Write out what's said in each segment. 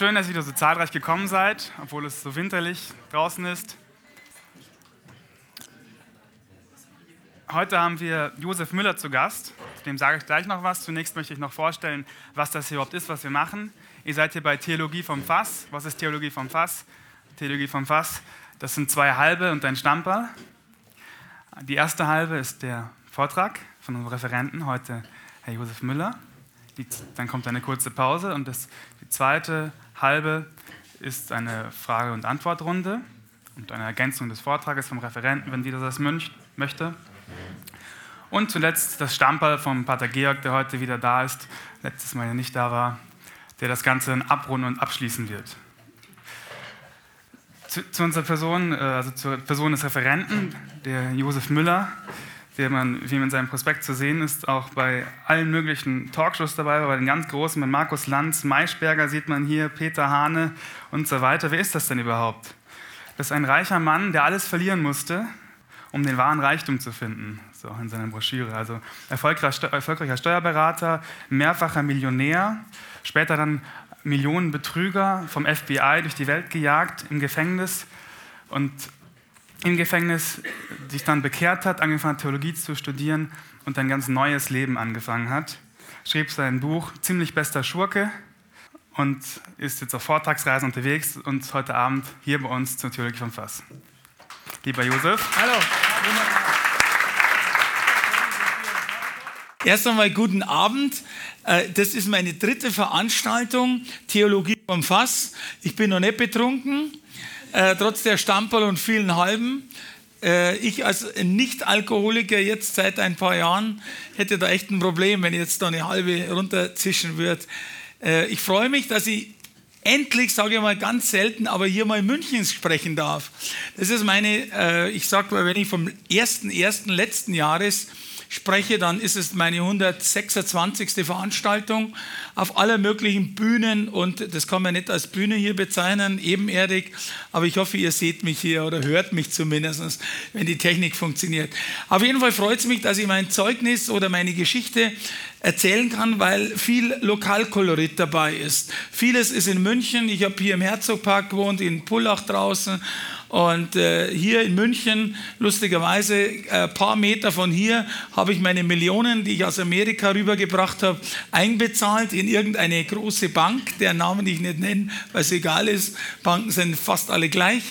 schön, dass ihr wieder so zahlreich gekommen seid, obwohl es so winterlich draußen ist. Heute haben wir Josef Müller zu Gast. Dem sage ich gleich noch was. Zunächst möchte ich noch vorstellen, was das hier überhaupt ist, was wir machen. Ihr seid hier bei Theologie vom Fass. Was ist Theologie vom Fass? Theologie vom Fass, das sind zwei halbe und ein Stamperl. Die erste halbe ist der Vortrag von unserem Referenten, heute Herr Josef Müller. Dann kommt eine kurze Pause und das, die zweite halbe ist eine Frage- und Antwortrunde und eine Ergänzung des Vortrages vom Referenten, wenn dieser das möchte. Und zuletzt das Stamperl vom Pater Georg, der heute wieder da ist, letztes Mal ja nicht da war, der das Ganze dann abrunden und abschließen wird. Zu, zu unserer Person, äh, also zur Person des Referenten, der Josef Müller, der man, wie man in seinem Prospekt zu sehen ist, auch bei allen möglichen Talkshows dabei war, bei den ganz großen, mit Markus Lanz, Maischberger sieht man hier, Peter Hane und so weiter. Wer ist das denn überhaupt? Das ist ein reicher Mann, der alles verlieren musste, um den wahren Reichtum zu finden, so in seiner Broschüre. Also erfolgreicher Steuerberater, mehrfacher Millionär, später dann Millionen Betrüger vom FBI durch die Welt gejagt, im Gefängnis und im Gefängnis sich dann bekehrt hat, angefangen Theologie zu studieren und ein ganz neues Leben angefangen hat. Schrieb sein Buch Ziemlich bester Schurke und ist jetzt auf Vortragsreisen unterwegs und heute Abend hier bei uns zur Theologie vom Fass. Lieber Josef. Hallo. Erst einmal guten Abend. Äh, das ist meine dritte Veranstaltung, Theologie vom Fass. Ich bin noch nicht betrunken äh, trotz der Stamperl und vielen Halben. Äh, ich als Nicht-Alkoholiker jetzt seit ein paar Jahren hätte da echt ein Problem, wenn ich jetzt da eine halbe runterzischen würde. Äh, ich freue mich, dass ich endlich, sage ich mal ganz selten, aber hier mal in München sprechen darf. Das ist meine, äh, ich sage mal, wenn ich vom 1.1. letzten Jahres spreche, dann ist es meine 126. Veranstaltung auf aller möglichen Bühnen und das kann man nicht als Bühne hier bezeichnen, ebenerdig, aber ich hoffe, ihr seht mich hier oder hört mich zumindest, wenn die Technik funktioniert. Auf jeden Fall freut es mich, dass ich mein Zeugnis oder meine Geschichte erzählen kann, weil viel Lokalkolorit dabei ist. Vieles ist in München, ich habe hier im Herzogpark gewohnt, in Pullach draußen und äh, hier in München, lustigerweise, ein äh, paar Meter von hier, habe ich meine Millionen, die ich aus Amerika rübergebracht habe, einbezahlt in irgendeine große Bank, deren Namen ich nicht nenne, weil es egal ist. Banken sind fast alle gleich.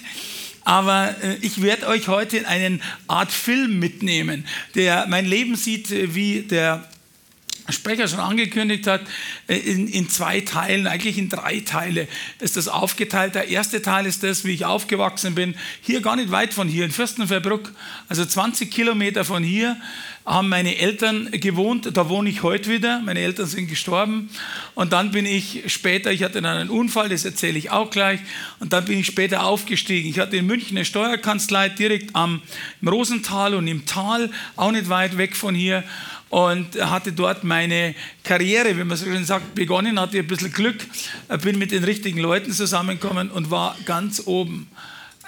Aber äh, ich werde euch heute in eine Art Film mitnehmen, der mein Leben sieht, äh, wie der Sprecher schon angekündigt hat, äh, in, in, zwei Teilen, eigentlich in drei Teile ist das aufgeteilt. Der erste Teil ist das, wie ich aufgewachsen bin, hier gar nicht weit von hier, in Fürstenfeldbruck, also 20 Kilometer von hier, haben meine Eltern gewohnt, da wohne ich heute wieder, meine Eltern sind gestorben. Und dann bin ich später, ich hatte dann einen Unfall, das erzähle ich auch gleich, und dann bin ich später aufgestiegen. Ich hatte in München eine Steuerkanzlei direkt am im Rosental und im Tal, auch nicht weit weg von hier und hatte dort meine Karriere, wie man so schön sagt, begonnen, hatte ein bisschen Glück, bin mit den richtigen Leuten zusammengekommen und war ganz oben.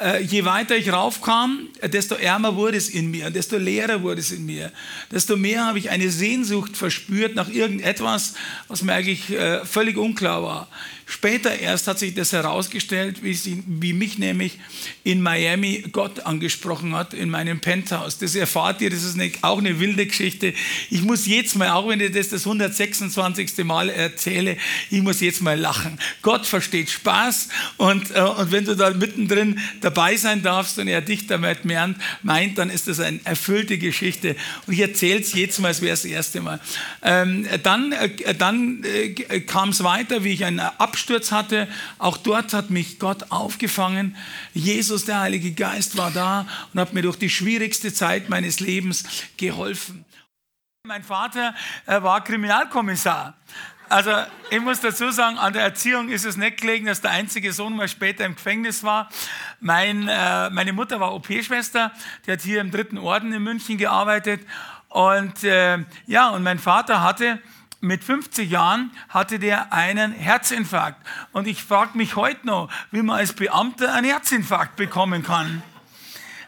Äh, je weiter ich raufkam, desto ärmer wurde es in mir, desto leerer wurde es in mir, desto mehr habe ich eine Sehnsucht verspürt nach irgendetwas, was mir eigentlich äh, völlig unklar war. Später erst hat sich das herausgestellt, wie, sie, wie, mich nämlich in Miami Gott angesprochen hat, in meinem Penthouse. Das erfahrt ihr, das ist eine, auch eine wilde Geschichte. Ich muss jetzt mal, auch wenn ich das das 126. Mal erzähle, ich muss jetzt mal lachen. Gott versteht Spaß und, äh, und wenn du da mittendrin dabei sein darfst und er dich damit meint, dann ist das eine erfüllte Geschichte. Und ich erzähle es jetzt mal, es wäre das erste Mal. Ähm, dann äh, dann äh, kam es weiter, wie ich einen Abschluss Absturz hatte, auch dort hat mich Gott aufgefangen. Jesus, der Heilige Geist, war da und hat mir durch die schwierigste Zeit meines Lebens geholfen. Mein Vater war Kriminalkommissar. Also ich muss dazu sagen, an der Erziehung ist es nicht gelegen, dass der einzige Sohn mal später im Gefängnis war. Mein, äh, meine Mutter war OP-Schwester, die hat hier im dritten Orden in München gearbeitet. Und äh, ja, und mein Vater hatte mit 50 Jahren hatte der einen Herzinfarkt. Und ich frage mich heute noch, wie man als Beamter einen Herzinfarkt bekommen kann.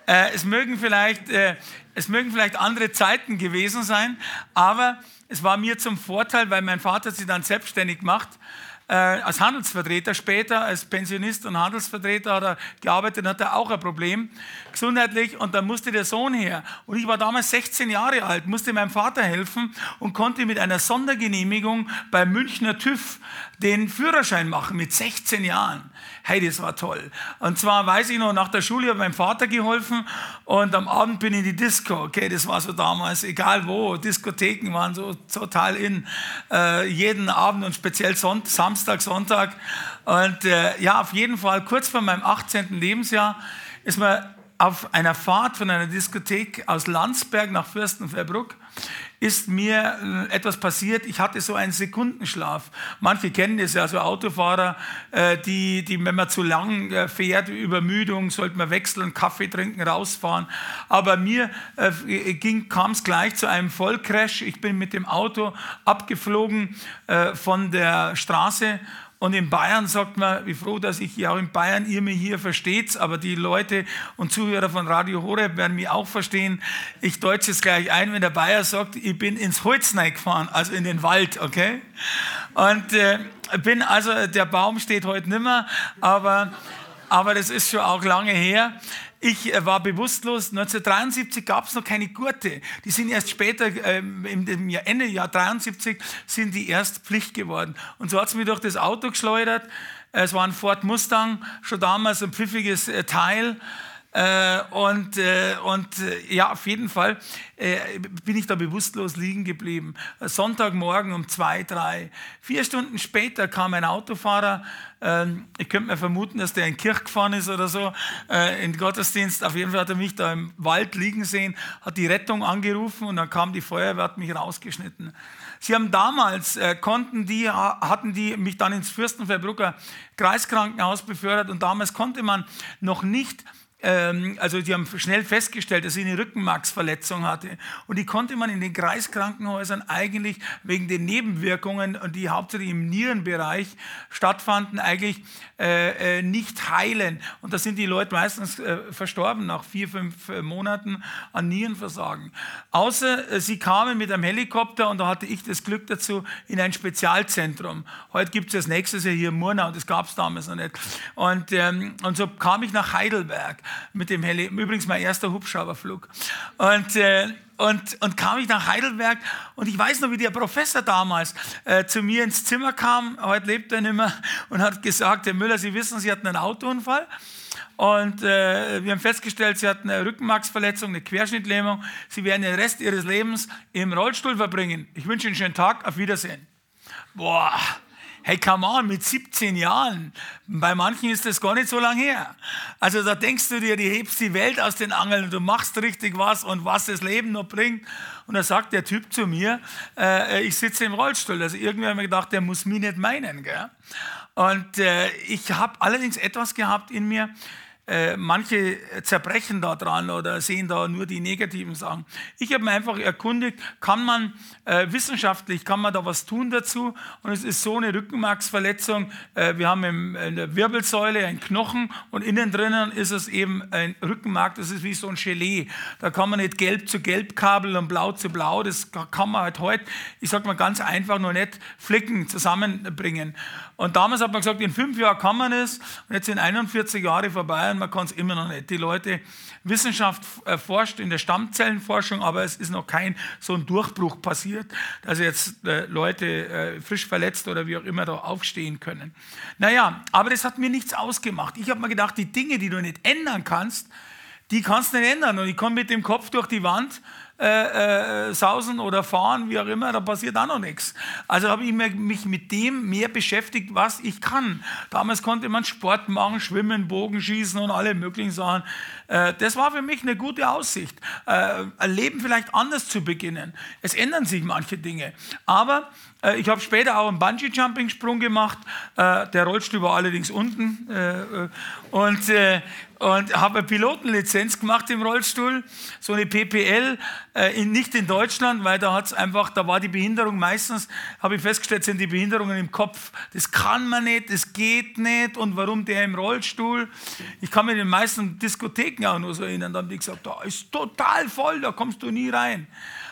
Äh, es, mögen vielleicht, äh, es mögen vielleicht andere Zeiten gewesen sein, aber es war mir zum Vorteil, weil mein Vater sich dann selbstständig macht, äh, als Handelsvertreter. Später als Pensionist und Handelsvertreter hat er gearbeitet, hat er auch ein Problem gesundheitlich und dann musste der Sohn her. Und ich war damals 16 Jahre alt, musste meinem Vater helfen und konnte mit einer Sondergenehmigung beim Münchner TÜV den Führerschein machen mit 16 Jahren. Hey, das war toll. Und zwar weiß ich noch, nach der Schule habe ich meinem Vater geholfen und am Abend bin ich in die Disco. Okay, das war so damals, egal wo, Diskotheken waren so total in. Äh, jeden Abend und speziell Sonntag, Samstag, Sonntag. Und äh, ja, auf jeden Fall, kurz vor meinem 18. Lebensjahr ist man auf einer Fahrt von einer Diskothek aus Landsberg nach Fürstenfeldbruck ist mir äh, etwas passiert. Ich hatte so einen Sekundenschlaf. Manche kennen das ja, so Autofahrer, äh, die, die, wenn man zu lang äh, fährt, Übermüdung, sollte man wechseln, Kaffee trinken, rausfahren. Aber mir kam es gleich zu einem Vollcrash. Ich bin mit dem Auto abgeflogen von der Straße und in Bayern sagt man, wie froh, dass ich ja auch in Bayern ihr mich hier versteht, aber die Leute und Zuhörer von Radio Horeb werden mich auch verstehen. Ich deutsche es gleich ein, wenn der Bayer sagt, ich bin ins Holz gefahren, also in den Wald, okay? Und äh, bin also, der Baum steht heute nimmer, aber, aber das ist schon auch lange her. Ich äh, war bewusstlos. 1973 gab es noch keine Gurte. Die sind erst später, ähm, im Ende Jahr 73, sind die erst Pflicht geworden. Und so hat es mich durch das Auto geschleudert. Es war ein Ford Mustang, schon damals ein pfiffiges äh, Teil. Äh, und, äh, und äh, ja, auf jeden Fall äh, bin ich da bewusstlos liegen geblieben. Sonntagmorgen um zwei, drei. Vier Stunden später kam ein Autofahrer. Ähm, ich könnte mir vermuten, dass der in Kirch gefahren ist oder so, äh, in Gottesdienst. Auf jeden Fall hat er mich da im Wald liegen sehen, hat die Rettung angerufen und dann kam die Feuerwehr, hat mich rausgeschnitten. Sie haben damals, äh, konnten die, hatten die mich dann ins Fürstenfeldbrucker Kreiskrankenhaus befördert und damals konnte man noch nicht also die haben schnell festgestellt, dass sie eine Rückenmarksverletzung hatte. Und die konnte man in den Kreiskrankenhäusern eigentlich wegen den Nebenwirkungen, die hauptsächlich im Nierenbereich stattfanden, eigentlich äh, äh, nicht heilen. Und da sind die Leute meistens äh, verstorben nach vier, fünf äh, Monaten an Nierenversagen. Außer äh, sie kamen mit einem Helikopter und da hatte ich das Glück dazu in ein Spezialzentrum. Heute gibt es das nächstes Jahr hier in Murnau, das gab es damals noch nicht. Und, ähm, und so kam ich nach Heidelberg mit dem Heli, übrigens mein erster Hubschrauberflug. Und, äh, und, und kam ich nach Heidelberg und ich weiß noch, wie der Professor damals äh, zu mir ins Zimmer kam, heute lebt er nicht mehr, und hat gesagt, Herr Müller, Sie wissen, Sie hatten einen Autounfall. Und äh, wir haben festgestellt, sie hatten eine Rückenmarksverletzung, eine Querschnittlähmung. Sie werden den Rest ihres Lebens im Rollstuhl verbringen. Ich wünsche Ihnen einen schönen Tag. Auf Wiedersehen. Boah, Hey, come on, mit 17 Jahren. Bei manchen ist das gar nicht so lange her. Also da denkst du dir, du hebst die Welt aus den Angeln, du machst richtig was und was das Leben noch bringt. Und da sagt der Typ zu mir, äh, ich sitze im Rollstuhl. Also irgendwie habe ich mir gedacht, der muss mich nicht meinen. Gell? Und äh, ich habe allerdings etwas gehabt in mir, äh, manche zerbrechen da dran oder sehen da nur die negativen Sachen. Ich habe mir einfach erkundigt, kann man äh, wissenschaftlich, kann man da was tun dazu? Und es ist so eine Rückenmarksverletzung. Äh, wir haben im, in der Wirbelsäule einen Knochen und innen drinnen ist es eben ein Rückenmark, das ist wie so ein Gelee. Da kann man nicht gelb zu gelb kabeln und blau zu blau, das kann man halt heute, ich sage mal ganz einfach, nur nicht Flicken zusammenbringen. Und damals hat man gesagt, in fünf Jahren kann man es und jetzt sind 41 Jahre vorbei und man kann es immer noch nicht. Die Leute, Wissenschaft äh, forscht in der Stammzellenforschung, aber es ist noch kein so ein Durchbruch passiert, dass jetzt äh, Leute äh, frisch verletzt oder wie auch immer da aufstehen können. Naja, aber das hat mir nichts ausgemacht. Ich habe mir gedacht, die Dinge, die du nicht ändern kannst, die kannst du nicht ändern. Und ich komme mit dem Kopf durch die Wand äh, äh, sausen oder fahren, wie auch immer, da passiert auch noch nichts. Also habe ich mich mit dem mehr beschäftigt, was ich kann. Damals konnte man Sport machen, schwimmen, Bogenschießen und alle möglichen Sachen. Äh, das war für mich eine gute Aussicht, äh, ein Leben vielleicht anders zu beginnen. Es ändern sich manche Dinge. Aber äh, ich habe später auch einen Bungee-Jumping-Sprung gemacht. Der Rollstuhl war allerdings unten. Und, und habe eine Pilotenlizenz gemacht im Rollstuhl, so eine PPL, in, nicht in Deutschland, weil da hat's einfach, da war die Behinderung meistens, habe ich festgestellt, sind die Behinderungen im Kopf. Das kann man nicht, das geht nicht und warum der im Rollstuhl? Ich kann mir den meisten Diskotheken auch nur so erinnern, da haben die gesagt, da ist total voll, da kommst du nie rein.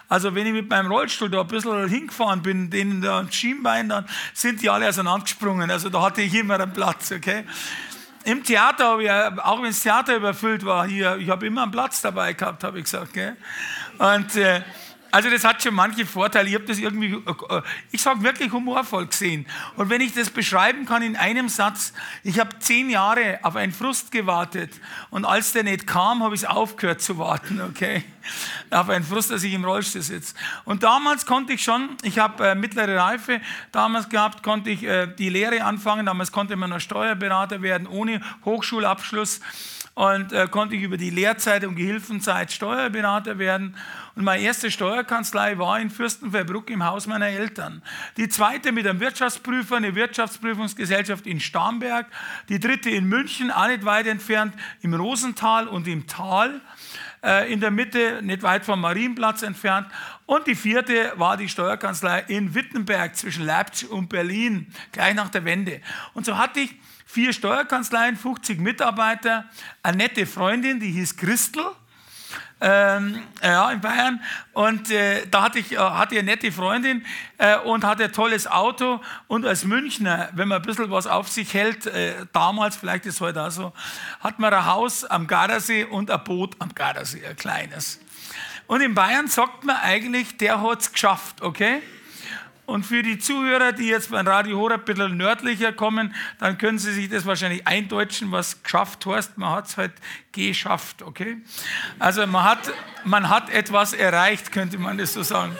Also wenn ich mit meinem Rollstuhl da ein bisschen hingefahren bin, denen da Schienbein, dann sind die alle auseinandergesprungen. Also da hatte ich immer einen Platz, okay? Im Theater ich, auch wenn das Theater überfüllt war, hier, ich habe immer einen Platz dabei gehabt, habe ich gesagt. Gell? Und äh, also das hat schon manche Vorteile. Ich habe das irgendwie, äh, ich sage wirklich humorvoll gesehen. Und wenn ich das beschreiben kann in einem Satz, ich habe zehn Jahre auf einen Frust gewartet und als der nicht kam, habe ich aufgehört zu warten, okay? Auf einen Frust, dass ich im Rollstuhl sitze. Und damals konnte ich schon, ich habe äh, mittlere Reife damals gehabt, konnte ich äh, die Lehre anfangen. Damals konnte man noch Steuerberater werden ohne Hochschulabschluss und äh, konnte ich über die Lehrzeit und Gehilfenzeit Steuerberater werden. Und meine erste Steuerkanzlei war in Fürstenfeldbruck im Haus meiner Eltern. Die zweite mit einem Wirtschaftsprüfer, eine Wirtschaftsprüfungsgesellschaft in Starnberg. Die dritte in München, auch nicht weit entfernt, im Rosental und im Tal. Äh, in der Mitte, nicht weit vom Marienplatz entfernt. Und die vierte war die Steuerkanzlei in Wittenberg zwischen Leipzig und Berlin, gleich nach der Wende. Und so hatte ich vier Steuerkanzleien, 50 Mitarbeiter, eine nette Freundin, die hieß Christel. Ähm, ja, in Bayern. Und äh, da hatte ich, äh, hatte eine nette Freundin äh, und hatte ein tolles Auto. Und als Münchner, wenn man ein bisschen was auf sich hält, äh, damals, vielleicht ist es heute auch so, hat man ein Haus am Gardasee und ein Boot am Gardasee, ein kleines. Und in Bayern sagt man eigentlich, der hat es geschafft, okay? Und für die Zuhörer, die jetzt beim Radio Horeb ein bisschen nördlicher kommen, dann können sie sich das wahrscheinlich eindeutschen, was geschafft heißt. Man hat es halt geschafft, okay? Also man hat, man hat etwas erreicht, könnte man das so sagen.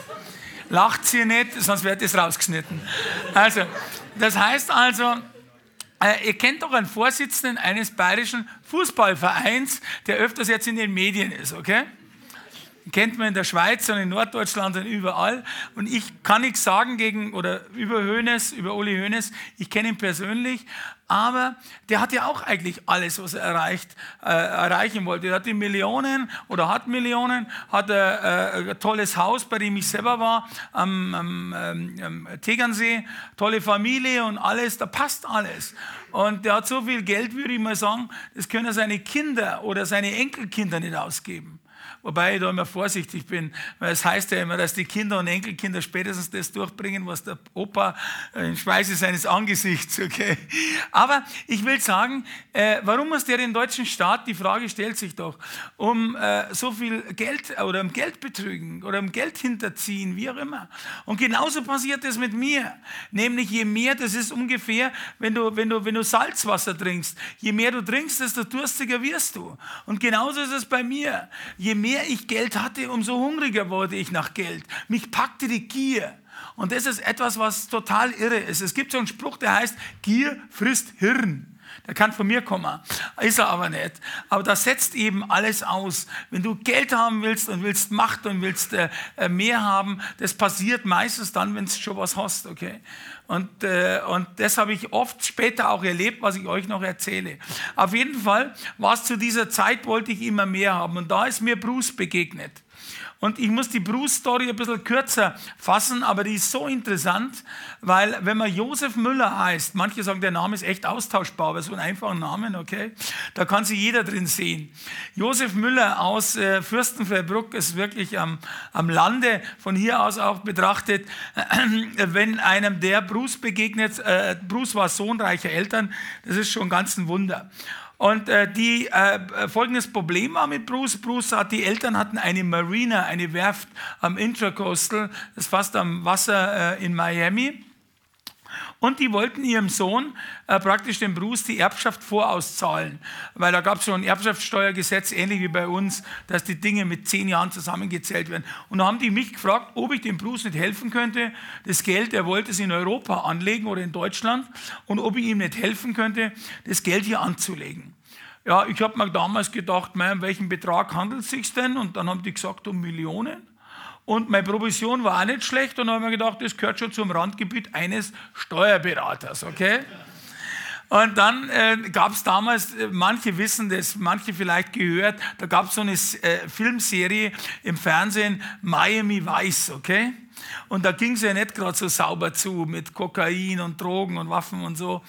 Lacht sie nicht, sonst wird das rausgeschnitten. Also, das heißt also, äh, ihr kennt doch einen Vorsitzenden eines bayerischen Fußballvereins, der öfters jetzt in den Medien ist, okay? Kennt man in der Schweiz und in Norddeutschland und überall. Und ich kann nichts sagen gegen oder über Hoeneß, über Uli Hoeneß. Ich kenne ihn persönlich, aber der hat ja auch eigentlich alles, was er erreicht, äh, erreichen wollte. Er hat die Millionen oder hat Millionen, hat äh, ein tolles Haus, bei dem ich selber war, am, am, am Tegernsee, tolle Familie und alles, da passt alles. Und der hat so viel Geld, würde ich mal sagen, das können seine Kinder oder seine Enkelkinder nicht ausgeben. Wobei ich da immer vorsichtig bin, weil es heißt ja immer, dass die Kinder und Enkelkinder spätestens das durchbringen, was der Opa in Speise seines Angesichts, okay. Aber ich will sagen, äh, warum muss der den deutschen Staat, die Frage stellt sich doch, um äh, so viel Geld oder um Geld betrügen oder um Geld hinterziehen, wie auch immer. Und genauso passiert es mit mir. Nämlich je mehr, das ist ungefähr, wenn du, wenn du, wenn du Salzwasser trinkst, je mehr du trinkst, desto durstiger wirst du. Und genauso ist es bei mir. Je mehr mehr ich Geld hatte, umso hungriger wurde ich nach Geld. Mich packte die Gier. Und das ist etwas, was total irre ist. Es gibt so einen Spruch, der heißt, Gier frisst Hirn. Der kann von mir kommen, ist er aber nicht. Aber das setzt eben alles aus. Wenn du Geld haben willst und willst Macht und willst äh, äh mehr haben, das passiert meistens dann, wenn du schon was hast, okay? Und, äh, und das habe ich oft später auch erlebt, was ich euch noch erzähle. Auf jeden Fall war es zu dieser Zeit, wollte ich immer mehr haben. Und da ist mir Bruce begegnet. Und ich muss die Bruce-Story ein bisschen kürzer fassen, aber die ist so interessant, weil wenn man Josef Müller heißt, manche sagen, der Name ist echt austauschbar, aber so ein einfacher Name, okay, da kann sich jeder drin sehen. Josef Müller aus äh, Fürstenfeldbruck ist wirklich am, am Lande, von hier aus auch betrachtet, äh, wenn einem der Bruce begegnet, äh, Bruce war Sohn reicher Eltern, das ist schon ganz ein Wunder. Und äh, die, äh, folgendes Problem war mit Bruce. Bruce hat, die Eltern hatten eine Marina, eine Werft am Intracoastal, das ist fast am Wasser äh, in Miami. Und die wollten ihrem Sohn äh, praktisch dem Bruce die Erbschaft vorauszahlen, weil da gab es schon ein Erbschaftssteuergesetz, ähnlich wie bei uns, dass die Dinge mit zehn Jahren zusammengezählt werden. Und da haben die mich gefragt, ob ich dem Bruce nicht helfen könnte. Das Geld, er wollte es in Europa anlegen oder in Deutschland und ob ich ihm nicht helfen könnte, das Geld hier anzulegen. Ja, ich habe mir damals gedacht, mein, um welchen Betrag handelt es sich denn? Und dann haben die gesagt, um Millionen. Und meine Provision war auch nicht schlecht und dann habe ich mir gedacht, das gehört schon zum Randgebiet eines Steuerberaters, okay? Und dann äh, gab es damals, äh, manche wissen das, manche vielleicht gehört, da gab es so eine äh, Filmserie im Fernsehen, Miami Vice, okay? Und da ging es ja nicht gerade so sauber zu mit Kokain und Drogen und Waffen und so.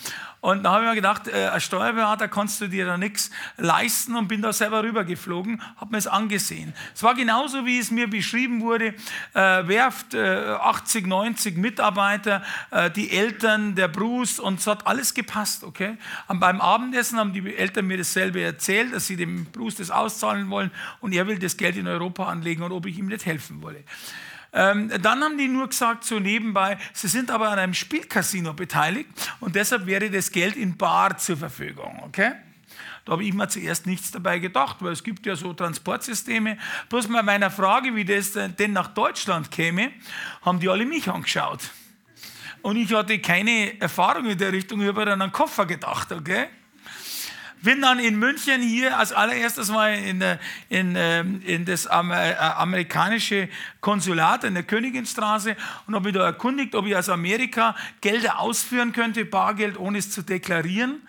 Und da habe ich mir gedacht, äh, als Steuerberater kannst du dir da nichts leisten und bin da selber rübergeflogen, habe mir es angesehen. Es war genauso, wie es mir beschrieben wurde. Äh, Werft, äh, 80, 90 Mitarbeiter, äh, die Eltern, der Bruce und es hat alles gepasst, okay? Und beim Abendessen haben die Eltern mir dasselbe erzählt, dass sie dem Bruce das auszahlen wollen und er will das Geld in Europa anlegen und ob ich ihm nicht helfen wolle. Ähm, dann haben die nur gesagt, so nebenbei, sie sind aber an einem Spielcasino beteiligt und deshalb wäre das Geld in Bar zur Verfügung. Okay? Da habe ich mir zuerst nichts dabei gedacht, weil es gibt ja so Transportsysteme. Bloß bei meiner Frage, wie das denn nach Deutschland käme, haben die alle mich angeschaut. Und ich hatte keine Erfahrung in der Richtung, ich habe an einen Koffer gedacht, okay? Bin dann in München hier als allererstes mal in, in, ähm, in das äh, amerikanische Konsulat in der Königinstraße und habe mich da erkundigt, ob ich aus Amerika Gelder ausführen könnte, Bargeld, ohne es zu deklarieren.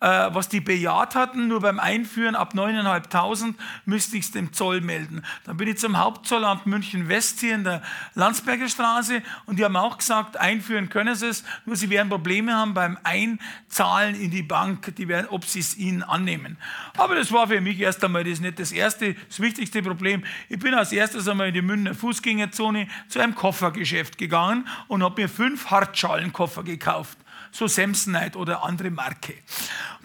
Äh, was die bejaht hatten, nur beim Einführen ab 9.500 müsste ich es dem Zoll melden. Dann bin ich zum Hauptzollamt München West hier in der Landsberger Straße und die haben auch gesagt, einführen können sie es, nur sie werden Probleme haben beim Einzahlen in die Bank, die werden, ob sie es ihnen annehmen. Aber das war für mich erst einmal das nicht das erste, das wichtigste Problem. Ich bin als erstes einmal in die Münchner Fußgängerzone zu einem Koffergeschäft gegangen und habe mir fünf Hartschalenkoffer gekauft so Samsonite oder andere Marke.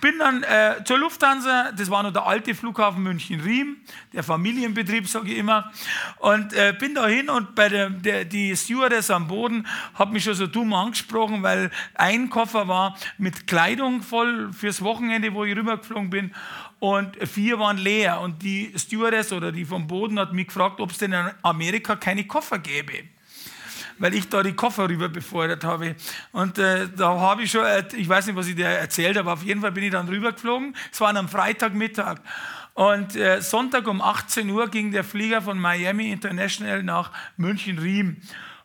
Bin dann äh, zur Lufthansa, das war noch der alte Flughafen München-Riem, der Familienbetrieb, sage ich immer, und äh, bin da hin und bei der, der, die Stewardess am Boden hat mich schon so dumm angesprochen, weil ein Koffer war mit Kleidung voll fürs Wochenende, wo ich rübergeflogen bin. Und vier waren leer. Und die Stewardess oder die vom Boden hat mich gefragt, ob es denn in Amerika keine Koffer gäbe weil ich da die Koffer rüber befördert habe. Und äh, da habe ich schon, äh, ich weiß nicht, was ich dir erzählt habe, auf jeden Fall bin ich dann rübergeflogen. Es war am Freitagmittag. Und äh, Sonntag um 18 Uhr ging der Flieger von Miami International nach München-Riem.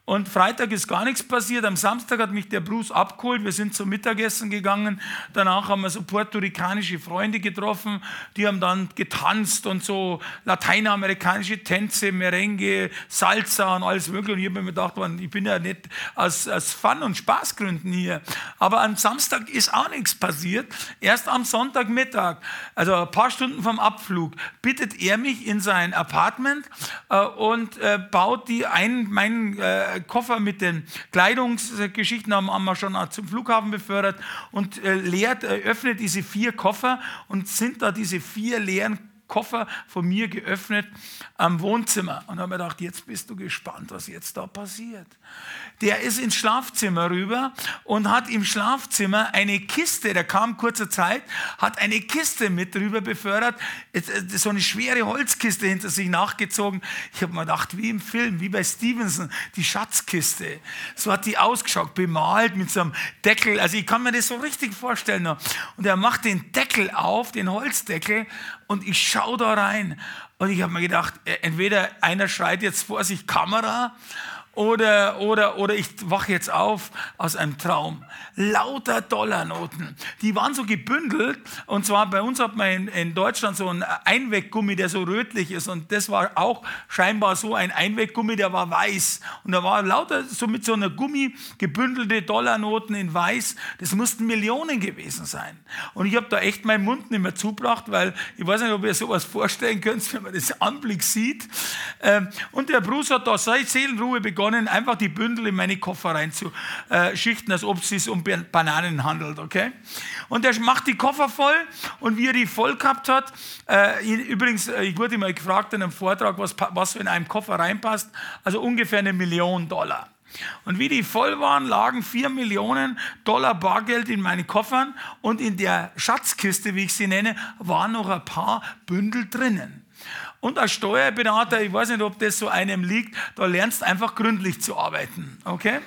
Und Freitag ist gar nichts passiert. Am Samstag hat mich der Bruce abgeholt. Wir sind zum Mittagessen gegangen. Danach haben wir so puerto-ricanische Freunde getroffen. Die haben dann getanzt und so lateinamerikanische Tänze, Merengue, Salsa und alles mögliche. Und ich habe mir gedacht, ich bin ja nicht aus, aus Fun- und Spaßgründen hier. Aber am Samstag ist auch nichts passiert. Erst am Sonntagmittag, also ein paar Stunden vom Abflug, bittet er mich in sein Apartment äh, und äh, baut die ein, mein äh, Koffer mit den Kleidungsgeschichten haben, haben wir schon zum Flughafen befördert und äh, leert, äh, öffnet diese vier Koffer und sind da diese vier leeren Koffer von mir geöffnet am Wohnzimmer und habe mir gedacht, jetzt bist du gespannt, was jetzt da passiert. Der ist ins Schlafzimmer rüber und hat im Schlafzimmer eine Kiste, der kam kurzer Zeit, hat eine Kiste mit rüber befördert, so eine schwere Holzkiste hinter sich nachgezogen. Ich habe mir gedacht, wie im Film, wie bei Stevenson, die Schatzkiste. So hat die ausgeschaut, bemalt mit so einem Deckel. Also ich kann mir das so richtig vorstellen. Und er macht den Deckel auf, den Holzdeckel, und ich schaue da rein und ich habe mir gedacht, äh, entweder einer schreit jetzt vor sich Kamera oder, oder, oder ich wache jetzt auf aus einem Traum. Lauter Dollarnoten. Die waren so gebündelt. Und zwar bei uns hat man in, in Deutschland so einen Einweggummi, der so rötlich ist. Und das war auch scheinbar so ein Einweggummi, der war weiß. Und da war lauter so mit so einer Gummi gebündelte Dollarnoten in weiß. Das mussten Millionen gewesen sein. Und ich habe da echt meinen Mund nicht mehr zugebracht, weil ich weiß nicht, ob ihr sowas vorstellen könnt, wenn man das Anblick sieht. Ähm, und der Bruce hat da seine Seelenruhe begonnen begonnen, einfach die Bündel in meine Koffer reinzuschichten, als ob es sich um Bananen handelt. Okay? Und er macht die Koffer voll und wie er die voll gehabt hat, äh, übrigens, äh, ich wurde mal gefragt in einem Vortrag, was, was in einem Koffer reinpasst, also ungefähr eine Million Dollar. Und wie die voll waren, lagen vier Millionen Dollar Bargeld in meinen Koffern und in der Schatzkiste, wie ich sie nenne, waren noch ein paar Bündel drinnen. Und als Steuerberater, ich weiß nicht, ob das so einem liegt, da lernst einfach gründlich zu arbeiten. Okay?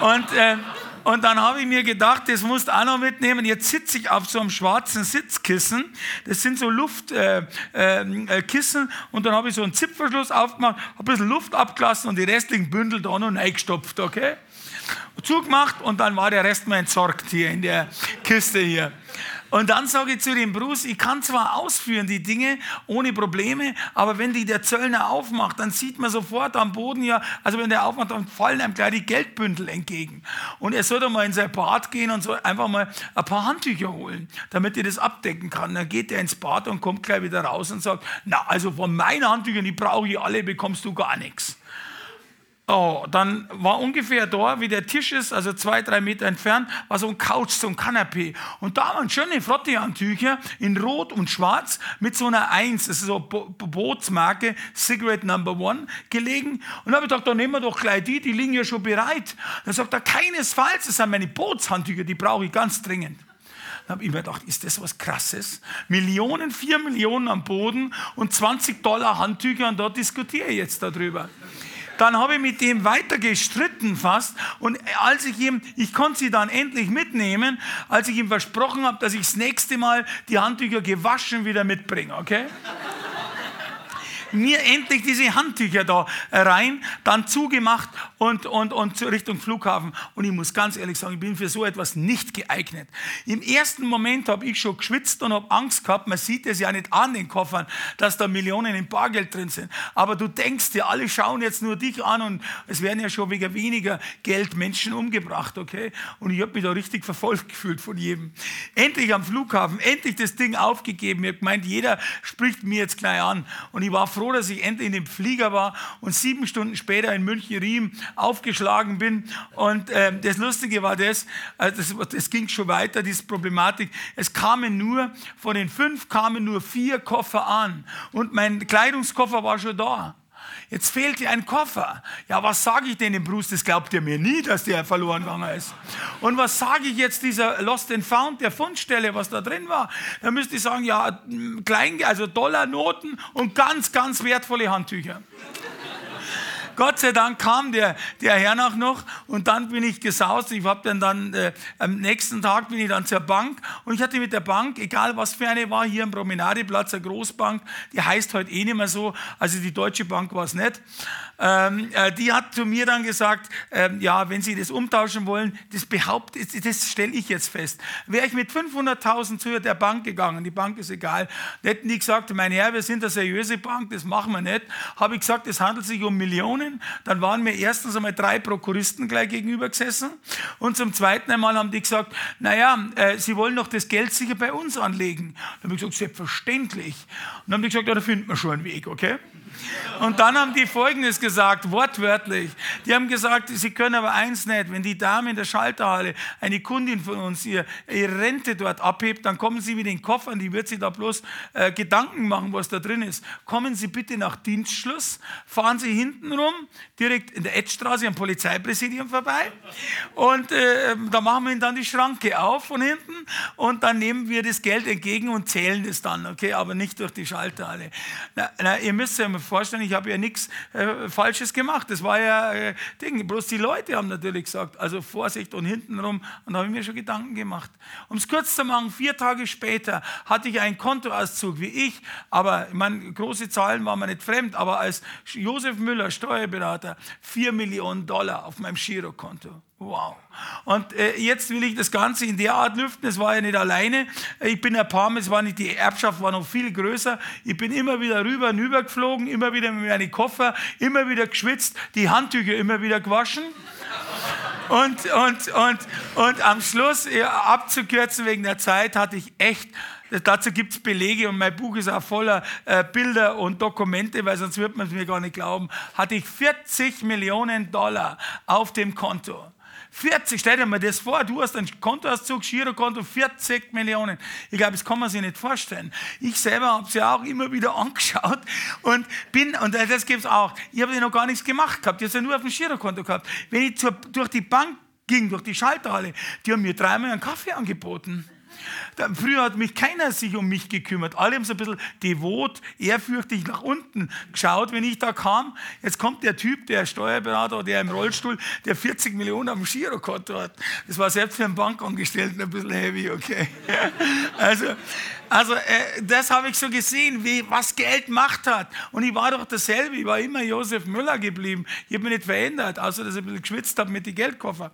Und, äh, und dann habe ich mir gedacht, das musst du auch noch mitnehmen. Jetzt sitze ich auf so einem schwarzen Sitzkissen. Das sind so Luftkissen. Äh, äh, und dann habe ich so einen Zipfverschluss aufgemacht, habe ein bisschen Luft abgelassen und die restlichen Bündel da noch reingestopft. Okay? Zugemacht und dann war der Rest mal entsorgt hier in der Kiste hier. Und dann sage ich zu dem Bruce, ich kann zwar ausführen die Dinge ohne Probleme, aber wenn die der Zöllner aufmacht, dann sieht man sofort am Boden ja, also wenn der aufmacht, dann fallen einem gleich die Geldbündel entgegen. Und er soll doch mal in sein Bad gehen und so einfach mal ein paar Handtücher holen, damit er das abdecken kann. Dann geht er ins Bad und kommt gleich wieder raus und sagt, na, also von meinen Handtüchern, die brauche ich alle, bekommst du gar nichts. Oh, dann war ungefähr da, wie der Tisch ist, also zwei, drei Meter entfernt, war so ein Couch, so ein Kanapee. Und da waren schöne Frottee-Handtücher in Rot und Schwarz mit so einer Eins, das ist so Bo Bootsmarke, Cigarette Number One, gelegen. Und da habe ich gedacht, da nehmen wir doch gleich die, die liegen ja schon bereit. Dann sagt er, keinesfalls, das sind meine Bootshandtücher, die brauche ich ganz dringend. Dann habe ich mir gedacht, ist das was Krasses? Millionen, vier Millionen am Boden und 20 Dollar Handtücher und da diskutiere ich jetzt darüber. Dann habe ich mit dem weiter gestritten fast und als ich ihm, ich konnte sie dann endlich mitnehmen, als ich ihm versprochen habe, dass ich das nächste Mal die Handtücher gewaschen wieder mitbringe, okay? Mir endlich diese Handtücher da rein, dann zugemacht und, und, und Richtung Flughafen. Und ich muss ganz ehrlich sagen, ich bin für so etwas nicht geeignet. Im ersten Moment habe ich schon geschwitzt und habe Angst gehabt, man sieht es ja nicht an den Koffern, dass da Millionen in Bargeld drin sind. Aber du denkst dir, alle schauen jetzt nur dich an und es werden ja schon wegen weniger Geld Menschen umgebracht, okay? Und ich habe mich da richtig verfolgt gefühlt von jedem. Endlich am Flughafen, endlich das Ding aufgegeben. Ich habe gemeint, jeder spricht mir jetzt gleich an. Und ich war froh, froh, dass ich endlich in dem Flieger war und sieben Stunden später in München-Riem aufgeschlagen bin. Und äh, das Lustige war das, äh, das, das ging schon weiter, diese Problematik. Es kamen nur, von den fünf kamen nur vier Koffer an. Und mein Kleidungskoffer war schon da. Jetzt fehlt dir ein Koffer. Ja, was sage ich denn dem Bruce? Das glaubt ihr mir nie, dass der verloren gegangen ist. Und was sage ich jetzt dieser Lost and Found, der Fundstelle, was da drin war? Da müsste ich sagen, ja, Klein, also Dollarnoten und ganz, ganz wertvolle Handtücher. Gott sei Dank kam der, der Herr nach noch und dann bin ich gesaust. Ich habe dann dann äh, am nächsten Tag bin ich dann zur Bank und ich hatte mit der Bank, egal was für eine war, hier am Promenadeplatz, eine Großbank, die heißt heute eh nicht mehr so, also die Deutsche Bank war es nicht. Ähm, äh, die hat zu mir dann gesagt, ähm, ja, wenn Sie das umtauschen wollen, das behauptet, das stelle ich jetzt fest. Wäre ich mit 500.000 zu der Bank gegangen, die Bank ist egal, hätten die gesagt, mein Herr, wir sind eine seriöse Bank, das machen wir nicht. Habe ich gesagt, es handelt sich um Millionen. Dann waren mir erstens einmal drei Prokuristen gleich gegenüber gesessen und zum zweiten einmal haben die gesagt, naja, äh, Sie wollen doch das Geld sicher bei uns anlegen. Dann habe ich gesagt, selbstverständlich. Und dann haben die gesagt, ja, da finden wir schon einen Weg, okay? Und dann haben die Folgendes gesagt, wortwörtlich. Die haben gesagt, sie können aber eins nicht, wenn die Dame in der Schalterhalle, eine Kundin von uns, ihr, ihre Rente dort abhebt, dann kommen sie mit den Koffern, die wird sich da bloß äh, Gedanken machen, was da drin ist. Kommen Sie bitte nach Dienstschluss, fahren Sie hinten rum, direkt in der Edstraße am Polizeipräsidium vorbei und äh, da machen wir Ihnen dann die Schranke auf von hinten und dann nehmen wir das Geld entgegen und zählen es dann, okay, aber nicht durch die Schalterhalle. Na, na, ihr müsst ja mal vorstellen, ich habe ja nichts äh, Falsches gemacht. Das war ja äh, Ding. Bloß die Leute haben natürlich gesagt, also Vorsicht und hintenrum. Und da habe ich mir schon Gedanken gemacht. Um es kurz zu machen, vier Tage später hatte ich einen Kontoauszug wie ich, aber ich meine, große Zahlen waren mir nicht fremd, aber als Josef Müller, Steuerberater, vier Millionen Dollar auf meinem Girokonto. Wow. Und äh, jetzt will ich das Ganze in der Art lüften. Es war ja nicht alleine. Ich bin ein paar Mal, es war nicht, die Erbschaft war noch viel größer. Ich bin immer wieder rüber und rüber geflogen, immer wieder mit meinen Koffer, immer wieder geschwitzt, die Handtücher immer wieder gewaschen. Und, und, und, und am Schluss, abzukürzen wegen der Zeit, hatte ich echt Dazu gibt es Belege und mein Buch ist auch voller äh, Bilder und Dokumente, weil sonst wird man es mir gar nicht glauben. Hatte ich 40 Millionen Dollar auf dem Konto. 40, stell dir mal das vor, du hast einen Kontoauszug, Girokonto, 40 Millionen. Ich glaube, das kann man sich nicht vorstellen. Ich selber habe es ja auch immer wieder angeschaut und bin, und das gibt es auch, ich habe ja noch gar nichts gemacht gehabt, ich habe ja nur auf dem Girokonto gehabt. Wenn ich zur, durch die Bank ging, durch die Schalterhalle, die haben mir dreimal einen Kaffee angeboten. Früher hat mich keiner sich um mich gekümmert. Alle haben so ein bisschen devot, ehrfürchtig nach unten geschaut, wenn ich da kam. Jetzt kommt der Typ, der Steuerberater, der im Rollstuhl, der 40 Millionen auf dem Girokonto hat. Das war selbst für einen Bankangestellten ein bisschen heavy, okay. Also, also äh, das habe ich so gesehen, wie, was Geld Macht hat. Und ich war doch dasselbe, ich war immer Josef Müller geblieben. Ich habe mich nicht verändert, außer dass ich ein bisschen geschwitzt habe mit den Geldkoffer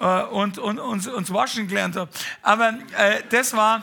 äh, und, und, und, und waschen gelernt habe. Aber äh, das war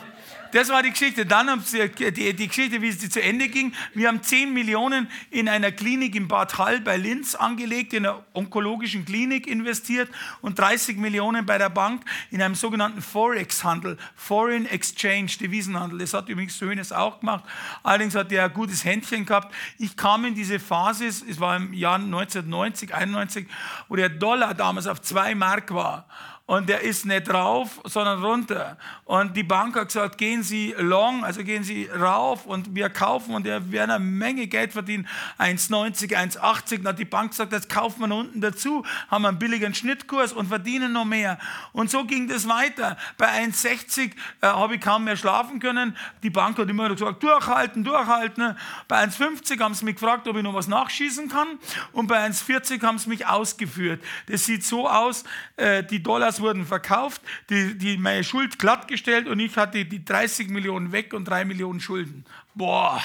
das war die Geschichte. Dann haben sie, die, die Geschichte, wie sie zu Ende ging. Wir haben 10 Millionen in einer Klinik in Bad Hall bei Linz angelegt, in einer onkologischen Klinik investiert und 30 Millionen bei der Bank in einem sogenannten Forex-Handel, Foreign Exchange, Devisenhandel. Das hat übrigens Söhnes auch gemacht. Allerdings hat er ein gutes Händchen gehabt. Ich kam in diese Phase, es war im Jahr 1990, 91, wo der Dollar damals auf 2 Mark war und der ist nicht rauf, sondern runter. Und die Bank hat gesagt, gehen Sie long, also gehen Sie rauf und wir kaufen und wir werden eine Menge Geld verdienen. 1,90, 1,80. Dann hat die Bank gesagt, jetzt kaufen wir unten dazu, haben einen billigen Schnittkurs und verdienen noch mehr. Und so ging das weiter. Bei 1,60 äh, habe ich kaum mehr schlafen können. Die Bank hat immer gesagt, durchhalten, durchhalten. Bei 1,50 haben sie mich gefragt, ob ich noch was nachschießen kann. Und bei 1,40 haben sie mich ausgeführt. Das sieht so aus, äh, die Dollars Autos wurden verkauft, die, die, meine Schuld glattgestellt und ich hatte die 30 Millionen weg und 3 Millionen Schulden. Boah.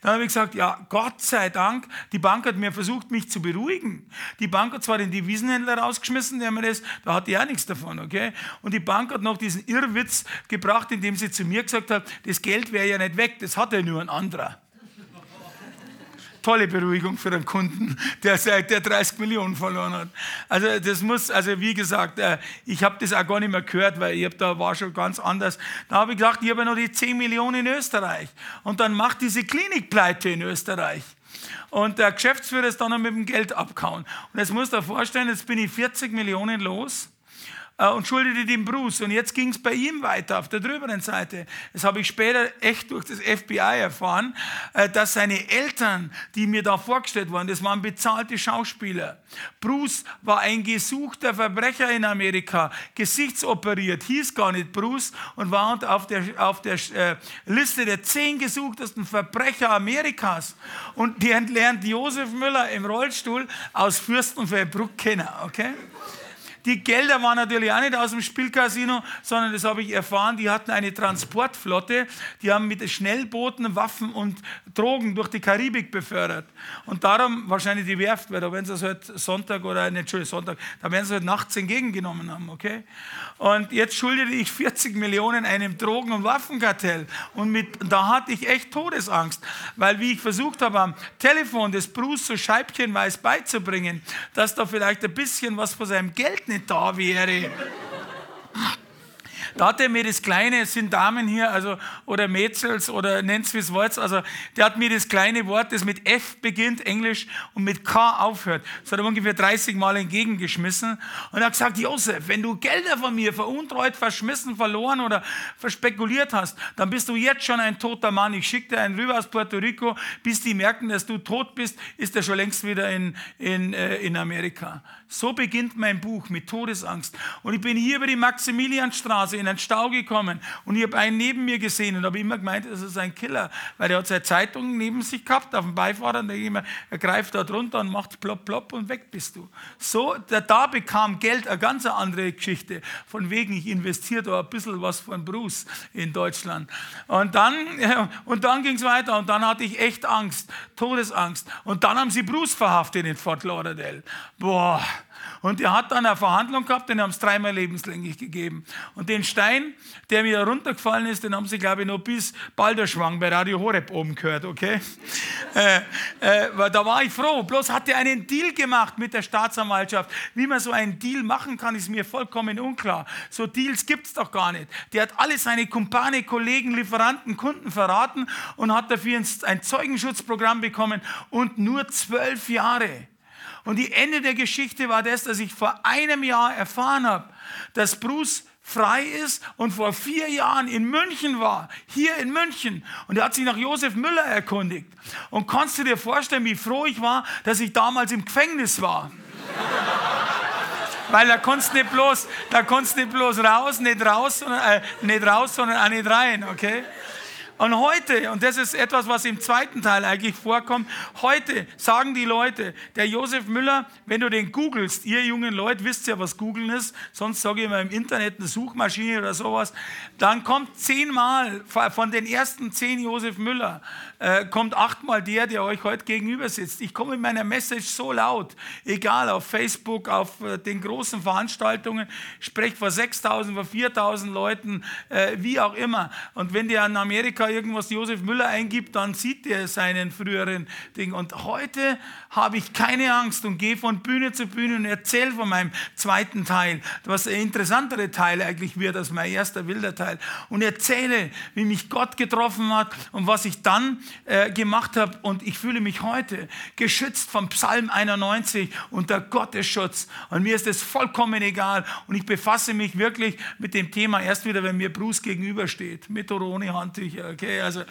Dann habe ich gesagt, ja, Gott sei Dank, die Bank hat mir versucht, mich zu beruhigen. Die Bank hat zwar den Devisenhändler rausgeschmissen, der mir das, da hatte ich auch nichts davon, okay? Und die Bank hat noch diesen Irrwitz gebracht, indem sie zu mir gesagt hat, das Geld wäre ja nicht weg, das hat ja nur ein anderer tolle Beruhigung für einen Kunden, der, der 30 Millionen verloren hat. Also das muss, also wie gesagt, äh, ich habe das auch gar nicht mehr gehört, weil ich hab, da war schon ganz anders. Da habe ich gesagt, ich habe ja noch die 10 Millionen in Österreich. Und dann macht diese Klinik pleite in Österreich. Und der Geschäftsführer ist dann noch mit dem Geld abgehauen. Und jetzt musst du dir vorstellen, jetzt bin ich 40 Millionen los und schuldete dem Bruce. Und jetzt ging es bei ihm weiter auf der drüberen Seite. Das habe ich später echt durch das FBI erfahren, äh, dass seine Eltern, die mir da vorgestellt waren, das waren bezahlte Schauspieler. Bruce war ein gesuchter Verbrecher in Amerika, gesichtsoperiert, hieß gar nicht Bruce und war auf der, auf der äh, Liste der zehn gesuchtesten Verbrecher Amerikas. Und die lernt Josef Müller im Rollstuhl aus Fürstenfeldbruck kennen, okay? Die Gelder waren natürlich auch nicht aus dem Spielcasino, sondern das habe ich erfahren, die hatten eine Transportflotte, die haben mit Schnellbooten Waffen und Drogen durch die Karibik befördert. Und darum wahrscheinlich die Werft, weil da werden sie es halt Sonntag oder, nicht, Entschuldigung, Sonntag, da werden sie halt nachts entgegengenommen haben, okay? Und jetzt schuldete ich 40 Millionen einem Drogen- und Waffenkartell. Und mit, da hatte ich echt Todesangst, weil wie ich versucht habe, am Telefon des Bruce so scheibchenweise beizubringen, dass da vielleicht ein bisschen was von seinem Geld nicht da wäre. Da hat er mir das kleine, es sind Damen hier, also, oder Mädels oder nennt es wie es wollt, also der hat mir das kleine Wort, das mit F beginnt, Englisch, und mit K aufhört. Das hat er ungefähr 30 Mal entgegengeschmissen. Und hat gesagt, Josef, wenn du Gelder von mir veruntreut, verschmissen, verloren oder verspekuliert hast, dann bist du jetzt schon ein toter Mann. Ich schicke dir einen rüber aus Puerto Rico, bis die merken, dass du tot bist, ist er schon längst wieder in, in, äh, in Amerika. So beginnt mein Buch mit Todesangst. Und ich bin hier über die Maximilianstraße in einen Stau gekommen und ich habe einen neben mir gesehen und habe immer gemeint, das ist ein Killer, weil er hat seine Zeitung neben sich gehabt auf dem Beifahrer und immer, er greift da drunter und macht plopp, plopp und weg bist du. So, da, da bekam Geld eine ganz andere Geschichte. Von wegen, ich investiere da ein bisschen was von Bruce in Deutschland. Und dann, und dann ging es weiter und dann hatte ich echt Angst, Todesangst. Und dann haben sie Bruce verhaftet in Fort Lauderdale. Boah. Und er hat dann eine Verhandlung gehabt, den haben es dreimal lebenslänglich gegeben. Und den Stein, der mir runtergefallen ist, den haben sie, glaube ich, noch bis Balderschwang bei Radio Horeb oben gehört, okay? äh, äh, da war ich froh. Bloß hat er einen Deal gemacht mit der Staatsanwaltschaft. Wie man so einen Deal machen kann, ist mir vollkommen unklar. So Deals gibt es doch gar nicht. Der hat alle seine Kumpane, Kollegen, Lieferanten, Kunden verraten und hat dafür ein Zeugenschutzprogramm bekommen und nur zwölf Jahre. Und die Ende der Geschichte war das, dass ich vor einem Jahr erfahren habe, dass Bruce frei ist und vor vier Jahren in München war, hier in München. Und er hat sich nach Josef Müller erkundigt. Und kannst du dir vorstellen, wie froh ich war, dass ich damals im Gefängnis war? Weil da konntest nicht bloß, da konntest nicht bloß raus, nicht raus, sondern, äh, nicht raus, sondern auch nicht rein, okay? Und heute, und das ist etwas, was im zweiten Teil eigentlich vorkommt, heute sagen die Leute, der Josef Müller, wenn du den googelst, ihr jungen Leute wisst ja, was googeln ist, sonst sage ich mal im Internet eine Suchmaschine oder sowas, dann kommt zehnmal von den ersten zehn Josef Müller, äh, kommt achtmal der, der euch heute gegenüber sitzt. Ich komme in meiner Message so laut, egal auf Facebook, auf äh, den großen Veranstaltungen, spreche vor 6000, vor 4000 Leuten, äh, wie auch immer. Und wenn der in Amerika irgendwas Josef Müller eingibt, dann sieht er seinen früheren Ding. Und heute habe ich keine Angst und gehe von Bühne zu Bühne und erzähle von meinem zweiten Teil, was ein interessantere Teil eigentlich wird als mein erster wilder Teil. Und erzähle, wie mich Gott getroffen hat und was ich dann äh, gemacht habe. Und ich fühle mich heute geschützt vom Psalm 91 unter Gottes Schutz. Und mir ist es vollkommen egal. Und ich befasse mich wirklich mit dem Thema erst wieder, wenn mir Bruce gegenübersteht. Mit oder ohne Handtücher, okay? Also,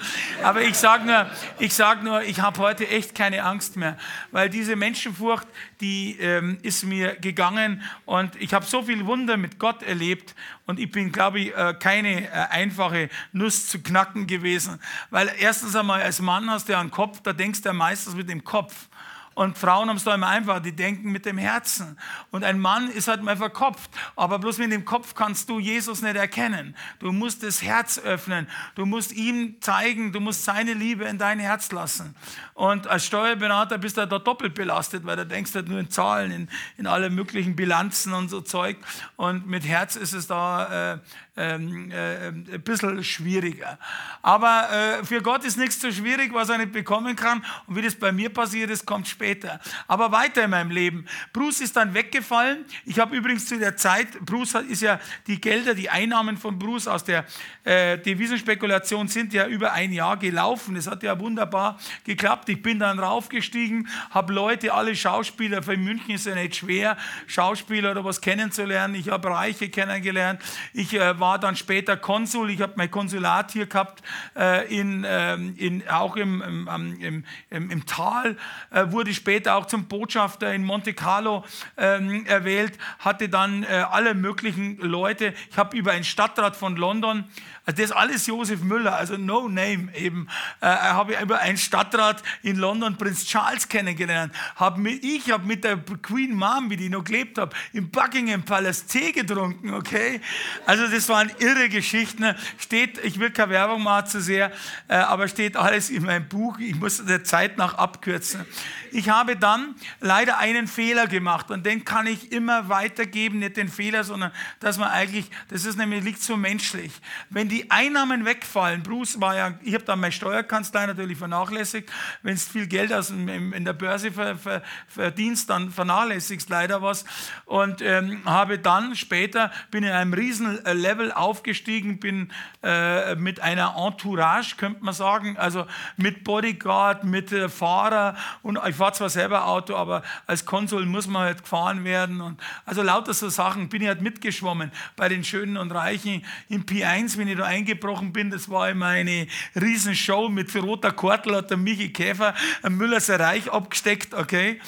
aber ich sage nur, ich, sag nur, ich habe heute echt keine Angst mehr. Weil diese Menschenfurcht, die ähm, ist mir gegangen. Und ich habe so viel Wunder mit Gott erlebt. Und ich bin, glaube ich, äh, keine äh, einfache Nuss zu knacken gewesen. Weil erstens einmal als Mann hast du ja einen Kopf, da denkst du ja meistens mit dem Kopf. Und Frauen haben es da immer einfach, die denken mit dem Herzen. Und ein Mann ist halt mal verkopft. Aber bloß mit dem Kopf kannst du Jesus nicht erkennen. Du musst das Herz öffnen. Du musst ihm zeigen, du musst seine Liebe in dein Herz lassen. Und als Steuerberater bist du da doppelt belastet, weil du denkst halt nur in Zahlen, in, in alle möglichen Bilanzen und so Zeug. Und mit Herz ist es da äh, ähm, äh, ein bisschen schwieriger. Aber äh, für Gott ist nichts so schwierig, was er nicht bekommen kann. Und wie das bei mir passiert ist, kommt später. Aber weiter in meinem Leben. Bruce ist dann weggefallen. Ich habe übrigens zu der Zeit, Bruce ist ja die Gelder, die Einnahmen von Bruce aus der äh, Devisenspekulation sind ja über ein Jahr gelaufen. Das hat ja wunderbar geklappt. Ich bin dann raufgestiegen, habe Leute, alle Schauspieler, für München ist ja nicht schwer, Schauspieler oder was kennenzulernen. Ich habe Reiche kennengelernt. Ich äh, war dann später Konsul. Ich habe mein Konsulat hier gehabt, äh, in, ähm, in, auch im, im, im, im Tal. Äh, wurde später auch zum Botschafter in Monte Carlo ähm, erwählt. Hatte dann äh, alle möglichen Leute. Ich habe über einen Stadtrat von London also das alles Josef Müller, also no name eben. Äh, habe ich über einen Stadtrat in London, Prinz Charles, kennengelernt. Hab mit, ich habe mit der Queen Mom, wie die noch gelebt habe, im Buckingham Palace Tee getrunken, okay? Also das waren irre Geschichten. Steht, ich will keine Werbung machen zu sehr, äh, aber steht alles in meinem Buch. Ich muss der Zeit nach abkürzen. Ich habe dann leider einen Fehler gemacht und den kann ich immer weitergeben, nicht den Fehler, sondern dass man eigentlich, das ist nämlich, liegt so menschlich. Wenn die Einnahmen wegfallen, Bruce war ja, ich habe dann meine Steuerkanzlei natürlich vernachlässigt, wenn es viel Geld aus in der Börse verdienst, dann vernachlässigst leider was. Und ähm, habe dann später, bin in einem riesen Level aufgestiegen, bin äh, mit einer Entourage, könnte man sagen, also mit Bodyguard, mit äh, Fahrer. Und ich fahre zwar selber Auto, aber als Konsul muss man halt gefahren werden. Und also lauter so Sachen, bin ich halt mitgeschwommen bei den Schönen und Reichen im P1, wenn ich da da eingebrochen bin, das war immer eine Riesenshow mit roter Kortel, hat der Michi Käfer ein Müllerser Reich abgesteckt, okay?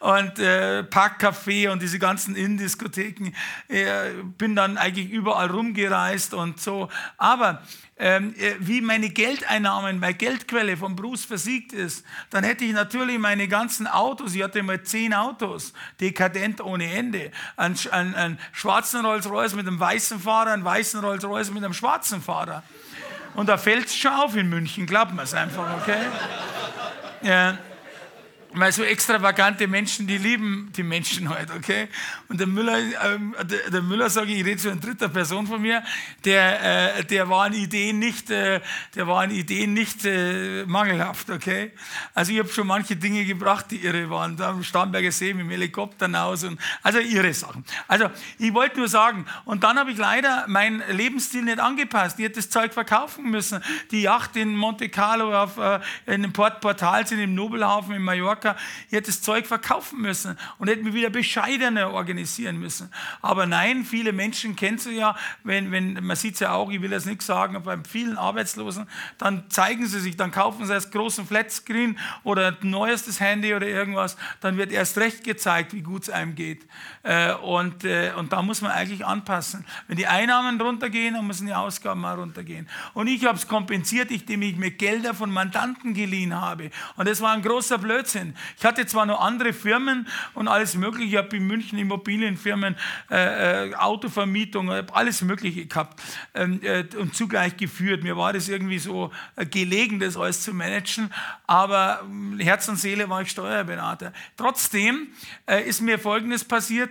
Und äh, Parkcafé und diese ganzen Innendiskotheken. Äh, bin dann eigentlich überall rumgereist und so. Aber wie meine Geldeinnahmen, meine Geldquelle von Bruce versiegt ist, dann hätte ich natürlich meine ganzen Autos, ich hatte mal zehn Autos, dekadent ohne Ende, einen, einen, einen schwarzen Rolls-Royce mit einem weißen Fahrer, einen weißen Rolls-Royce mit einem schwarzen Fahrer. Und da fällt es schon auf in München, glaubt man es einfach, okay? Ja. Weil so extravagante Menschen, die lieben die Menschen halt, okay? Und der Müller, ähm, der, der, Müller sage ich, ich rede so in dritter Person von mir, der, äh, der war an Ideen nicht, äh, der war an Ideen nicht äh, mangelhaft, okay? Also ich habe schon manche Dinge gebracht, die irre waren, da am Starnberger See mit dem Helikopter hinaus und, also irre Sachen. Also ich wollte nur sagen, und dann habe ich leider meinen Lebensstil nicht angepasst. Ich hätte das Zeug verkaufen müssen. Die Yacht in Monte Carlo auf, äh, in dem Port Portal sind im Nobelhafen in Mallorca Mallorca. Ich hätte das Zeug verkaufen müssen und hätte mich wieder bescheidener organisieren müssen. Aber nein, viele Menschen kennst du ja, wenn, wenn man sieht es ja auch, ich will das nicht sagen, bei vielen Arbeitslosen, dann zeigen sie sich, dann kaufen sie das großen Flatscreen oder ein neuestes Handy oder irgendwas, dann wird erst recht gezeigt, wie gut es einem geht. Äh, und, äh, und da muss man eigentlich anpassen. Wenn die Einnahmen runtergehen, dann müssen die Ausgaben auch runtergehen. Und ich habe es kompensiert, indem ich mir Gelder von Mandanten geliehen habe. Und das war ein großer Blödsinn. Ich hatte zwar noch andere Firmen und alles Mögliche, ich habe in München Immobilienfirmen, äh, äh, Autovermietung, alles Mögliche gehabt ähm, äh, und zugleich geführt. Mir war das irgendwie so äh, gelegen, das alles zu managen, aber ähm, Herz und Seele war ich Steuerberater. Trotzdem äh, ist mir Folgendes passiert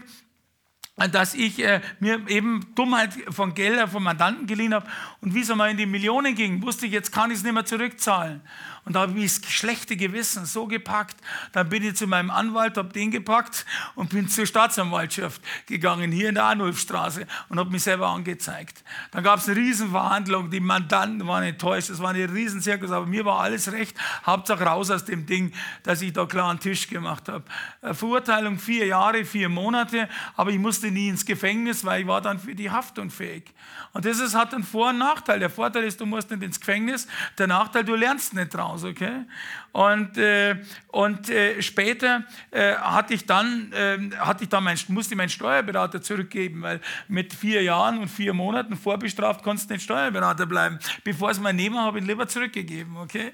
dass ich äh, mir eben Dummheit von Geldern von Mandanten geliehen habe und wie es einmal in die Millionen ging, wusste ich, jetzt kann ich es nicht mehr zurückzahlen. Und da habe ich das schlechte Gewissen so gepackt. Dann bin ich zu meinem Anwalt, habe den gepackt und bin zur Staatsanwaltschaft gegangen, hier in der Arnulfstraße und habe mich selber angezeigt. Dann gab es eine Riesenverhandlung, die Mandanten waren enttäuscht, es war eine Riesenzirkus, aber mir war alles recht. Hauptsache raus aus dem Ding, dass ich da klar einen Tisch gemacht habe. Verurteilung vier Jahre, vier Monate, aber ich musste nie ins Gefängnis, weil ich war dann für die Haftung fähig. Und das ist, hat einen Vor- und Nachteil. Der Vorteil ist, du musst nicht ins Gefängnis. Der Nachteil, du lernst nicht draus, okay? Und, äh, und äh, später äh, hatte ich dann, äh, hatte ich dann mein, musste ich meinen Steuerberater zurückgeben, weil mit vier Jahren und vier Monaten vorbestraft konntest du nicht Steuerberater bleiben. Bevor es mein Nehmer habe ich ihn lieber zurückgegeben, okay?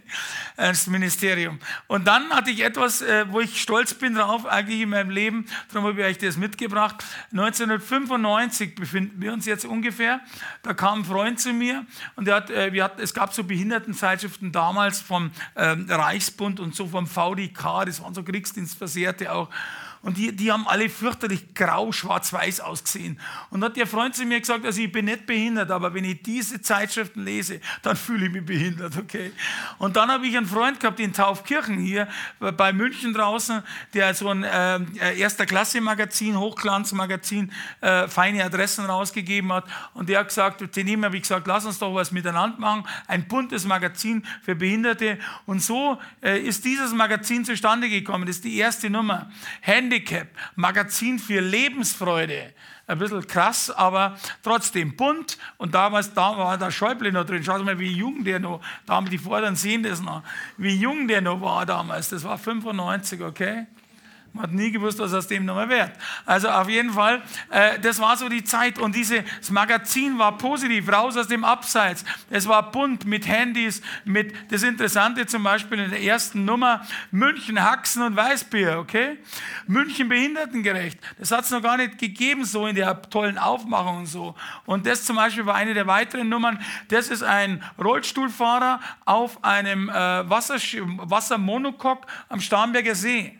Ins Ministerium. Und dann hatte ich etwas, äh, wo ich stolz bin drauf, eigentlich in meinem Leben, darum habe ich euch das mitgebracht. 1995 befinden wir uns jetzt ungefähr. Da kam ein Freund zu mir und der hat, äh, wir hatten, es gab so Behindertenzeitschriften damals vom ähm, Reichsbund und so vom VDK, das waren so Kriegsdienstversehrte auch. Und die, die haben alle fürchterlich grau, schwarz-weiß ausgesehen. Und hat der Freund zu mir gesagt, also ich bin nicht behindert, aber wenn ich diese Zeitschriften lese, dann fühle ich mich behindert, okay? Und dann habe ich einen Freund gehabt in Taufkirchen hier bei München draußen, der so ein äh, erster Klasse Magazin, Hochglanzmagazin, äh, feine Adressen rausgegeben hat. Und der hat gesagt, zu ihm habe ich gesagt, lass uns doch was miteinander machen. Ein buntes Magazin für Behinderte. Und so äh, ist dieses Magazin zustande gekommen. Das ist die erste Nummer. Handy Handicap, Magazin für Lebensfreude. Ein bisschen krass, aber trotzdem bunt. Und damals da war der Schäuble noch drin. Schaut mal, wie jung der noch, da haben die Vorderen sehen das noch, wie jung der noch war damals. Das war 95, okay? Man hat nie gewusst, was aus dem nochmal wird. Also auf jeden Fall, äh, das war so die Zeit und dieses Magazin war positiv, raus aus dem Abseits. Es war bunt mit Handys, mit das Interessante zum Beispiel in der ersten Nummer München Haxen und Weißbier, okay? München behindertengerecht. Das hat es noch gar nicht gegeben so in der tollen Aufmachung und so. Und das zum Beispiel war eine der weiteren Nummern. Das ist ein Rollstuhlfahrer auf einem äh, Wasser, Wassermonokok am Starnberger See.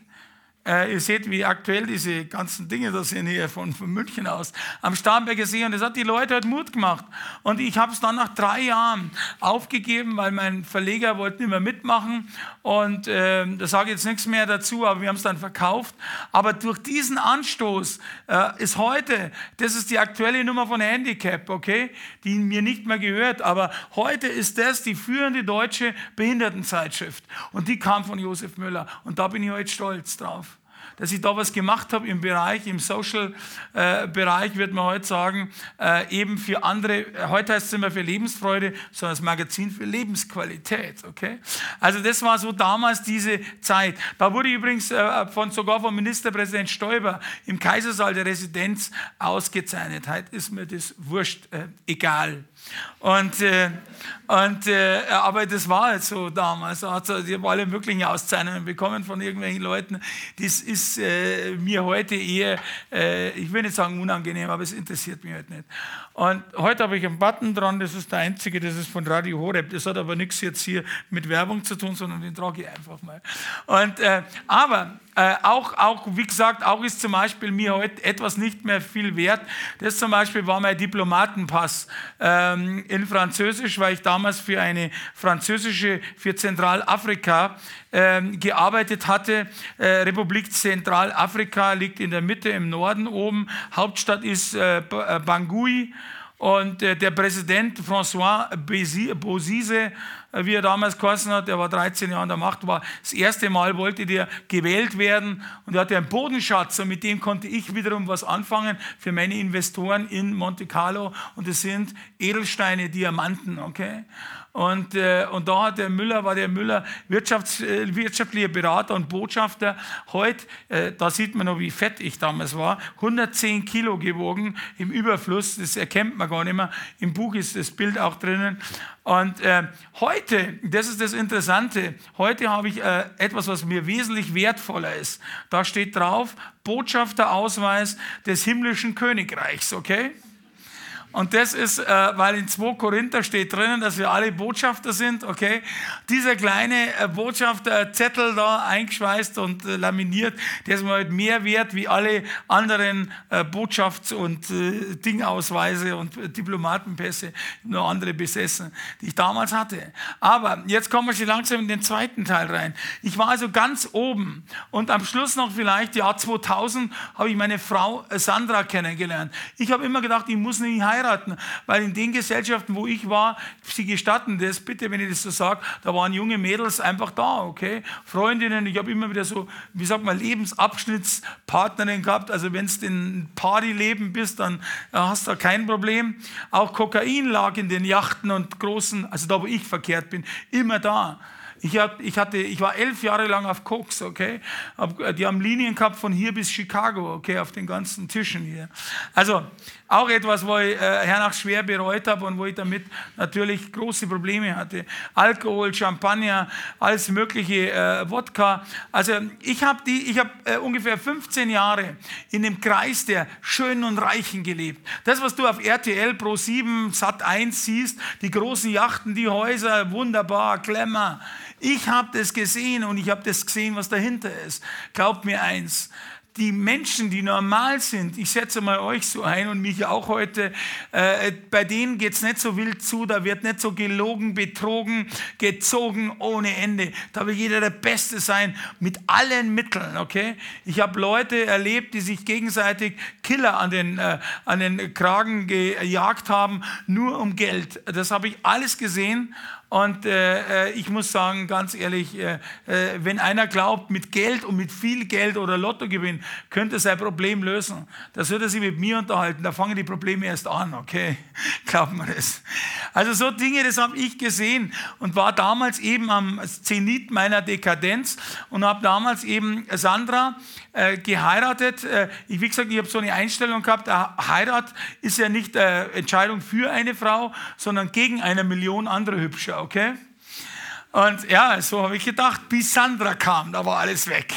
Äh, ihr seht, wie aktuell diese ganzen Dinge da sind hier von, von München aus am Starnberger See. Und das hat die Leute halt Mut gemacht. Und ich habe es dann nach drei Jahren aufgegeben, weil mein Verleger wollte nicht mehr mitmachen. Und äh, da sage ich jetzt nichts mehr dazu, aber wir haben es dann verkauft. Aber durch diesen Anstoß äh, ist heute, das ist die aktuelle Nummer von Handicap, okay, die mir nicht mehr gehört. Aber heute ist das die führende deutsche Behindertenzeitschrift. Und die kam von Josef Müller. Und da bin ich heute stolz drauf dass ich da was gemacht habe im Bereich, im Social-Bereich, äh, wird man heute sagen, äh, eben für andere, heute heißt es immer für Lebensfreude, sondern das Magazin für Lebensqualität. Okay? Also das war so damals diese Zeit. Da wurde übrigens äh, von, sogar vom Ministerpräsident Stoiber im Kaisersaal der Residenz ausgezeichnet. Heute ist mir das wurscht, äh, egal. Und, äh, und, äh, aber das war halt so damals. Also, ich habe alle möglichen Auszeichnungen bekommen von irgendwelchen Leuten. Das ist äh, mir heute eher, äh, ich will nicht sagen unangenehm, aber es interessiert mich halt nicht. Und heute habe ich einen Button dran, das ist der einzige, das ist von Radio Horeb. Das hat aber nichts jetzt hier mit Werbung zu tun, sondern den trage ich einfach mal. Und, äh, aber äh, auch, auch, wie gesagt, auch ist zum Beispiel mir heute etwas nicht mehr viel wert. Das zum Beispiel war mein Diplomatenpass ähm, in Französisch, weil ich damals für eine französische, für Zentralafrika ähm, gearbeitet hatte. Äh, Republik Zentralafrika liegt in der Mitte im Norden oben. Hauptstadt ist äh, äh Bangui. Und äh, der Präsident François Bozise, äh, wie er damals geheißen hat, der war 13 Jahre an der Macht, war das erste Mal wollte der gewählt werden und er hatte einen Bodenschatz und mit dem konnte ich wiederum was anfangen für meine Investoren in Monte Carlo und das sind Edelsteine, Diamanten, okay? Und, äh, und da hat der Müller, war der Müller Wirtschafts-, äh, wirtschaftlicher Berater und Botschafter. Heute, äh, da sieht man noch, wie fett ich damals war, 110 Kilo gewogen im Überfluss, das erkennt man gar nicht mehr. Im Buch ist das Bild auch drinnen. Und äh, heute, das ist das Interessante, heute habe ich äh, etwas, was mir wesentlich wertvoller ist. Da steht drauf, Botschafterausweis des himmlischen Königreichs, okay? Und das ist, äh, weil in 2 Korinther steht drinnen, dass wir alle Botschafter sind, okay? Dieser kleine äh, Botschafterzettel da eingeschweißt und äh, laminiert, der ist mir halt mehr wert wie alle anderen äh, Botschafts- und äh, Dingausweise und äh, Diplomatenpässe, nur andere besessen, die ich damals hatte. Aber jetzt kommen wir schon langsam in den zweiten Teil rein. Ich war also ganz oben und am Schluss noch vielleicht, Jahr 2000, habe ich meine Frau äh, Sandra kennengelernt. Ich habe immer gedacht, ich muss nicht heiraten heiraten, weil in den Gesellschaften, wo ich war, sie gestatten das, bitte, wenn ich das so sage, da waren junge Mädels einfach da, okay? Freundinnen, ich habe immer wieder so, wie sagt man, Lebensabschnittspartnerinnen gehabt, also wenn du in Partyleben bist, dann hast du da kein Problem. Auch Kokain lag in den Yachten und großen, also da, wo ich verkehrt bin, immer da. Ich, hatte, ich war elf Jahre lang auf Koks, okay? Die haben Linien gehabt von hier bis Chicago, okay, auf den ganzen Tischen hier. Also auch etwas, wo ich äh, hernach schwer bereut habe und wo ich damit natürlich große Probleme hatte. Alkohol, Champagner, alles mögliche, äh, Wodka. Also ich habe hab, äh, ungefähr 15 Jahre in dem Kreis der Schönen und Reichen gelebt. Das, was du auf RTL Pro 7, Sat 1 siehst, die großen Yachten, die Häuser, wunderbar, Glamour. Ich habe das gesehen und ich habe das gesehen, was dahinter ist. Glaubt mir eins, die Menschen, die normal sind, ich setze mal euch so ein und mich auch heute, äh, bei denen geht es nicht so wild zu, da wird nicht so gelogen, betrogen, gezogen ohne Ende. Da will jeder der Beste sein mit allen Mitteln, okay? Ich habe Leute erlebt, die sich gegenseitig Killer an den, äh, an den Kragen gejagt haben, nur um Geld. Das habe ich alles gesehen und äh, äh, ich muss sagen, ganz ehrlich, äh, äh, wenn einer glaubt, mit Geld und mit viel Geld oder Lottogewinn könnte er sein Problem lösen, dann sollte er sich mit mir unterhalten. Da fangen die Probleme erst an, okay? Glaubt man das? Also so Dinge, das habe ich gesehen und war damals eben am Zenit meiner Dekadenz und habe damals eben Sandra äh, geheiratet. Äh, ich, wie gesagt, ich habe so eine Einstellung gehabt, Heirat ist ja nicht Entscheidung für eine Frau, sondern gegen eine Million andere Hübsche okay? Und ja, so habe ich gedacht, bis Sandra kam, da war alles weg.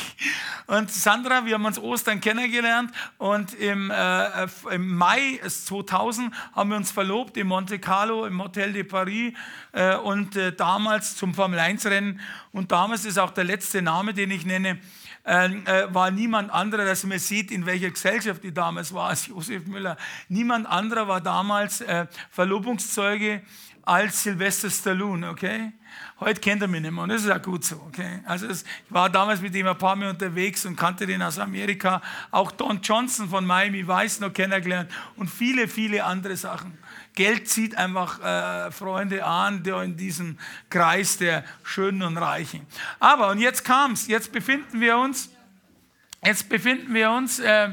Und Sandra, wir haben uns Ostern kennengelernt und im, äh, im Mai 2000 haben wir uns verlobt in Monte Carlo im Hotel de Paris äh, und äh, damals zum Formel 1 Rennen und damals ist auch der letzte Name, den ich nenne, ähm, äh, war niemand anderer, dass man sieht, in welcher Gesellschaft die damals war, als Josef Müller. Niemand anderer war damals äh, Verlobungszeuge als Sylvester Stallone, okay? Heute kennt er mich nicht mehr und das ist auch gut so, okay? Also es, ich war damals mit ihm ein paar Mal unterwegs und kannte den aus Amerika. Auch Don Johnson von Miami Vice noch kennengelernt und viele, viele andere Sachen. Geld zieht einfach äh, Freunde an, der in diesem Kreis der Schönen und Reichen. Aber, und jetzt kam's, jetzt befinden wir uns, jetzt befinden wir uns... Äh,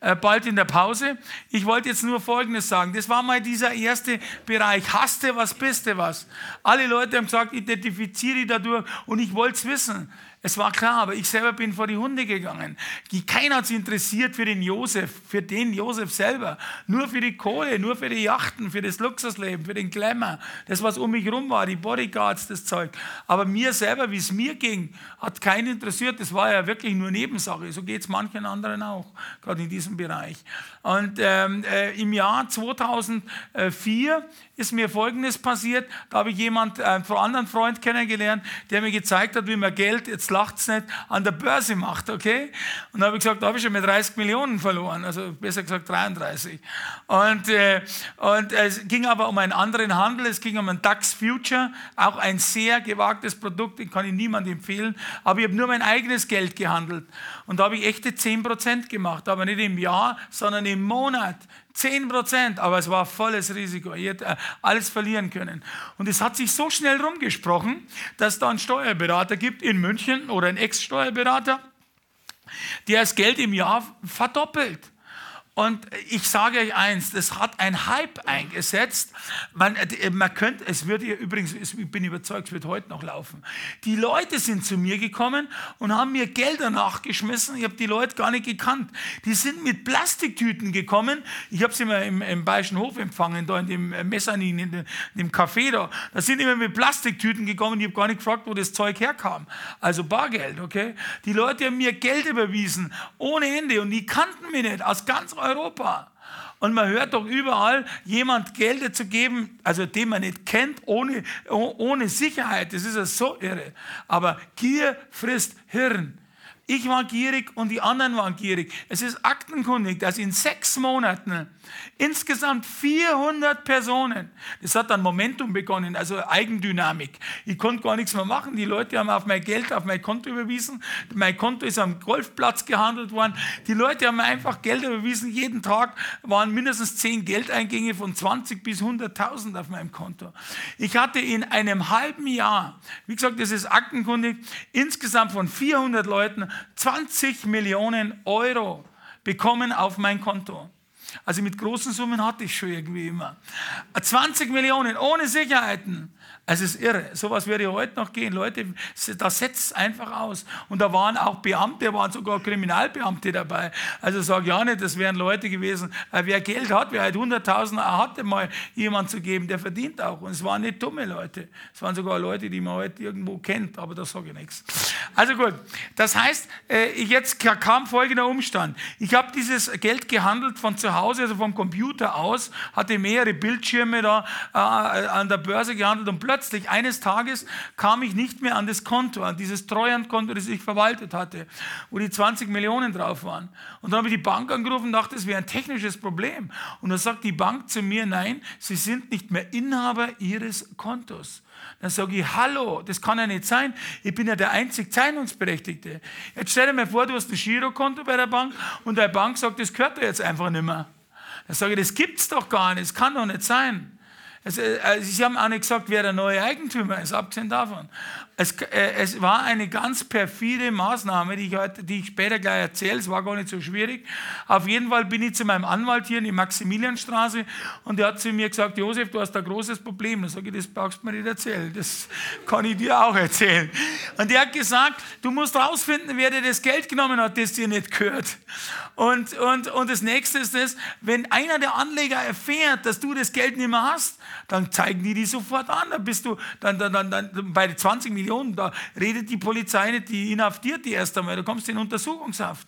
äh, bald in der Pause. Ich wollte jetzt nur Folgendes sagen. Das war mal dieser erste Bereich. Hast du was, bist du was. Alle Leute haben gesagt, identifiziere dadurch und ich wollte es wissen. Es war klar, aber ich selber bin vor die Hunde gegangen. Keiner hat sich interessiert für den Josef, für den Josef selber. Nur für die Kohle, nur für die Yachten, für das Luxusleben, für den Glamour. Das, was um mich herum war, die Bodyguards, das Zeug. Aber mir selber, wie es mir ging, hat keinen interessiert. Das war ja wirklich nur Nebensache. So geht es manchen anderen auch, gerade in diesem Bereich. Und ähm, äh, im Jahr 2004 ist mir Folgendes passiert. Da habe ich jemanden, einen anderen Freund kennengelernt, der mir gezeigt hat, wie man Geld, jetzt lacht es nicht, an der Börse macht, okay? Und da habe ich gesagt, da habe ich schon mit 30 Millionen verloren, also besser gesagt 33. Und, äh, und es ging aber um einen anderen Handel, es ging um einen DAX Future, auch ein sehr gewagtes Produkt, den kann ich niemandem empfehlen, aber ich habe nur mein eigenes Geld gehandelt. Und da habe ich echte 10% gemacht, aber nicht im Jahr, sondern im Monat 10 Prozent, aber es war volles Risiko. Ich hätte äh, alles verlieren können. Und es hat sich so schnell rumgesprochen, dass da einen Steuerberater gibt in München oder einen Ex-Steuerberater, der das Geld im Jahr verdoppelt. Und ich sage euch eins, das hat ein Hype eingesetzt. Man, äh, man könnte, es wird hier übrigens, ich bin überzeugt, es wird heute noch laufen. Die Leute sind zu mir gekommen und haben mir Gelder nachgeschmissen. Ich habe die Leute gar nicht gekannt. Die sind mit Plastiktüten gekommen. Ich habe sie immer im, im Bayerischen Hof empfangen, da in dem äh, Messanin, in, dem, in dem Café da. Da sind immer mit Plastiktüten gekommen. Ich habe gar nicht gefragt, wo das Zeug herkam. Also Bargeld, okay? Die Leute haben mir Geld überwiesen, ohne Ende. Und die kannten mich nicht, aus ganz Europa. Europa. Und man hört doch überall, jemand Geld zu geben, also den man nicht kennt, ohne, ohne Sicherheit. Das ist ja so irre. Aber Gier frisst Hirn. Ich war gierig und die anderen waren gierig. Es ist aktenkundig, dass in sechs Monaten insgesamt 400 Personen, das hat dann Momentum begonnen, also Eigendynamik. Ich konnte gar nichts mehr machen. Die Leute haben auf mein Geld, auf mein Konto überwiesen. Mein Konto ist am Golfplatz gehandelt worden. Die Leute haben einfach Geld überwiesen. Jeden Tag waren mindestens 10 Geldeingänge von 20 bis 100.000 auf meinem Konto. Ich hatte in einem halben Jahr, wie gesagt, das ist aktenkundig, insgesamt von 400 Leuten 20 Millionen Euro bekommen auf mein Konto. Also mit großen Summen hatte ich schon irgendwie immer. 20 Millionen ohne Sicherheiten. Es ist irre. Sowas würde heute noch gehen. Leute, das setzt einfach aus. Und da waren auch Beamte, waren sogar Kriminalbeamte dabei. Also sag ja nicht, das wären Leute gewesen. Wer Geld hat, wer halt 100.000 hatte, mal jemand zu geben, der verdient auch. Und es waren nicht dumme Leute. Es waren sogar Leute, die man heute irgendwo kennt, aber da sage ich nichts. Also gut. Das heißt, äh, jetzt kam folgender Umstand. Ich habe dieses Geld gehandelt von zu Hause, also vom Computer aus, hatte mehrere Bildschirme da äh, an der Börse gehandelt und plötzlich plötzlich eines Tages kam ich nicht mehr an das Konto, an dieses Treuhandkonto, das ich verwaltet hatte, wo die 20 Millionen drauf waren. Und dann habe ich die Bank angerufen und dachte, das wäre ein technisches Problem. Und dann sagt die Bank zu mir, nein, Sie sind nicht mehr Inhaber Ihres Kontos. Dann sage ich, hallo, das kann ja nicht sein. Ich bin ja der einzig Zeichnungsberechtigte. Jetzt stell dir mal vor, du hast ein Girokonto bei der Bank und deine Bank sagt, das gehört dir jetzt einfach nicht mehr. Dann sage ich, das gibt es doch gar nicht, das kann doch nicht sein. Also, Sie haben auch nicht gesagt, wer der neue Eigentümer ist, abgesehen davon. Es, äh, es, war eine ganz perfide Maßnahme, die ich, heute, die ich später gleich erzähle. Es war gar nicht so schwierig. Auf jeden Fall bin ich zu meinem Anwalt hier in die Maximilianstraße und der hat zu mir gesagt, Josef, du hast ein großes Problem. Da sage ich, das brauchst du mir nicht erzählen. Das kann ich dir auch erzählen. Und der hat gesagt, du musst rausfinden, wer dir das Geld genommen hat, das dir nicht gehört. Und, und, und das nächste ist das, wenn einer der Anleger erfährt, dass du das Geld nicht mehr hast, dann zeigen die dich sofort an. Dann bist du dann, dann, dann, dann bei 20 Millionen Millionen, da redet die Polizei nicht, die inhaftiert die erst einmal, du kommst in Untersuchungshaft.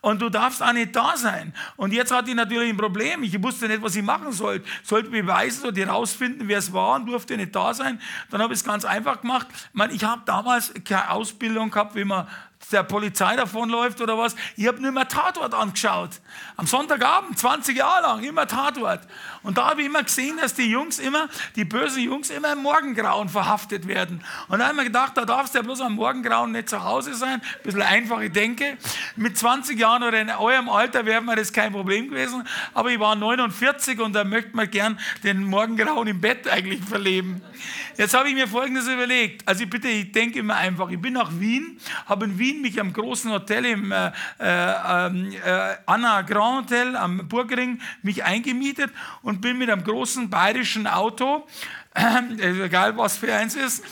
Und du darfst auch nicht da sein. Und jetzt hatte ich natürlich ein Problem. Ich wusste nicht, was ich machen sollte. Sollte beweisen oder herausfinden, wer es war und durfte nicht da sein. Dann habe ich es ganz einfach gemacht. Ich, meine, ich habe damals keine Ausbildung gehabt, wie man der Polizei davonläuft oder was. Ich habe nur mehr Tatort angeschaut. Am Sonntagabend, 20 Jahre lang, immer Tatort. Und da habe ich immer gesehen, dass die Jungs immer, die bösen Jungs immer im Morgengrauen verhaftet werden. Und da habe ich mir gedacht, da darfst du ja bloß am Morgengrauen nicht zu Hause sein. Ein bisschen einfache Denke. Mit 20 Jahren oder in eurem Alter wäre mir das kein Problem gewesen. Aber ich war 49 und da möchte man gern den Morgengrauen im Bett eigentlich verleben. Jetzt habe ich mir Folgendes überlegt. Also bitte, ich denke immer einfach. Ich bin nach Wien, habe in Wien mich am großen Hotel im äh, äh, äh, Anna Grand Hotel am Burgring mich eingemietet und bin mit einem großen bayerischen Auto, äh, egal was für eins ist,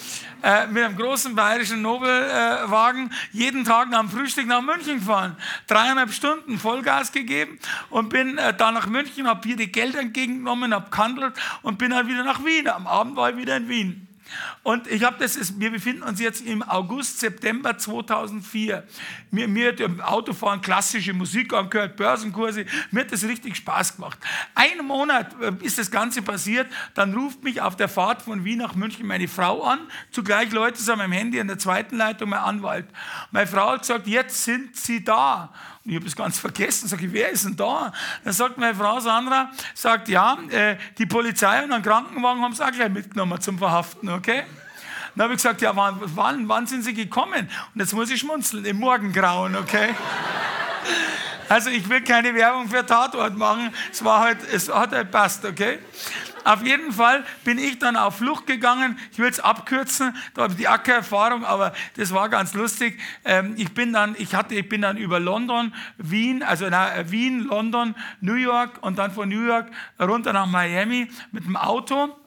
äh, mit einem großen bayerischen Nobelwagen jeden Tag dem Frühstück nach München gefahren. Dreieinhalb Stunden Vollgas gegeben und bin äh, da nach München, habe hier die Geld entgegengenommen, habe gehandelt und bin dann wieder nach Wien. Am Abend war ich wieder in Wien. Und ich habe wir befinden uns jetzt im August, September 2004. Mir, mir hat im Autofahren klassische Musik angehört, Börsenkurse. Mir hat das richtig Spaß gemacht. Einen Monat äh, ist das Ganze passiert. Dann ruft mich auf der Fahrt von Wien nach München meine Frau an. Zugleich Leute an meinem Handy in der zweiten Leitung, mein Anwalt. Meine Frau hat gesagt, jetzt sind Sie da. Ich habe das ganz vergessen. Sag ich, wer ist denn da? Dann sagt meine Frau Sandra, sagt, ja, äh, die Polizei und einen Krankenwagen haben sie auch gleich mitgenommen zum Verhaften, okay? Dann habe ich gesagt, ja, wann, wann, wann sind Sie gekommen? Und jetzt muss ich schmunzeln, im Morgengrauen, okay? Also ich will keine Werbung für Tatort machen. Es war halt, es hat halt passt, okay? Auf jeden Fall bin ich dann auf Flucht gegangen. Ich will es abkürzen, da habe ich die Ackererfahrung, aber das war ganz lustig. Ähm, ich bin dann, ich hatte, ich bin dann über London, Wien, also na, Wien, London, New York und dann von New York runter nach Miami mit dem Auto.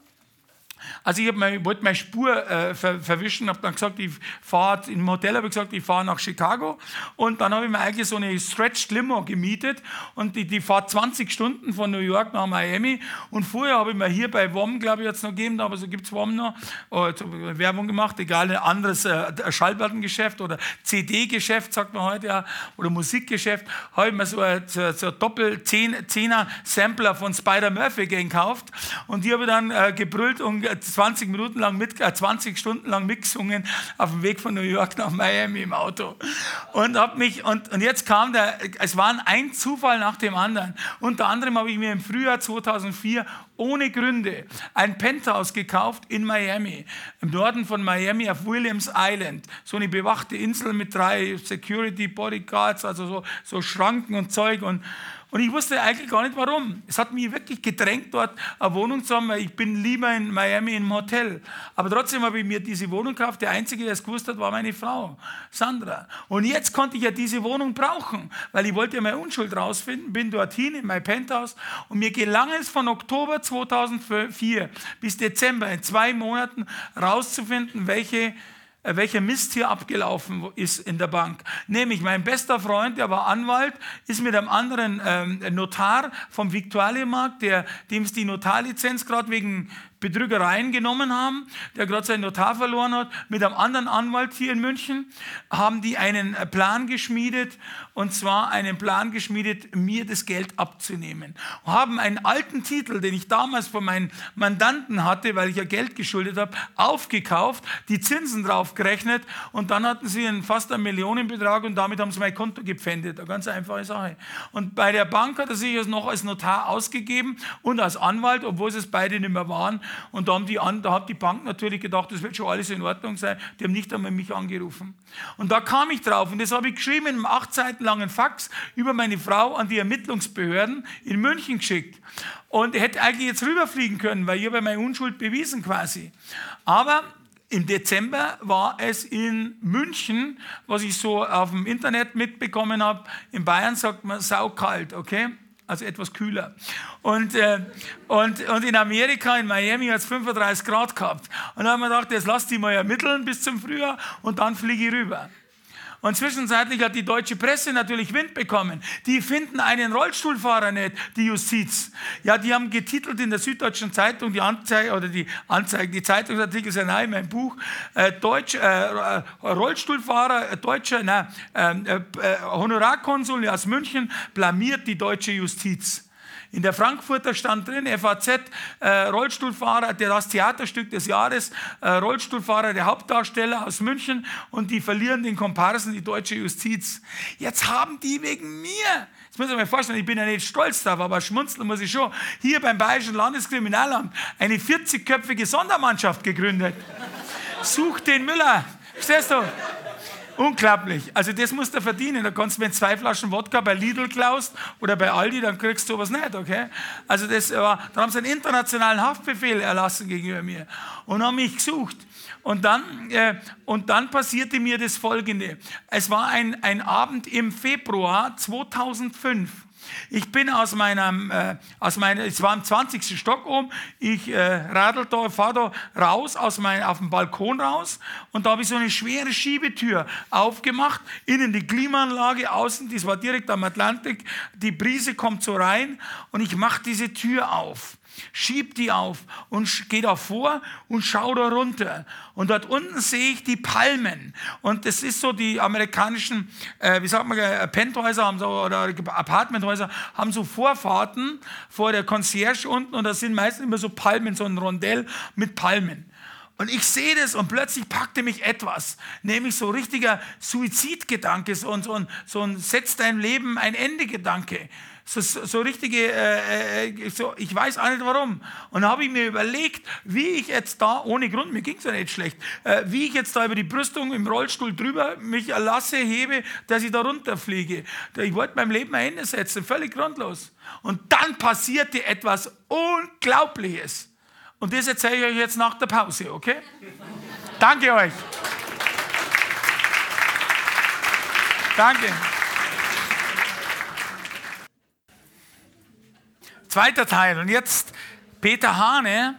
Also ich mein, wollte meine Spur äh, ver, verwischen, habe dann gesagt, ich fahre im Hotel, habe ich gesagt, ich fahre nach Chicago. Und dann habe ich mir eigentlich so eine Stretched Limo gemietet. Und die, die fahrt 20 Stunden von New York nach Miami. Und vorher habe ich mir hier bei WOM, glaube ich, jetzt noch gegeben, aber so gibt es WOM noch, äh, Werbung gemacht, egal, ein anderes äh, Schallplattengeschäft oder CD-Geschäft, sagt man heute ja, oder Musikgeschäft, habe ich mir so ein, so, so Doppel-Zehner Sampler von Spider Murphy gekauft. Und die habe ich dann äh, gebrüllt und 20 Minuten lang mit, äh, 20 Stunden lang mitgesungen auf dem Weg von New York nach Miami im Auto. Und hab mich, und, und jetzt kam der, es war ein Zufall nach dem anderen. Unter anderem habe ich mir im Frühjahr 2004 ohne Gründe ein Penthouse gekauft in Miami, im Norden von Miami auf Williams Island. So eine bewachte Insel mit drei Security Bodyguards, also so, so Schranken und Zeug und, und ich wusste eigentlich gar nicht warum. Es hat mich wirklich gedrängt, dort eine Wohnung zu haben, weil ich bin lieber in Miami im Hotel. Aber trotzdem habe ich mir diese Wohnung gekauft. Der Einzige, der es gewusst hat, war meine Frau, Sandra. Und jetzt konnte ich ja diese Wohnung brauchen, weil ich wollte ja meine Unschuld rausfinden. Bin dorthin in mein Penthouse und mir gelang es von Oktober 2004 bis Dezember in zwei Monaten rauszufinden, welche welcher Mist hier abgelaufen ist in der Bank. Nämlich mein bester Freund, der war Anwalt, ist mit einem anderen ähm, Notar vom Viktualienmarkt, der, dem ist die Notarlizenz gerade wegen Betrügereien genommen haben, der gerade seinen Notar verloren hat, mit einem anderen Anwalt hier in München, haben die einen Plan geschmiedet, und zwar einen Plan geschmiedet, mir das Geld abzunehmen. Haben einen alten Titel, den ich damals von meinen Mandanten hatte, weil ich ja Geld geschuldet habe, aufgekauft, die Zinsen drauf gerechnet und dann hatten sie einen, fast einen Millionenbetrag und damit haben sie mein Konto gepfändet. Eine ganz einfache Sache. Und bei der Bank hat er sich das noch als Notar ausgegeben und als Anwalt, obwohl es beide nicht mehr waren. Und da, haben die, da hat die Bank natürlich gedacht, das wird schon alles in Ordnung sein. Die haben nicht einmal mich angerufen. Und da kam ich drauf und das habe ich geschrieben in einem acht Seiten langen Fax über meine Frau an die Ermittlungsbehörden in München geschickt. Und hätte eigentlich jetzt rüberfliegen können, weil ich habe meine Unschuld bewiesen quasi. Aber im Dezember war es in München, was ich so auf dem Internet mitbekommen habe. In Bayern sagt man saukalt, okay? Also etwas kühler. Und, äh, und, und in Amerika, in Miami, hat es 35 Grad gehabt. Und dann haben wir gedacht, jetzt lass die mal ermitteln bis zum Frühjahr und dann fliege ich rüber. Und zwischenzeitlich hat die deutsche Presse natürlich Wind bekommen. Die finden einen Rollstuhlfahrer nicht, die Justiz. Ja, die haben getitelt in der Süddeutschen Zeitung, die Anzeige, oder die Anzeige, die Zeitungsartikel sind auch in meinem Buch, äh, Deutsch, äh, Rollstuhlfahrer, äh, deutscher, na, ähm, äh, äh, Honorarkonsul aus München blamiert die deutsche Justiz. In der Frankfurter stand drin, FAZ, äh, Rollstuhlfahrer, der das Theaterstück des Jahres, äh, Rollstuhlfahrer, der Hauptdarsteller aus München und die verlieren den Komparsen die deutsche Justiz. Jetzt haben die wegen mir, jetzt muss ich mir vorstellen, ich bin ja nicht stolz darauf, aber schmunzeln muss ich schon, hier beim Bayerischen Landeskriminalamt eine 40-köpfige Sondermannschaft gegründet. Sucht den Müller. Verstehst du? Unglaublich. Also das musst du verdienen. Da kannst du, wenn zwei Flaschen Wodka bei Lidl klaust oder bei Aldi, dann kriegst du sowas nicht, okay? Also das war, dann haben sie einen internationalen Haftbefehl erlassen gegenüber mir und haben mich gesucht. Und dann, äh, und dann passierte mir das Folgende. Es war ein, ein Abend im Februar 2005. Ich bin aus meinem, äh, aus meiner, es war im 20. Stock oben, ich äh, radel da, fahre da raus, aus mein, auf dem Balkon raus. Und da habe ich so eine schwere Schiebetür aufgemacht, innen die Klimaanlage, außen, das war direkt am Atlantik, die Brise kommt so rein und ich mache diese Tür auf schieb die auf und geh da vor und schau da runter. Und dort unten sehe ich die Palmen. Und das ist so, die amerikanischen, äh, wie sagt man, äh, Penthäuser haben so, oder Apartmenthäuser haben so Vorfahrten vor der Concierge unten und da sind meistens immer so Palmen, so ein Rondell mit Palmen. Und ich sehe das und plötzlich packte mich etwas, nämlich so richtiger Suizidgedanke, so ein, so so ein Setz dein Leben ein Ende Gedanke. So, so richtige, äh, äh, so, ich weiß auch nicht warum. Und habe ich mir überlegt, wie ich jetzt da, ohne Grund, mir ging es ja nicht schlecht, äh, wie ich jetzt da über die Brüstung im Rollstuhl drüber mich lasse, hebe, dass ich da runterfliege. Ich wollte mein Leben ein Ende setzen, völlig grundlos. Und dann passierte etwas Unglaubliches. Und das erzähle ich euch jetzt nach der Pause, okay? Danke euch. Danke. Zweiter Teil. Und jetzt, Peter Hane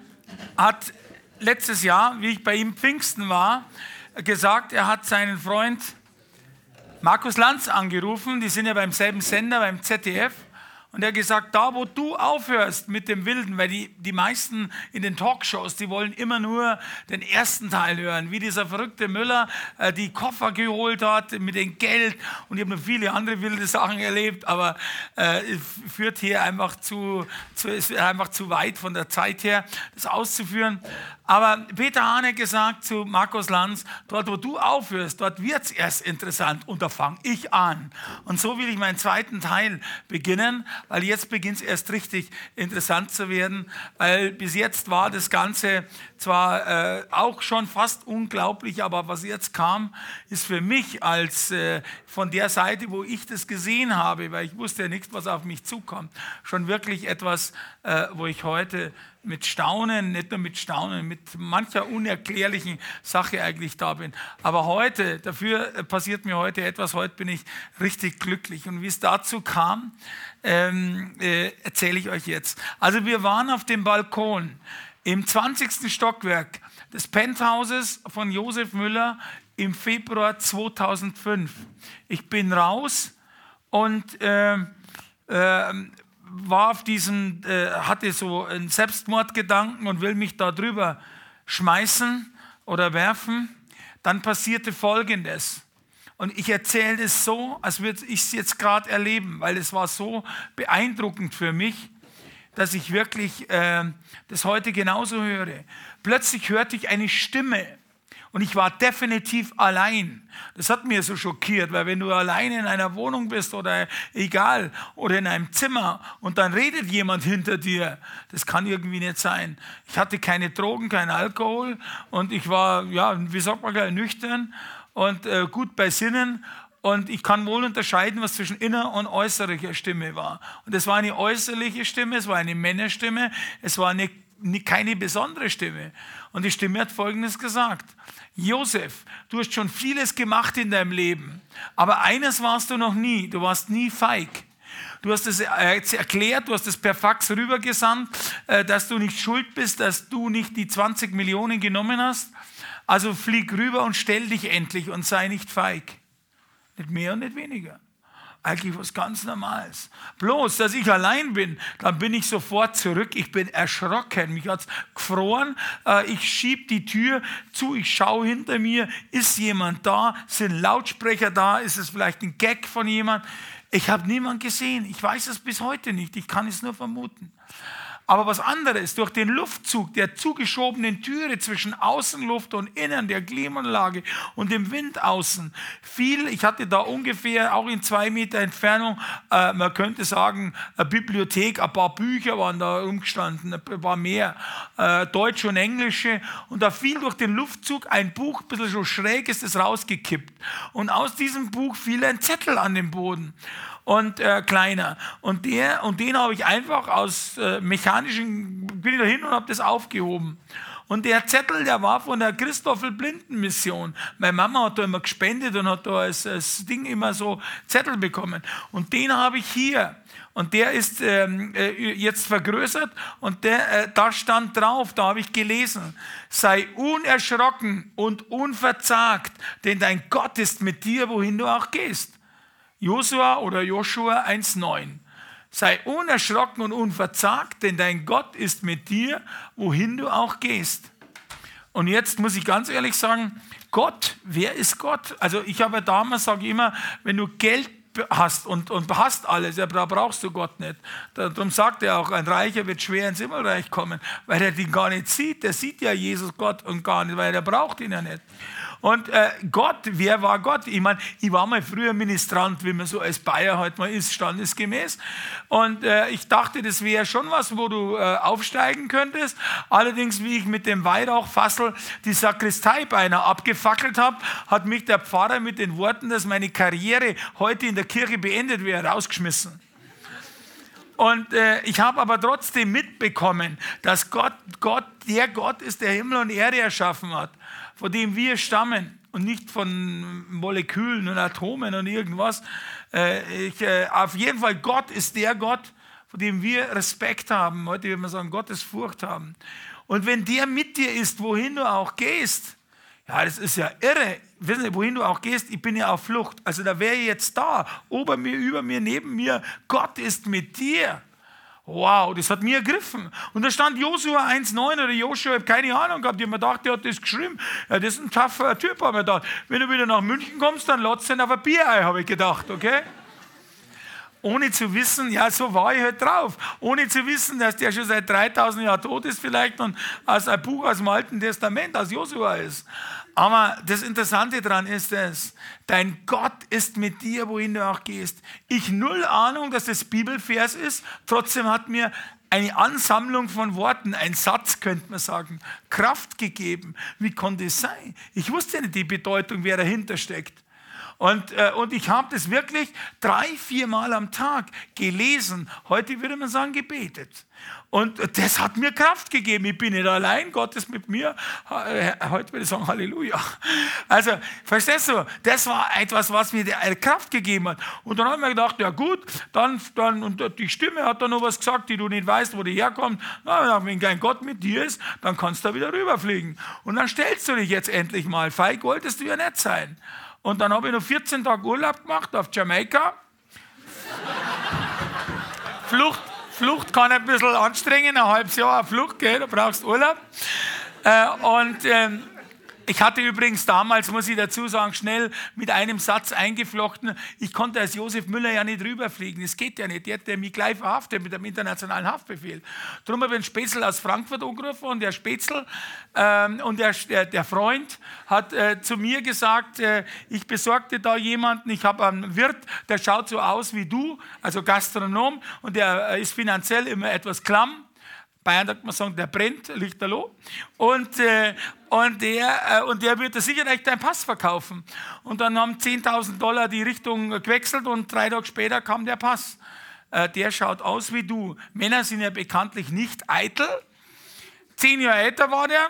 hat letztes Jahr, wie ich bei ihm Pfingsten war, gesagt, er hat seinen Freund Markus Lanz angerufen. Die sind ja beim selben Sender, beim ZDF. Und er hat gesagt, da wo du aufhörst mit dem Wilden, weil die, die meisten in den Talkshows, die wollen immer nur den ersten Teil hören, wie dieser verrückte Müller äh, die Koffer geholt hat mit dem Geld. Und ich habe noch viele andere wilde Sachen erlebt, aber äh, führt hier einfach zu, zu, ist einfach zu weit von der Zeit her, das auszuführen. Aber Peter hat gesagt zu Markus Lanz, dort wo du aufhörst, dort wird es erst interessant und da fange ich an. Und so will ich meinen zweiten Teil beginnen, weil jetzt beginnt es erst richtig interessant zu werden, weil bis jetzt war das Ganze zwar äh, auch schon fast unglaublich, aber was jetzt kam, ist für mich als äh, von der Seite, wo ich das gesehen habe, weil ich wusste ja nicht, was auf mich zukommt, schon wirklich etwas, äh, wo ich heute mit Staunen, nicht nur mit Staunen, mit mancher unerklärlichen Sache eigentlich da bin. Aber heute, dafür passiert mir heute etwas, heute bin ich richtig glücklich. Und wie es dazu kam, ähm, äh, erzähle ich euch jetzt. Also wir waren auf dem Balkon im 20. Stockwerk des Penthauses von Josef Müller im Februar 2005. Ich bin raus und äh, äh, war auf diesem, äh, hatte so einen Selbstmordgedanken und will mich da drüber schmeißen oder werfen, dann passierte Folgendes. Und ich erzähle es so, als würde ich es jetzt gerade erleben, weil es war so beeindruckend für mich, dass ich wirklich äh, das heute genauso höre. Plötzlich hörte ich eine Stimme und ich war definitiv allein. Das hat mir so schockiert, weil wenn du allein in einer Wohnung bist oder egal, oder in einem Zimmer und dann redet jemand hinter dir, das kann irgendwie nicht sein. Ich hatte keine Drogen, keinen Alkohol und ich war, ja, wie sagt man, nüchtern und äh, gut bei Sinnen und ich kann wohl unterscheiden, was zwischen inner- und äußerlicher Stimme war. Und es war eine äußerliche Stimme, es war eine Männerstimme, es war eine, keine besondere Stimme. Und die Stimme hat Folgendes gesagt. Josef, du hast schon vieles gemacht in deinem Leben, aber eines warst du noch nie, du warst nie feig. Du hast es erklärt, du hast es per Fax rübergesandt, äh, dass du nicht schuld bist, dass du nicht die 20 Millionen genommen hast. Also flieg rüber und stell dich endlich und sei nicht feig. Nicht mehr und nicht weniger eigentlich was ganz Normales. Bloß, dass ich allein bin, dann bin ich sofort zurück. Ich bin erschrocken. Mich hat es gefroren. Äh, ich schiebe die Tür zu. Ich schaue hinter mir. Ist jemand da? Sind Lautsprecher da? Ist es vielleicht ein Gag von jemand? Ich habe niemanden gesehen. Ich weiß es bis heute nicht. Ich kann es nur vermuten. Aber was anderes, durch den Luftzug der zugeschobenen Türe zwischen Außenluft und Innen der Klimaanlage und dem Wind außen fiel, ich hatte da ungefähr auch in zwei Meter Entfernung, äh, man könnte sagen, eine Bibliothek, ein paar Bücher waren da umgestanden, ein paar mehr, äh, Deutsch und Englische. Und da fiel durch den Luftzug ein Buch, ein bisschen so schräg ist es rausgekippt. Und aus diesem Buch fiel ein Zettel an den Boden und äh, kleiner. Und, der, und den habe ich einfach aus äh, mechanischen, bin ich da hin und habe das aufgehoben. Und der Zettel, der war von der Christoffel Blinden Mission. Meine Mama hat da immer gespendet und hat da als, als Ding immer so Zettel bekommen. Und den habe ich hier. Und der ist ähm, äh, jetzt vergrößert und der, äh, da stand drauf, da habe ich gelesen, sei unerschrocken und unverzagt, denn dein Gott ist mit dir, wohin du auch gehst. Josua oder Joshua 1,9. Sei unerschrocken und unverzagt, denn dein Gott ist mit dir, wohin du auch gehst. Und jetzt muss ich ganz ehrlich sagen, Gott, wer ist Gott? Also ich habe damals, sage ich immer, wenn du Geld hast und, und hast alles, da brauchst du Gott nicht. Darum sagt er auch, ein Reicher wird schwer ins Himmelreich kommen, weil er den gar nicht sieht. Der sieht ja Jesus Gott und gar nicht, weil er braucht ihn ja nicht. Und äh, Gott, wer war Gott? Ich meine, ich war mal früher Ministrant, wie man so als Bayer halt mal ist, standesgemäß. Und äh, ich dachte, das wäre schon was, wo du äh, aufsteigen könntest. Allerdings, wie ich mit dem Weihrauchfassel die Sakristei beinahe abgefackelt habe, hat mich der Pfarrer mit den Worten, dass meine Karriere heute in der Kirche beendet wäre, rausgeschmissen. Und äh, ich habe aber trotzdem mitbekommen, dass Gott, Gott der Gott ist, der Himmel und Erde erschaffen hat, von dem wir stammen und nicht von Molekülen und Atomen und irgendwas. Äh, ich, äh, auf jeden Fall, Gott ist der Gott, von dem wir Respekt haben. Heute würde man sagen, Gottesfurcht haben. Und wenn der mit dir ist, wohin du auch gehst, ja, das ist ja irre. Wissen Sie, wohin du auch gehst, ich bin ja auf Flucht. Also da wäre jetzt da, ober mir, über mir, neben mir. Gott ist mit dir. Wow, das hat mir ergriffen. Und da stand Josua 1,9 oder Joshua, ich habe keine Ahnung gehabt. Ich habe mir gedacht, der hat das geschrieben. Ja, das ist ein taffer Typ, habe ich gedacht. Wenn du wieder nach München kommst, dann lotst du auf ein Bierei, habe ich gedacht, okay? ohne zu wissen, ja, so war ich halt drauf, ohne zu wissen, dass der schon seit 3000 Jahren tot ist vielleicht und als ein Buch aus dem Alten Testament, aus Josua ist. Aber das Interessante daran ist es, dein Gott ist mit dir, wohin du auch gehst. Ich null Ahnung, dass das Bibelvers ist, trotzdem hat mir eine Ansammlung von Worten, ein Satz könnte man sagen, Kraft gegeben. Wie konnte es sein? Ich wusste nicht die Bedeutung, wer dahinter steckt. Und, äh, und ich habe das wirklich drei, vier Mal am Tag gelesen. Heute würde man sagen, gebetet. Und das hat mir Kraft gegeben. Ich bin nicht allein, Gott ist mit mir. Äh, heute würde ich sagen, Halleluja. Also, verstehst du, das war etwas, was mir Kraft gegeben hat. Und dann habe ich mir gedacht, ja gut, dann, dann, und die Stimme hat dann noch was gesagt, die du nicht weißt, wo die herkommt. Na, wenn kein Gott mit dir ist, dann kannst du da wieder rüberfliegen. Und dann stellst du dich jetzt endlich mal. Feig wolltest du ja nicht sein. Und dann habe ich noch 14 Tage Urlaub gemacht auf Jamaika. Flucht, Flucht kann ein bisschen anstrengen, ein halbes Jahr auf Flucht, gell? da brauchst du Urlaub. Äh, und ähm, ich hatte übrigens damals, muss ich dazu sagen, schnell mit einem Satz eingeflochten, ich konnte als Josef Müller ja nicht rüberfliegen. Das geht ja nicht. Der hat mich gleich verhaftet mit dem internationalen Haftbefehl. Darum habe ich einen Spätzl aus Frankfurt angerufen und der Spätzl ähm, und der, der, der, Freund hat äh, zu mir gesagt, äh, ich besorgte da jemanden, ich habe einen Wirt, der schaut so aus wie du, also Gastronom und der äh, ist finanziell immer etwas klamm Bayern sagt man sagen, der brennt, lichterloh. Und, äh, und, der, äh, und der wird sicher echt deinen Pass verkaufen. Und dann haben 10.000 Dollar die Richtung gewechselt und drei Tage später kam der Pass. Äh, der schaut aus wie du. Männer sind ja bekanntlich nicht eitel. Zehn Jahre älter war der,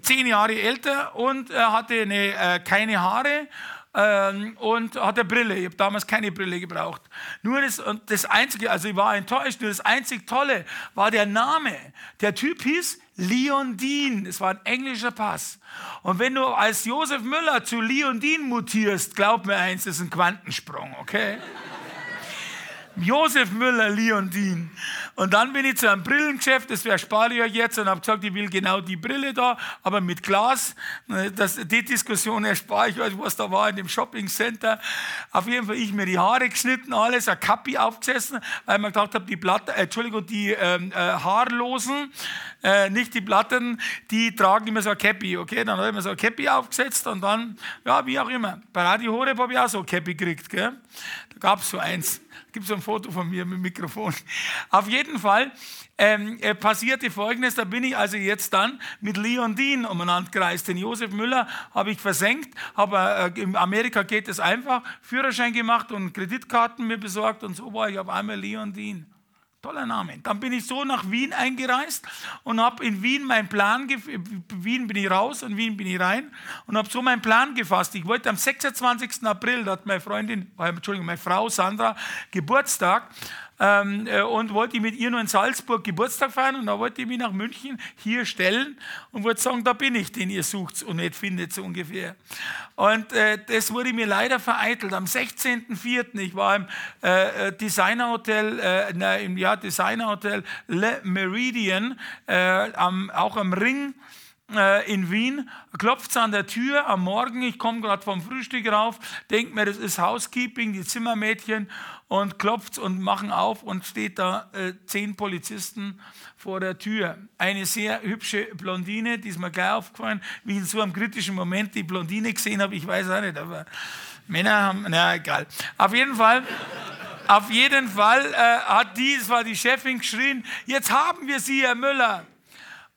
zehn Jahre älter und er hatte eine, äh, keine Haare ähm, und hatte Brille. Ich habe damals keine Brille gebraucht. Nur das, und das Einzige, also ich war enttäuscht, nur das einzig Tolle war der Name. Der Typ hieß Leon Dean. Das war ein englischer Pass. Und wenn du als Josef Müller zu Leon Dean mutierst, glaub mir eins, das ist ein Quantensprung, okay? Josef Müller, Leondin. Und dann bin ich zu einem Brillengeschäft, das erspare ich euch jetzt, und habe gesagt, ich will genau die Brille da, aber mit Glas. Das, die Diskussion erspare ich euch, was da war in dem Shoppingcenter. Auf jeden Fall ich mir die Haare geschnitten, alles, ein Kappi aufgesessen, weil mir gedacht habe, die Platten, äh, Entschuldigung, die ähm, äh, Haarlosen, äh, nicht die Platten, die tragen immer so ein Cappy, okay? Dann habe ich mir so ein Cappy aufgesetzt und dann, ja, wie auch immer. Bei Radio Horeb habe ich auch so ein Cappy gekriegt, gell? Da gab es so eins gibt es ein Foto von mir mit Mikrofon. Auf jeden Fall ähm, äh, passierte Folgendes, da bin ich also jetzt dann mit Leon Dean umeinander gereist. Den Josef Müller habe ich versenkt, aber äh, in Amerika geht es einfach, Führerschein gemacht und Kreditkarten mir besorgt und so war ich auf einmal Leon Dean. Toller Name. Dann bin ich so nach Wien eingereist und habe in Wien meinen Plan, Wien bin ich raus und Wien bin ich rein und habe so meinen Plan gefasst. Ich wollte am 26. April, da hat meine Freundin, äh, Entschuldigung, meine Frau Sandra Geburtstag ähm, äh, und wollte mit ihr nur in Salzburg Geburtstag feiern und da wollte ich mich nach München hier stellen und wollte sagen, da bin ich, den ihr sucht und nicht findet, so ungefähr. Und äh, das wurde mir leider vereitelt. Am 16.04. ich war im äh, äh, Designerhotel, äh, im ja, Designerhotel Le Meridian, äh, am, auch am Ring äh, in Wien, klopft es an der Tür am Morgen, ich komme gerade vom Frühstück rauf, denke mir, das ist Housekeeping, die Zimmermädchen und klopft und machen auf und steht da äh, zehn Polizisten vor der Tür. Eine sehr hübsche Blondine, die ist mir gleich aufgefallen, wie ich in so einem kritischen Moment die Blondine gesehen habe, ich weiß auch nicht, aber Männer haben, na egal. Auf jeden Fall auf jeden Fall äh, hat die, das war die Chefin, geschrien, jetzt haben wir Sie, Herr Müller.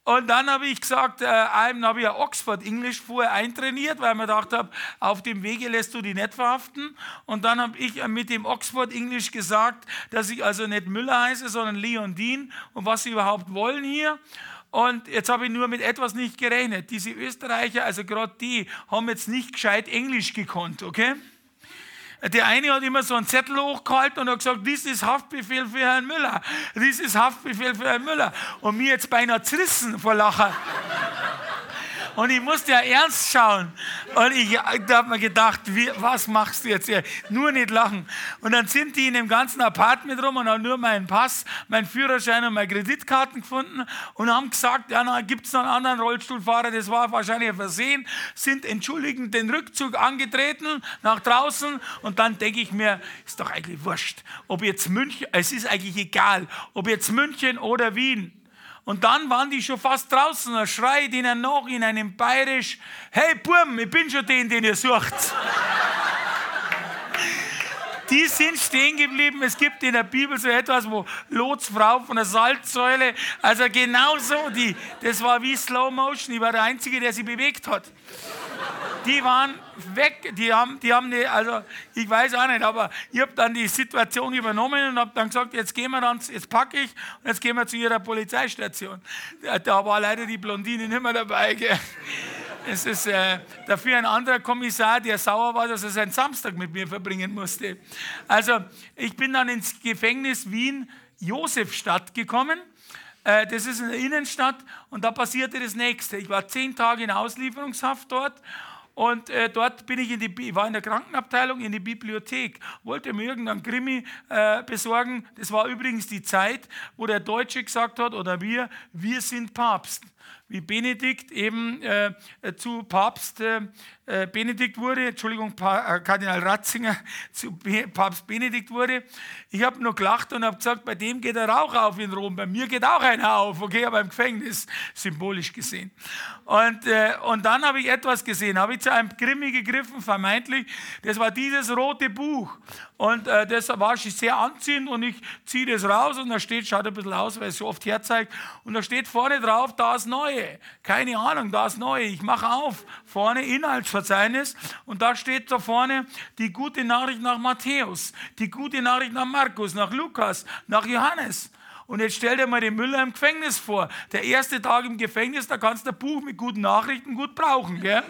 Und dann habe ich gesagt, äh, einem habe ich ja Oxford English vorher eintrainiert, weil ich mir gedacht habe, auf dem Wege lässt du die nicht verhaften. Und dann habe ich mit dem Oxford English gesagt, dass ich also nicht Müller heiße, sondern Leon Dean und was sie überhaupt wollen hier. Und jetzt habe ich nur mit etwas nicht gerechnet. Diese Österreicher, also gerade die, haben jetzt nicht gescheit Englisch gekonnt, okay? Der eine hat immer so einen Zettel hochgehalten und hat gesagt, dies ist Haftbefehl für Herrn Müller. Dies ist Haftbefehl für Herrn Müller. Und mir jetzt beinahe zerrissen vor Lachen. Und ich musste ja ernst schauen. Und ich habe mir gedacht, wie, was machst du jetzt hier? Nur nicht lachen. Und dann sind die in dem ganzen Apartment rum und haben nur meinen Pass, meinen Führerschein und meine Kreditkarten gefunden und haben gesagt, ja, gibt es noch einen anderen Rollstuhlfahrer, das war wahrscheinlich ein Versehen, sind entschuldigend den Rückzug angetreten nach draußen und dann denke ich mir, ist doch eigentlich wurscht, ob jetzt München, es ist eigentlich egal, ob jetzt München oder Wien. Und dann waren die schon fast draußen. Da schreit ihnen noch in einem Bayerisch: Hey Burm, ich bin schon den, den ihr sucht. die sind stehen geblieben. Es gibt in der Bibel so etwas, wo Lots Frau von der Salzsäule, also genau so, die, das war wie Slow Motion. Ich war der Einzige, der sie bewegt hat die waren weg, die haben, die haben die, also ich weiß auch nicht, aber ich habe dann die Situation übernommen und habe dann gesagt, jetzt gehen wir dann, jetzt packe ich und jetzt gehen wir zu ihrer Polizeistation. Da war leider die Blondine nicht mehr dabei. Gell. Es ist äh, dafür ein anderer Kommissar, der sauer war, dass er seinen Samstag mit mir verbringen musste. Also ich bin dann ins Gefängnis Wien Josefstadt gekommen. Äh, das ist in der Innenstadt und da passierte das Nächste. Ich war zehn Tage in Auslieferungshaft dort und äh, dort bin ich in die, war in der Krankenabteilung in die Bibliothek, wollte mir irgendeinen Krimi äh, besorgen. Das war übrigens die Zeit, wo der Deutsche gesagt hat, oder wir, wir sind Papst wie Benedikt eben äh, zu Papst äh, äh Benedikt wurde, Entschuldigung, äh, Kardinal Ratzinger zu Papst Benedikt wurde. Ich habe nur gelacht und habe gesagt, bei dem geht der Rauch auf in Rom, bei mir geht auch einer auf, okay, aber im Gefängnis, symbolisch gesehen. Und, äh, und dann habe ich etwas gesehen, habe ich zu einem Krimi gegriffen, vermeintlich, das war dieses rote Buch. Und äh, das war sehr anziehend und ich ziehe das raus und da steht, schaut ein bisschen aus, weil es so oft herzeigt, und da steht vorne drauf, da ist Neue. Keine Ahnung, da ist neu. Ich mache auf, vorne Inhaltsverzeichnis und da steht da vorne die gute Nachricht nach Matthäus, die gute Nachricht nach Markus, nach Lukas, nach Johannes. Und jetzt stell dir mal den Müller im Gefängnis vor. Der erste Tag im Gefängnis, da kannst du ein Buch mit guten Nachrichten gut brauchen, gell?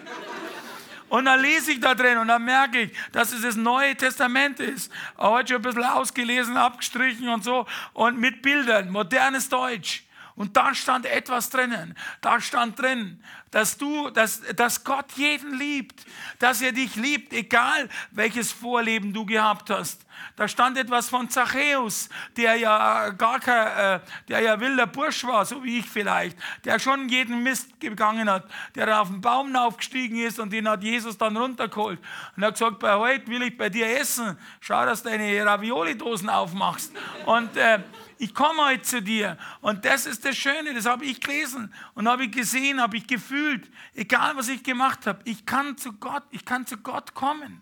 Und dann lese ich da drin und dann merke ich, dass es das Neue Testament ist. Heute schon ein bisschen ausgelesen, abgestrichen und so. Und mit Bildern, modernes Deutsch. Und da stand etwas drinnen. Da stand drin, dass du, dass, dass Gott jeden liebt, dass er dich liebt, egal welches Vorleben du gehabt hast. Da stand etwas von Zachäus, der ja gar kein, äh, der ja wilder Bursch war, so wie ich vielleicht, der schon jeden Mist gegangen hat, der auf den Baum aufgestiegen ist und den hat Jesus dann runtergeholt und hat gesagt, bei heute will ich bei dir essen, schau, dass du deine Ravioli-Dosen aufmachst. Und äh, ich komme heute zu dir. Und das ist das Schöne, das habe ich gelesen und habe ich gesehen, habe ich gefühlt. Egal, was ich gemacht habe, ich kann zu Gott, ich kann zu Gott kommen.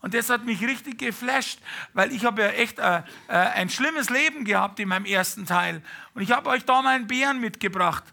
Und das hat mich richtig geflasht, weil ich habe ja echt äh, äh, ein schlimmes Leben gehabt in meinem ersten Teil. Und ich habe euch da meinen Bären mitgebracht.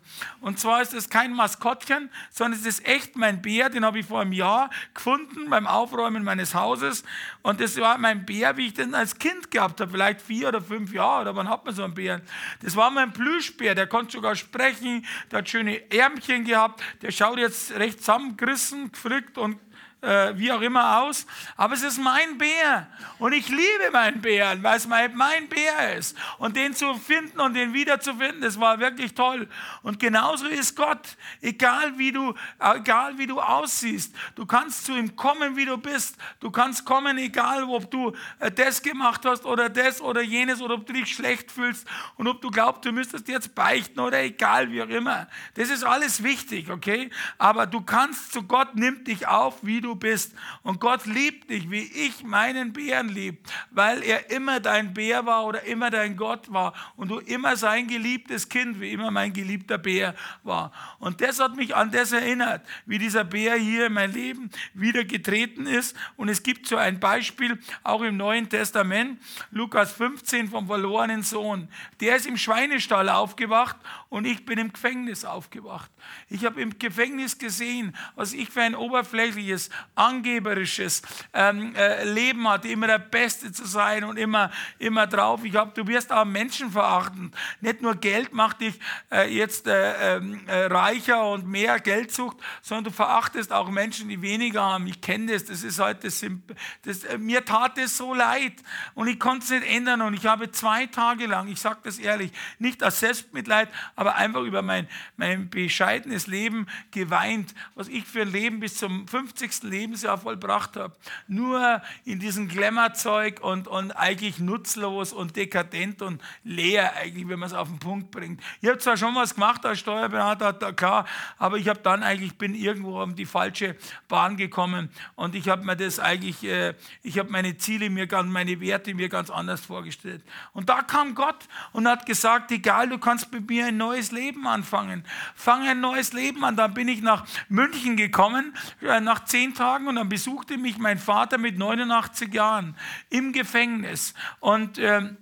Und zwar ist es kein Maskottchen, sondern es ist echt mein Bär, den habe ich vor einem Jahr gefunden beim Aufräumen meines Hauses. Und das war mein Bär, wie ich den als Kind gehabt habe, vielleicht vier oder fünf Jahre, oder wann hat man so einen Bären? Das war mein Plüschbär, der konnte sogar sprechen, der hat schöne Ärmchen gehabt, der schaut jetzt recht zusammengerissen, gefrickt und äh, wie auch immer aus. Aber es ist mein Bär. Und ich liebe meinen Bären, weil es mein, mein Bär ist. Und den zu finden und den wiederzufinden, das war wirklich toll. Und genauso ist Gott. Egal wie du, egal wie du aussiehst, du kannst zu ihm kommen, wie du bist. Du kannst kommen, egal ob du äh, das gemacht hast oder das oder jenes oder ob du dich schlecht fühlst und ob du glaubst, du müsstest jetzt beichten oder egal, wie auch immer. Das ist alles wichtig, okay? Aber du kannst zu Gott, nimmt dich auf, wie du bist. Und Gott liebt dich, wie ich meinen Bären lieb, weil er immer dein Bär war oder immer dein Gott war und du immer sein geliebtes Kind, wie immer mein geliebter Bär war. Und das hat mich an das erinnert, wie dieser Bär hier in mein Leben wieder getreten ist. Und es gibt so ein Beispiel, auch im Neuen Testament, Lukas 15 vom verlorenen Sohn. Der ist im Schweinestall aufgewacht und ich bin im Gefängnis aufgewacht. Ich habe im Gefängnis gesehen, was ich für ein oberflächliches, angeberisches ähm, äh, Leben hatte, immer der Beste zu sein und immer, immer drauf. Ich habe, du wirst auch Menschen verachten. Nicht nur Geld macht dich äh, jetzt äh, ähm, äh, reicher und mehr Geldsucht, sondern du verachtest auch Menschen, die weniger haben. Ich kenne das, das ist halt das äh, mir tat es so leid und ich konnte es nicht ändern und ich habe zwei Tage lang, ich sage das ehrlich, nicht aus Selbstmitleid, aber einfach über mein, mein bescheidenes Leben geweint, was ich für ein Leben bis zum 50. Lebensjahr vollbracht habe. Nur in diesem Glamourzeug und, und eigentlich nutzlos und dekadent und leer eigentlich, wenn man es auf den Punkt bringt. Ich habe zwar schon was gemacht als Steuerberater, klar, aber ich habe dann eigentlich, bin irgendwo um die falsche Bahn gekommen und ich habe mir das eigentlich, äh, ich habe meine Ziele mir ganz, meine Werte mir ganz anders vorgestellt. Und da kam Gott und hat gesagt, egal, du kannst mit mir ein neues Leben anfangen. Fang ein neues Leben an. Dann bin ich nach München gekommen, äh, nach zehn Tagen, und dann besuchte mich mein Vater mit 89 Jahren im Gefängnis. Und ähm,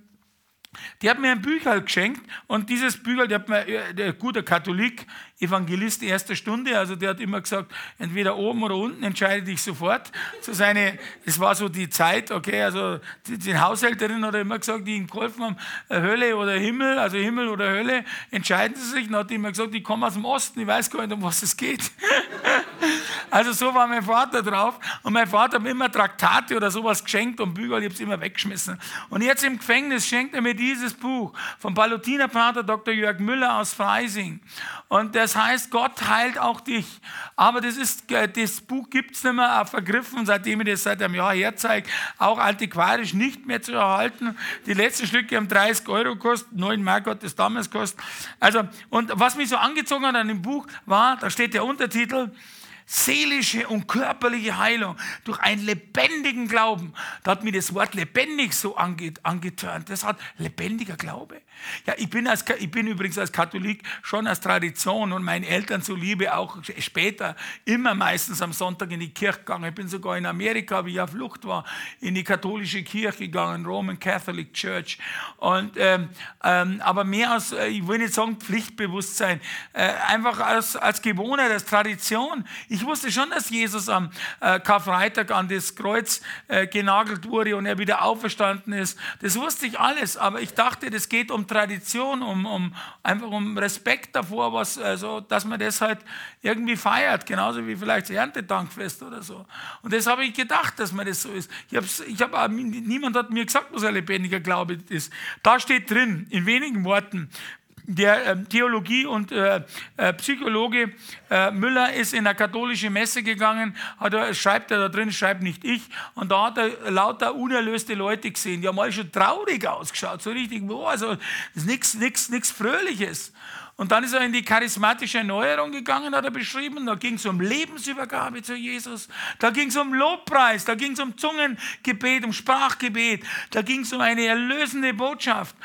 die hat mir ein Bücher geschenkt und dieses Bücher, der hat mir, äh, der guter Katholik, Evangelist erster Stunde, also der hat immer gesagt, entweder oben oder unten, entscheide dich sofort. So seine, das war so die Zeit, okay, also die, die Haushälterin hat immer gesagt, die ihm geholfen haben, äh, Hölle oder Himmel, also Himmel oder Hölle, entscheiden sie sich. Dann hat die immer gesagt, ich komme aus dem Osten, ich weiß gar nicht, um was es geht. also so war mein Vater drauf und mein Vater hat mir immer Traktate oder sowas geschenkt und Bücher, ich habe es immer weggeschmissen. Und jetzt im Gefängnis schenkt er mir dieses Buch vom Palutinerpater Dr. Jörg Müller aus Freising. Und das heißt, Gott heilt auch dich. Aber das, ist, äh, das Buch gibt es nicht mehr, auch vergriffen, seitdem ich das seit einem Jahr herzeige, auch antiquarisch nicht mehr zu erhalten. Die letzten Stücke haben 30 Euro gekostet, 9 Mark hat das damals gekostet. Also, und was mich so angezogen hat an dem Buch war, da steht der Untertitel, seelische und körperliche Heilung durch einen lebendigen Glauben. Da hat mir das Wort lebendig so angetörnt. Das hat lebendiger Glaube. Ja, ich bin, als, ich bin übrigens als Katholik schon als Tradition und meinen Eltern zuliebe auch später immer meistens am Sonntag in die Kirche gegangen. Ich bin sogar in Amerika, wie ich auf Flucht war, in die katholische Kirche gegangen, Roman Catholic Church. Und, ähm, ähm, aber mehr als, äh, ich will nicht sagen Pflichtbewusstsein, äh, einfach als, als Gewohnheit, als Tradition. Ich wusste schon, dass Jesus am äh, Karfreitag an das Kreuz äh, genagelt wurde und er wieder auferstanden ist. Das wusste ich alles, aber ich dachte, das geht um Tradition, um, um einfach um Respekt davor, was, also, dass man das halt irgendwie feiert, genauso wie vielleicht das Erntedankfest oder so. Und das habe ich gedacht, dass man das so ist. Ich ich hab, niemand hat mir gesagt, was ein lebendiger Glaube ist. Da steht drin, in wenigen Worten, der äh, Theologie- und äh, äh, Psychologe äh, Müller ist in eine katholische Messe gegangen, hat er, schreibt er da drin, schreibt nicht ich, und da hat er lauter unerlöste Leute gesehen, die haben alle schon traurig ausgeschaut, so richtig, oh, also das ist nichts Fröhliches. Und dann ist er in die charismatische Erneuerung gegangen, hat er beschrieben. Da ging es um Lebensübergabe zu Jesus. Da ging es um Lobpreis. Da ging es um Zungengebet, um Sprachgebet. Da ging es um eine erlösende Botschaft.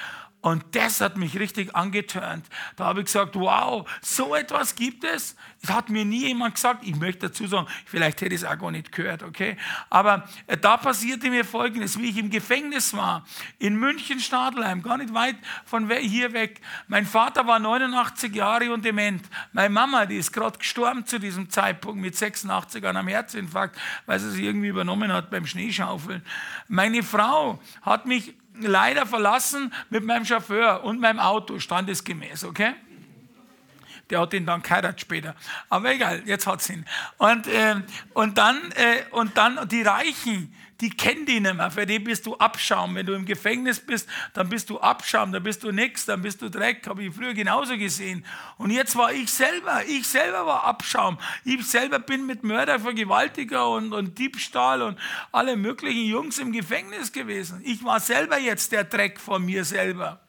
Und das hat mich richtig angetörnt. Da habe ich gesagt, wow, so etwas gibt es. Das hat mir nie jemand gesagt. Ich möchte dazu sagen, vielleicht hätte ich es auch gar nicht gehört, okay? Aber äh, da passierte mir Folgendes, wie ich im Gefängnis war, in München, Stadelheim, gar nicht weit von hier weg. Mein Vater war 89 Jahre und dement. Meine Mama, die ist gerade gestorben zu diesem Zeitpunkt mit 86 an einem Herzinfarkt, weil sie sich irgendwie übernommen hat beim Schneeschaufeln. Meine Frau hat mich leider verlassen mit meinem Chauffeur und meinem Auto, standesgemäß, okay? Der hat ihn dann geheiratet später. Aber egal, jetzt hat es ihn. Und, äh, und, dann, äh, und dann die Reichen, die kennen die nicht mehr. Für die bist du Abschaum. Wenn du im Gefängnis bist, dann bist du Abschaum, dann bist du nix, dann bist du Dreck. Habe ich früher genauso gesehen. Und jetzt war ich selber, ich selber war Abschaum. Ich selber bin mit Mörder, Vergewaltiger und, und Diebstahl und alle möglichen Jungs im Gefängnis gewesen. Ich war selber jetzt der Dreck von mir selber.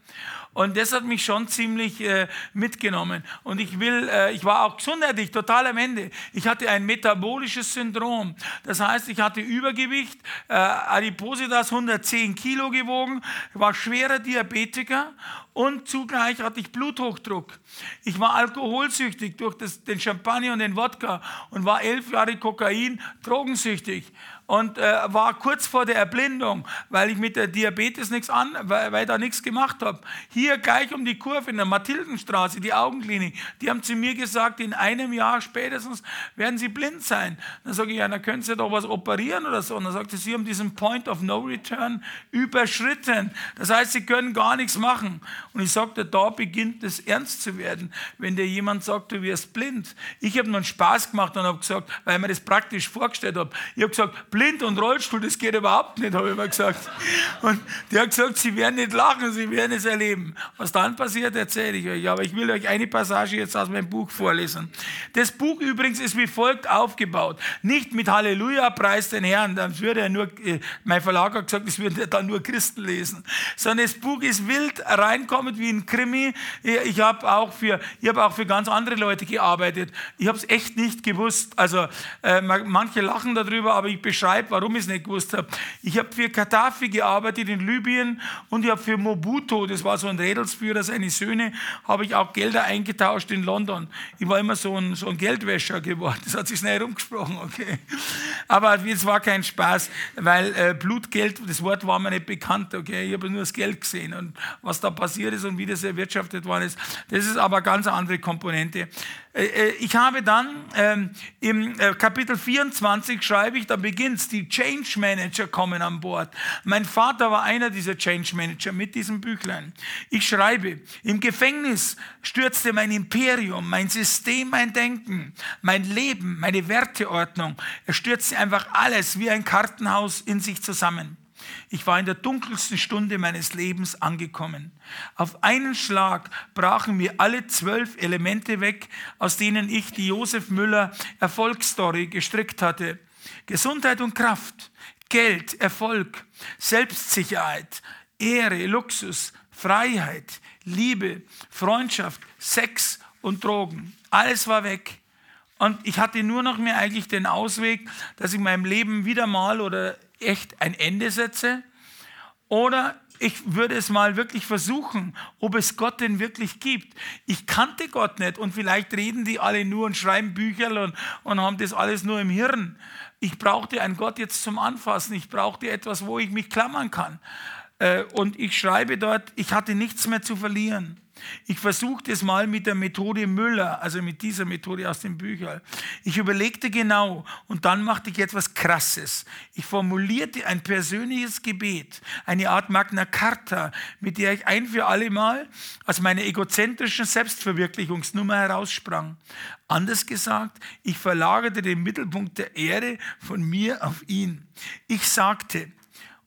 Und das hat mich schon ziemlich äh, mitgenommen. Und ich will, äh, ich war auch gesundheitlich total am Ende. Ich hatte ein metabolisches Syndrom. Das heißt, ich hatte Übergewicht, äh, Adipositas 110 Kilo gewogen, war schwerer Diabetiker und zugleich hatte ich Bluthochdruck. Ich war alkoholsüchtig durch das, den Champagner und den Wodka und war elf Jahre Kokain drogensüchtig und äh, war kurz vor der Erblindung, weil ich mit der Diabetes nichts an, weil, weil da nichts gemacht habe. Hier gleich um die Kurve in der Mathildenstraße, die Augenklinik, die haben zu mir gesagt, in einem Jahr spätestens werden Sie blind sein. Dann sage ich, ja, dann können Sie doch was operieren oder so. Und dann sagte sie, haben diesen Point of No Return überschritten. Das heißt, Sie können gar nichts machen. Und ich sagte, da beginnt es ernst zu werden, wenn dir jemand sagt, du wirst blind. Ich habe nur einen Spaß gemacht und habe gesagt, weil ich mir das praktisch vorgestellt habe, ich habe gesagt, blind und Rollstuhl, das geht überhaupt nicht, habe ich immer gesagt. Und der hat gesagt, Sie werden nicht lachen, Sie werden es erleben. Was dann passiert, erzähle ich euch. Aber ich will euch eine Passage jetzt aus meinem Buch vorlesen. Das Buch übrigens ist wie folgt aufgebaut. Nicht mit Halleluja, preis den Herrn, dann würde er nur, äh, mein Verlag hat gesagt, das würden dann nur Christen lesen. Sondern das Buch ist wild reinkommend wie ein Krimi. Ich habe auch, für, hab auch für ganz andere Leute gearbeitet. Ich habe es echt nicht gewusst. Also äh, manche lachen darüber, aber ich beschreibe beschreibe, warum ich es nicht gewusst habe. Ich habe für Gaddafi gearbeitet in Libyen und ich habe für Mobutu, das war so ein Rädelsführer, seine Söhne, habe ich auch Gelder eingetauscht in London. Ich war immer so ein, so ein Geldwäscher geworden. Das hat sich schnell rumgesprochen, okay. Aber es war kein Spaß, weil äh, Blutgeld, das Wort war mir nicht bekannt, okay. Ich habe nur das Geld gesehen und was da passiert ist und wie das erwirtschaftet worden ist. Das ist aber eine ganz andere Komponente. Äh, äh, ich habe dann ähm, im äh, Kapitel 24 schreibe ich, da beginnt es, die Change Manager kommen an Bord. Mein Vater war einer dieser Change Manager mit diesem Büchlein. Ich schreibe, im Gefängnis stürzte mein Imperium, mein System, mein Denken, mein Leben, meine Werteordnung. Er stürzte einfach alles wie ein Kartenhaus in sich zusammen. Ich war in der dunkelsten Stunde meines Lebens angekommen. Auf einen Schlag brachen mir alle zwölf Elemente weg, aus denen ich die Josef Müller Erfolgsstory gestrickt hatte. Gesundheit und Kraft, Geld, Erfolg, Selbstsicherheit, Ehre, Luxus, Freiheit, Liebe, Freundschaft, Sex und Drogen. Alles war weg. Und ich hatte nur noch mehr eigentlich den Ausweg, dass ich meinem Leben wieder mal oder echt ein Ende setze oder ich würde es mal wirklich versuchen, ob es Gott denn wirklich gibt. Ich kannte Gott nicht und vielleicht reden die alle nur und schreiben Bücher und, und haben das alles nur im Hirn. Ich brauchte einen Gott jetzt zum Anfassen. Ich brauchte etwas, wo ich mich klammern kann. Äh, und ich schreibe dort, ich hatte nichts mehr zu verlieren. Ich versuchte es mal mit der Methode Müller, also mit dieser Methode aus den Büchern. Ich überlegte genau und dann machte ich etwas Krasses. Ich formulierte ein persönliches Gebet, eine Art Magna Carta, mit der ich ein für alle Mal aus meiner egozentrischen Selbstverwirklichungsnummer heraussprang. Anders gesagt, ich verlagerte den Mittelpunkt der Ehre von mir auf ihn. Ich sagte,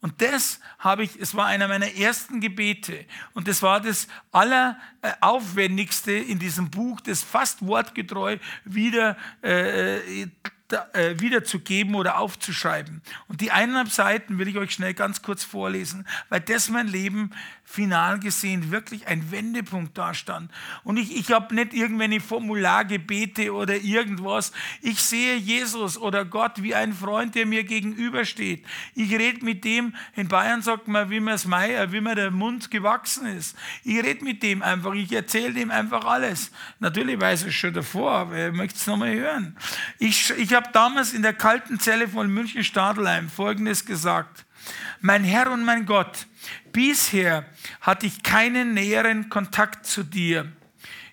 und das habe ich, es war einer meiner ersten Gebete und das war das alleraufwendigste in diesem Buch, das fast wortgetreu wieder äh, äh, wiederzugeben oder aufzuschreiben. Und die eineinhalb Seiten will ich euch schnell ganz kurz vorlesen, weil das mein Leben final gesehen wirklich ein Wendepunkt darstand. Und ich, ich habe nicht irgendwelche Formulargebete oder irgendwas. Ich sehe Jesus oder Gott wie ein Freund, der mir gegenübersteht. Ich rede mit dem, in Bayern sagt man, wie man es Meier, wie mir der Mund gewachsen ist. Ich rede mit dem einfach, ich erzähle dem einfach alles. Natürlich weiß ich schon davor, aber er möchte es nochmal hören. Ich, ich habe damals in der kalten Zelle von München-Stadelheim Folgendes gesagt. Mein Herr und mein Gott, bisher hatte ich keinen näheren Kontakt zu dir.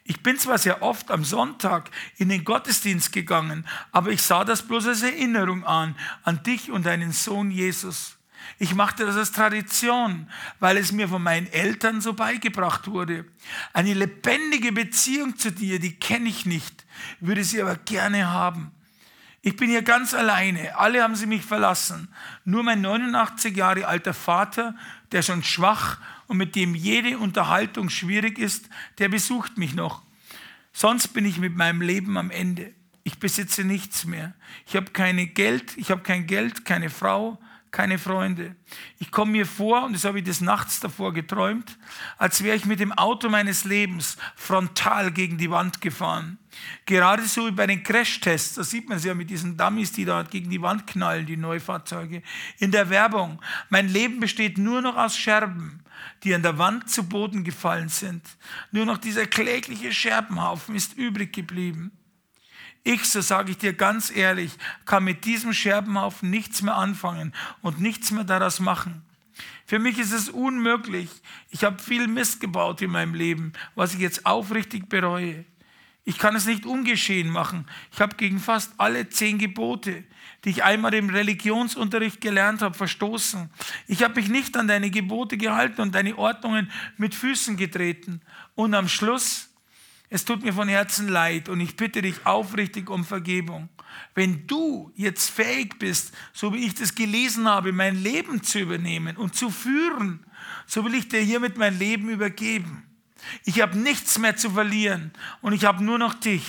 Ich bin zwar sehr oft am Sonntag in den Gottesdienst gegangen, aber ich sah das bloß als Erinnerung an, an dich und deinen Sohn Jesus. Ich machte das als Tradition, weil es mir von meinen Eltern so beigebracht wurde. Eine lebendige Beziehung zu dir, die kenne ich nicht, würde sie aber gerne haben. Ich bin hier ganz alleine. Alle haben sie mich verlassen. Nur mein 89 Jahre alter Vater, der schon schwach und mit dem jede Unterhaltung schwierig ist, der besucht mich noch. Sonst bin ich mit meinem Leben am Ende. Ich besitze nichts mehr. Ich habe keine Geld, ich habe kein Geld, keine Frau, keine Freunde. Ich komme mir vor, und das habe ich des Nachts davor geträumt, als wäre ich mit dem Auto meines Lebens frontal gegen die Wand gefahren. Gerade so wie bei den Crashtests, da sieht man es ja mit diesen Dummies, die da gegen die Wand knallen, die Neufahrzeuge. In der Werbung. Mein Leben besteht nur noch aus Scherben, die an der Wand zu Boden gefallen sind. Nur noch dieser klägliche Scherbenhaufen ist übrig geblieben. Ich, so sage ich dir ganz ehrlich, kann mit diesem Scherbenhaufen nichts mehr anfangen und nichts mehr daraus machen. Für mich ist es unmöglich. Ich habe viel Mist gebaut in meinem Leben, was ich jetzt aufrichtig bereue. Ich kann es nicht ungeschehen machen. Ich habe gegen fast alle zehn Gebote, die ich einmal im Religionsunterricht gelernt habe, verstoßen. Ich habe mich nicht an deine Gebote gehalten und deine Ordnungen mit Füßen getreten. Und am Schluss es tut mir von Herzen leid und ich bitte dich aufrichtig um Vergebung. Wenn du jetzt fähig bist, so wie ich das gelesen habe, mein Leben zu übernehmen und zu führen, so will ich dir hiermit mein Leben übergeben. Ich habe nichts mehr zu verlieren und ich habe nur noch dich.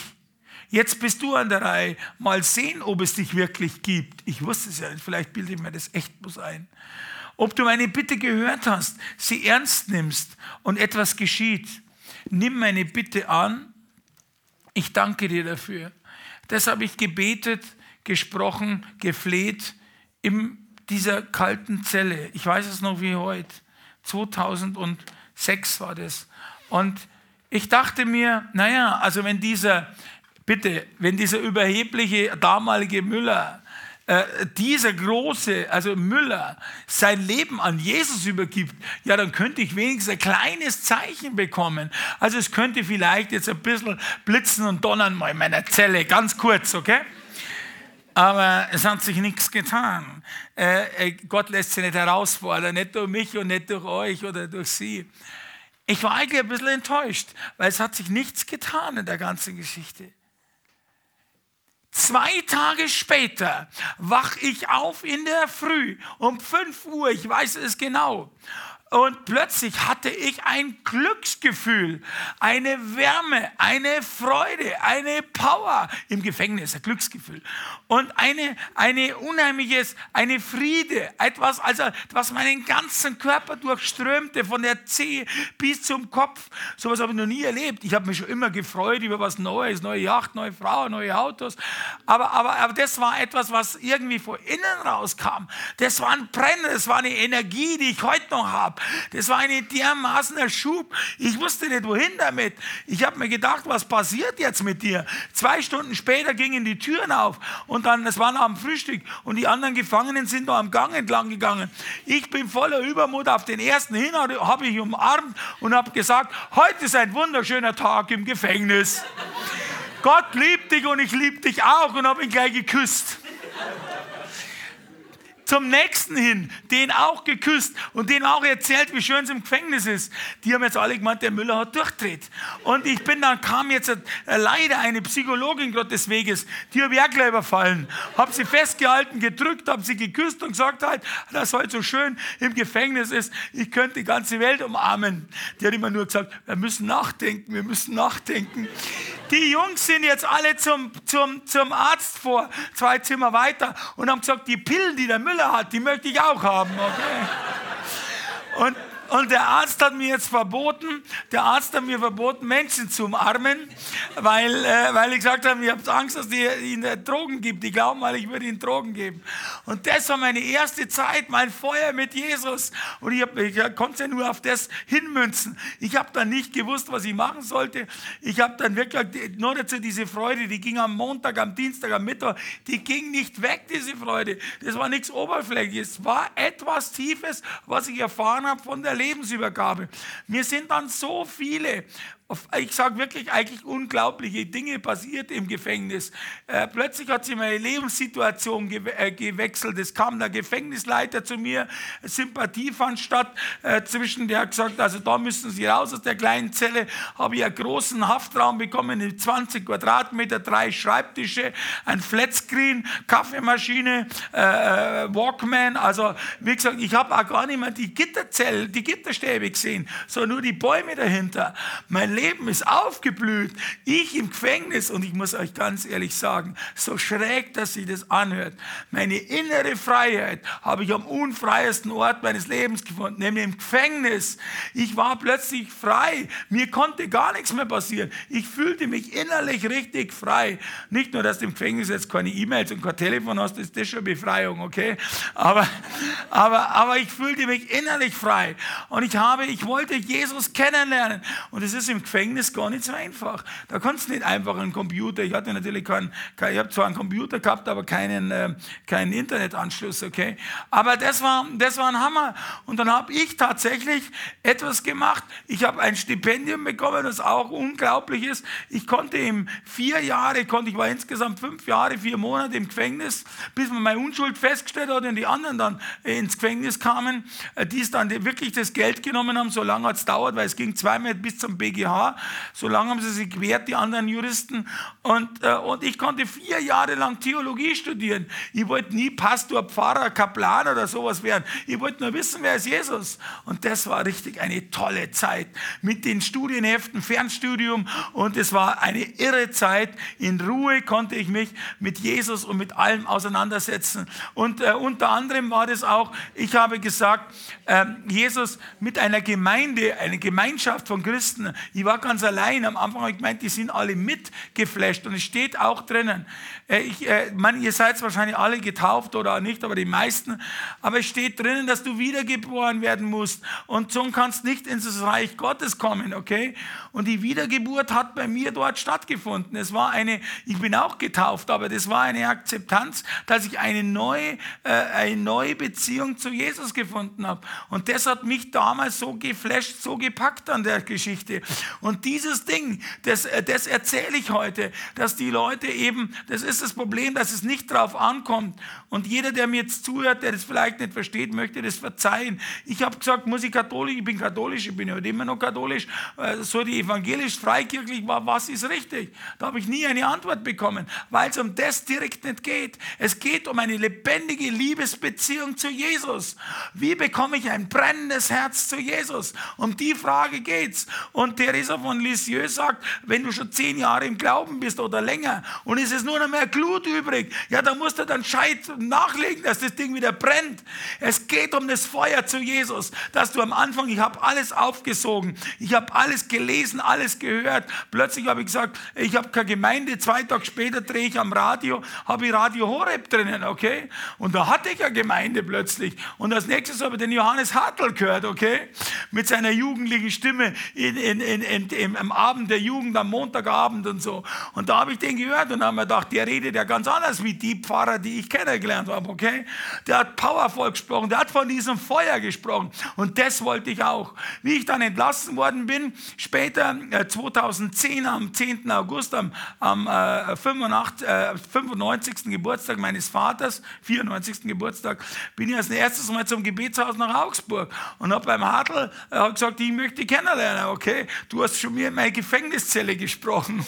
Jetzt bist du an der Reihe. Mal sehen, ob es dich wirklich gibt. Ich wusste es ja nicht, vielleicht bilde ich mir das echt bloß ein. Ob du meine Bitte gehört hast, sie ernst nimmst und etwas geschieht nimm meine Bitte an. Ich danke dir dafür. Das habe ich gebetet, gesprochen, gefleht in dieser kalten Zelle. Ich weiß es noch wie heute. 2006 war das. Und ich dachte mir, naja, also wenn dieser, bitte, wenn dieser überhebliche damalige Müller äh, dieser große, also Müller, sein Leben an Jesus übergibt, ja, dann könnte ich wenigstens ein kleines Zeichen bekommen. Also es könnte vielleicht jetzt ein bisschen blitzen und donnern mal in meiner Zelle, ganz kurz, okay? Aber es hat sich nichts getan. Äh, äh, Gott lässt sich nicht herausfordern, nicht durch mich und nicht durch euch oder durch sie. Ich war eigentlich ein bisschen enttäuscht, weil es hat sich nichts getan in der ganzen Geschichte. Zwei Tage später wach ich auf in der Früh um 5 Uhr, ich weiß es genau. Und plötzlich hatte ich ein Glücksgefühl, eine Wärme, eine Freude, eine Power im Gefängnis, ein Glücksgefühl. Und eine, eine unheimliches, eine Friede, etwas, also, was meinen ganzen Körper durchströmte, von der Zehe bis zum Kopf. Sowas habe ich noch nie erlebt. Ich habe mich schon immer gefreut über was Neues, neue Yacht, neue Frau, neue Autos. Aber, aber, aber das war etwas, was irgendwie von innen rauskam. Das war ein Brennen, das war eine Energie, die ich heute noch habe. Das war ein dermaßener Schub. Ich wusste nicht, wohin damit. Ich habe mir gedacht, was passiert jetzt mit dir? Zwei Stunden später gingen die Türen auf und dann, es war am Frühstück und die anderen Gefangenen sind da am Gang entlang gegangen. Ich bin voller Übermut auf den ersten hin, habe ich umarmt und habe gesagt, heute ist ein wunderschöner Tag im Gefängnis. Gott liebt dich und ich liebe dich auch und habe ihn gleich geküsst zum nächsten hin, den auch geküsst und den auch erzählt, wie schön es im Gefängnis ist. Die haben jetzt alle gemeint, der Müller hat durchdreht. Und ich bin dann, kam jetzt leider eine Psychologin Gottes Weges, die habe ich auch gleich überfallen. Habe sie festgehalten, gedrückt, habe sie geküsst und gesagt halt, dass heute so schön im Gefängnis ist, ich könnte die ganze Welt umarmen. Die hat immer nur gesagt, wir müssen nachdenken, wir müssen nachdenken. Die Jungs sind jetzt alle zum, zum, zum Arzt vor, zwei Zimmer weiter und haben gesagt, die Pillen, die der Müller Brille hat, die möchte ich auch haben. Okay? Und und der Arzt hat mir jetzt verboten, der Arzt hat mir verboten, Menschen zu umarmen, weil, äh, weil ich gesagt habe, ich habe Angst, dass die ihnen Drogen gibt. Die glauben, weil ich würde ihnen Drogen geben. Und das war meine erste Zeit, mein Feuer mit Jesus. Und ich, hab, ich konnte ja nur auf das hinmünzen. Ich habe dann nicht gewusst, was ich machen sollte. Ich habe dann wirklich nur dazu diese Freude, die ging am Montag, am Dienstag, am Mittwoch, die ging nicht weg, diese Freude. Das war nichts Oberflächliches. Es war etwas Tiefes, was ich erfahren habe von der Lebensübergabe. Mir sind dann so viele ich sage wirklich, eigentlich unglaubliche Dinge passiert im Gefängnis. Äh, plötzlich hat sich meine Lebenssituation ge äh, gewechselt. Es kam der Gefängnisleiter zu mir, Sympathie fand statt äh, zwischen, der hat gesagt, also da müssen Sie raus aus der kleinen Zelle, habe ich einen großen Haftraum bekommen, 20 Quadratmeter, drei Schreibtische, ein Flatscreen, Kaffeemaschine, äh, äh, Walkman, also wie gesagt, ich habe auch gar nicht mehr die Gitterzelle, die Gitterstäbe gesehen, sondern nur die Bäume dahinter. Mein Leben ist aufgeblüht. Ich im Gefängnis und ich muss euch ganz ehrlich sagen, so schräg, dass sich das anhört. Meine innere Freiheit habe ich am unfreiesten Ort meines Lebens gefunden, nämlich im Gefängnis. Ich war plötzlich frei. Mir konnte gar nichts mehr passieren. Ich fühlte mich innerlich richtig frei. Nicht nur, dass du im Gefängnis jetzt keine E-Mails und kein Telefon hast, ist das schon Befreiung, okay? Aber, aber, aber ich fühlte mich innerlich frei. Und ich habe, ich wollte Jesus kennenlernen. Und es ist im Gefängnis gar nicht so einfach. Da kannst du nicht einfach einen Computer, ich hatte natürlich keinen, kein, ich habe zwar einen Computer gehabt, aber keinen, äh, keinen Internetanschluss, okay? Aber das war, das war ein Hammer. Und dann habe ich tatsächlich etwas gemacht. Ich habe ein Stipendium bekommen, das auch unglaublich ist. Ich konnte im vier Jahre, konnte, ich war insgesamt fünf Jahre, vier Monate im Gefängnis, bis man meine Unschuld festgestellt hat und die anderen dann ins Gefängnis kamen, äh, die es dann wirklich das Geld genommen haben. So lange hat es dauert, weil es ging zweimal bis zum BGH. So lange haben sie sich gewehrt, die anderen Juristen. Und, äh, und ich konnte vier Jahre lang Theologie studieren. Ich wollte nie Pastor, Pfarrer, Kaplan oder sowas werden. Ich wollte nur wissen, wer ist Jesus. Und das war richtig eine tolle Zeit mit den Studienheften, Fernstudium. Und es war eine irre Zeit. In Ruhe konnte ich mich mit Jesus und mit allem auseinandersetzen. Und äh, unter anderem war das auch, ich habe gesagt, äh, Jesus mit einer Gemeinde, eine Gemeinschaft von Christen. Ich war ganz allein. Am Anfang habe ich gemeint, die sind alle mitgeflasht. Und es steht auch drinnen. Äh, ich, äh, man, ihr seid wahrscheinlich alle getauft oder nicht, aber die meisten. Aber es steht drinnen, dass du wiedergeboren werden musst. Und so kannst nicht ins Reich Gottes kommen, okay? Und die Wiedergeburt hat bei mir dort stattgefunden. Es war eine, ich bin auch getauft, aber das war eine Akzeptanz, dass ich eine neue, äh, eine neue Beziehung zu Jesus gefunden habe. Und das hat mich damals so geflasht, so gepackt an der Geschichte. Und dieses Ding, das, äh, das erzähle ich heute, dass die Leute eben, das ist das Problem, dass es nicht drauf ankommt. Und jeder, der mir jetzt zuhört, der das vielleicht nicht versteht, möchte das verzeihen. Ich habe gesagt, muss ich katholisch, ich bin katholisch, ich bin ja immer noch katholisch, äh, so die evangelisch freikirchlich war, was ist richtig? Da habe ich nie eine Antwort bekommen, weil es um das direkt nicht geht. Es geht um eine lebendige Liebesbeziehung zu Jesus. Wie bekomme ich ein brennendes Herz zu Jesus? Um die Frage geht's. Und Theresa von Lisieux sagt, wenn du schon zehn Jahre im Glauben bist oder länger und es ist nur noch mehr Glut übrig, ja, dann musst du dann Scheit nachlegen, dass das Ding wieder brennt. Es geht um das Feuer zu Jesus, dass du am Anfang, ich habe alles aufgesogen, ich habe alles gelesen, alles gehört. Plötzlich habe ich gesagt, ich habe keine Gemeinde. Zwei Tage später drehe ich am Radio, habe ich Radio Horeb drinnen, okay? Und da hatte ich eine Gemeinde plötzlich. Und als nächstes habe ich den Johannes Hartl gehört, okay? Mit seiner jugendlichen Stimme in, in, in, in, am Abend der Jugend, am Montagabend und so. Und da habe ich den gehört und habe mir gedacht, der redet ja ganz anders wie die Pfarrer, die ich kennengelernt habe, okay? Der hat powervoll gesprochen, der hat von diesem Feuer gesprochen. Und das wollte ich auch. Wie ich dann entlassen worden bin, später, äh, 2010, am 10. August, am, am äh, 85, äh, 95. Geburtstag meines Vaters, 94. Geburtstag, bin ich als erstes Mal zum Gebetshaus nach Augsburg und habe beim Hartl äh, gesagt, ich möchte kennenlernen, okay? Du hast schon mir in meine Gefängniszelle gesprochen.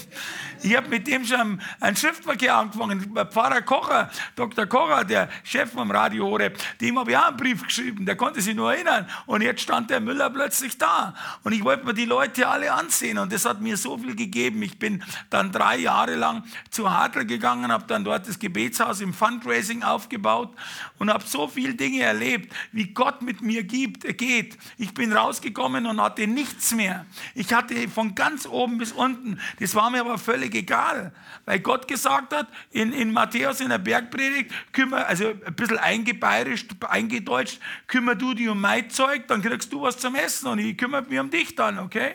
Ich habe mit dem schon ein Schriftverkehr angefangen. Pfarrer Kocher, Dr. Kocher, der Chef vom Radio Horeb, dem habe ich auch einen Brief geschrieben, der konnte sich nur erinnern. Und jetzt stand der Müller plötzlich da. Und ich wollte mir die Leute alle ansehen. Und das hat mir so viel gegeben. Ich bin dann drei Jahre lang zu Hartl gegangen, habe dann dort das Gebetshaus im Fundraising aufgebaut und habe so viele Dinge erlebt, wie Gott mit mir gibt, geht. Ich bin rausgekommen und hatte nichts mehr. Ich hatte von ganz oben bis unten, das war mir aber völlig egal, weil Gott gesagt hat, in, in Matthäus in der Bergpredigt, kümmer, also ein bisschen eingebeirischt, eingedeutscht, kümmer du dich um mein Zeug, dann kriegst du was zum Essen und ich kümmere mich um dich dann, okay?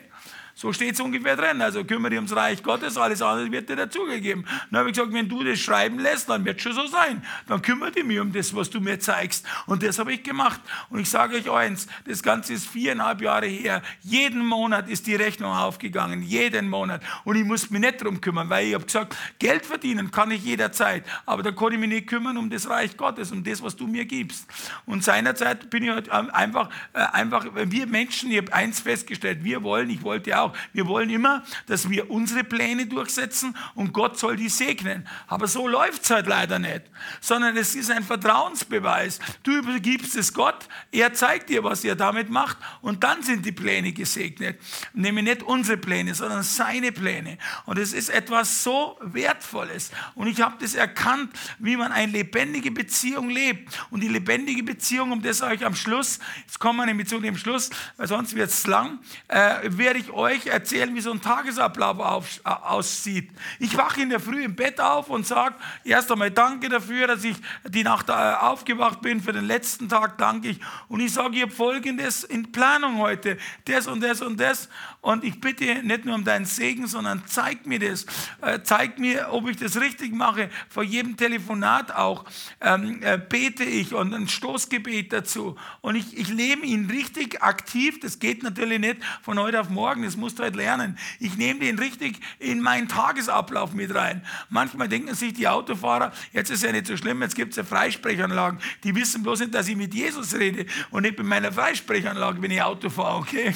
So steht es ungefähr drin. Also kümmere dich ums Reich Gottes, alles andere wird dir dazugegeben. Dann habe ich gesagt, wenn du das schreiben lässt, dann wird es schon so sein. Dann kümmere dich mich um das, was du mir zeigst. Und das habe ich gemacht. Und ich sage euch eins, das Ganze ist viereinhalb Jahre her. Jeden Monat ist die Rechnung aufgegangen. Jeden Monat. Und ich musste mich nicht darum kümmern, weil ich habe gesagt, Geld verdienen kann ich jederzeit. Aber da kann ich mich nicht kümmern um das Reich Gottes, um das, was du mir gibst. Und seinerzeit bin ich halt einfach, äh, einfach wir Menschen, ich habe eins festgestellt, wir wollen, ich wollte auch, wir wollen immer, dass wir unsere Pläne durchsetzen und Gott soll die segnen. Aber so läuft es halt leider nicht, sondern es ist ein Vertrauensbeweis. Du übergibst es Gott, er zeigt dir, was er damit macht und dann sind die Pläne gesegnet. Nämlich nicht unsere Pläne, sondern seine Pläne. Und es ist etwas so Wertvolles. Und ich habe das erkannt, wie man eine lebendige Beziehung lebt. Und die lebendige Beziehung, um das euch am Schluss, jetzt kommen wir nämlich zu dem Schluss, weil sonst wird es lang, äh, werde ich euch erzählen, wie so ein Tagesablauf auf, äh, aussieht. Ich wache in der Früh im Bett auf und sage erst einmal Danke dafür, dass ich die Nacht äh, aufgewacht bin. Für den letzten Tag danke ich. Und ich sage, ich habe Folgendes in Planung heute. Das und das und das. Und ich bitte nicht nur um deinen Segen, sondern zeig mir das. Äh, zeig mir, ob ich das richtig mache. Vor jedem Telefonat auch ähm, äh, bete ich und ein Stoßgebet dazu. Und ich, ich lebe ihn richtig aktiv. Das geht natürlich nicht von heute auf morgen. Das musst du halt lernen. Ich nehme den richtig in meinen Tagesablauf mit rein. Manchmal denken sich die Autofahrer, jetzt ist ja nicht so schlimm, jetzt gibt es ja Freisprechanlagen. Die wissen bloß nicht, dass ich mit Jesus rede und nicht mit meiner Freisprechanlage, wenn ich Auto fahre, okay?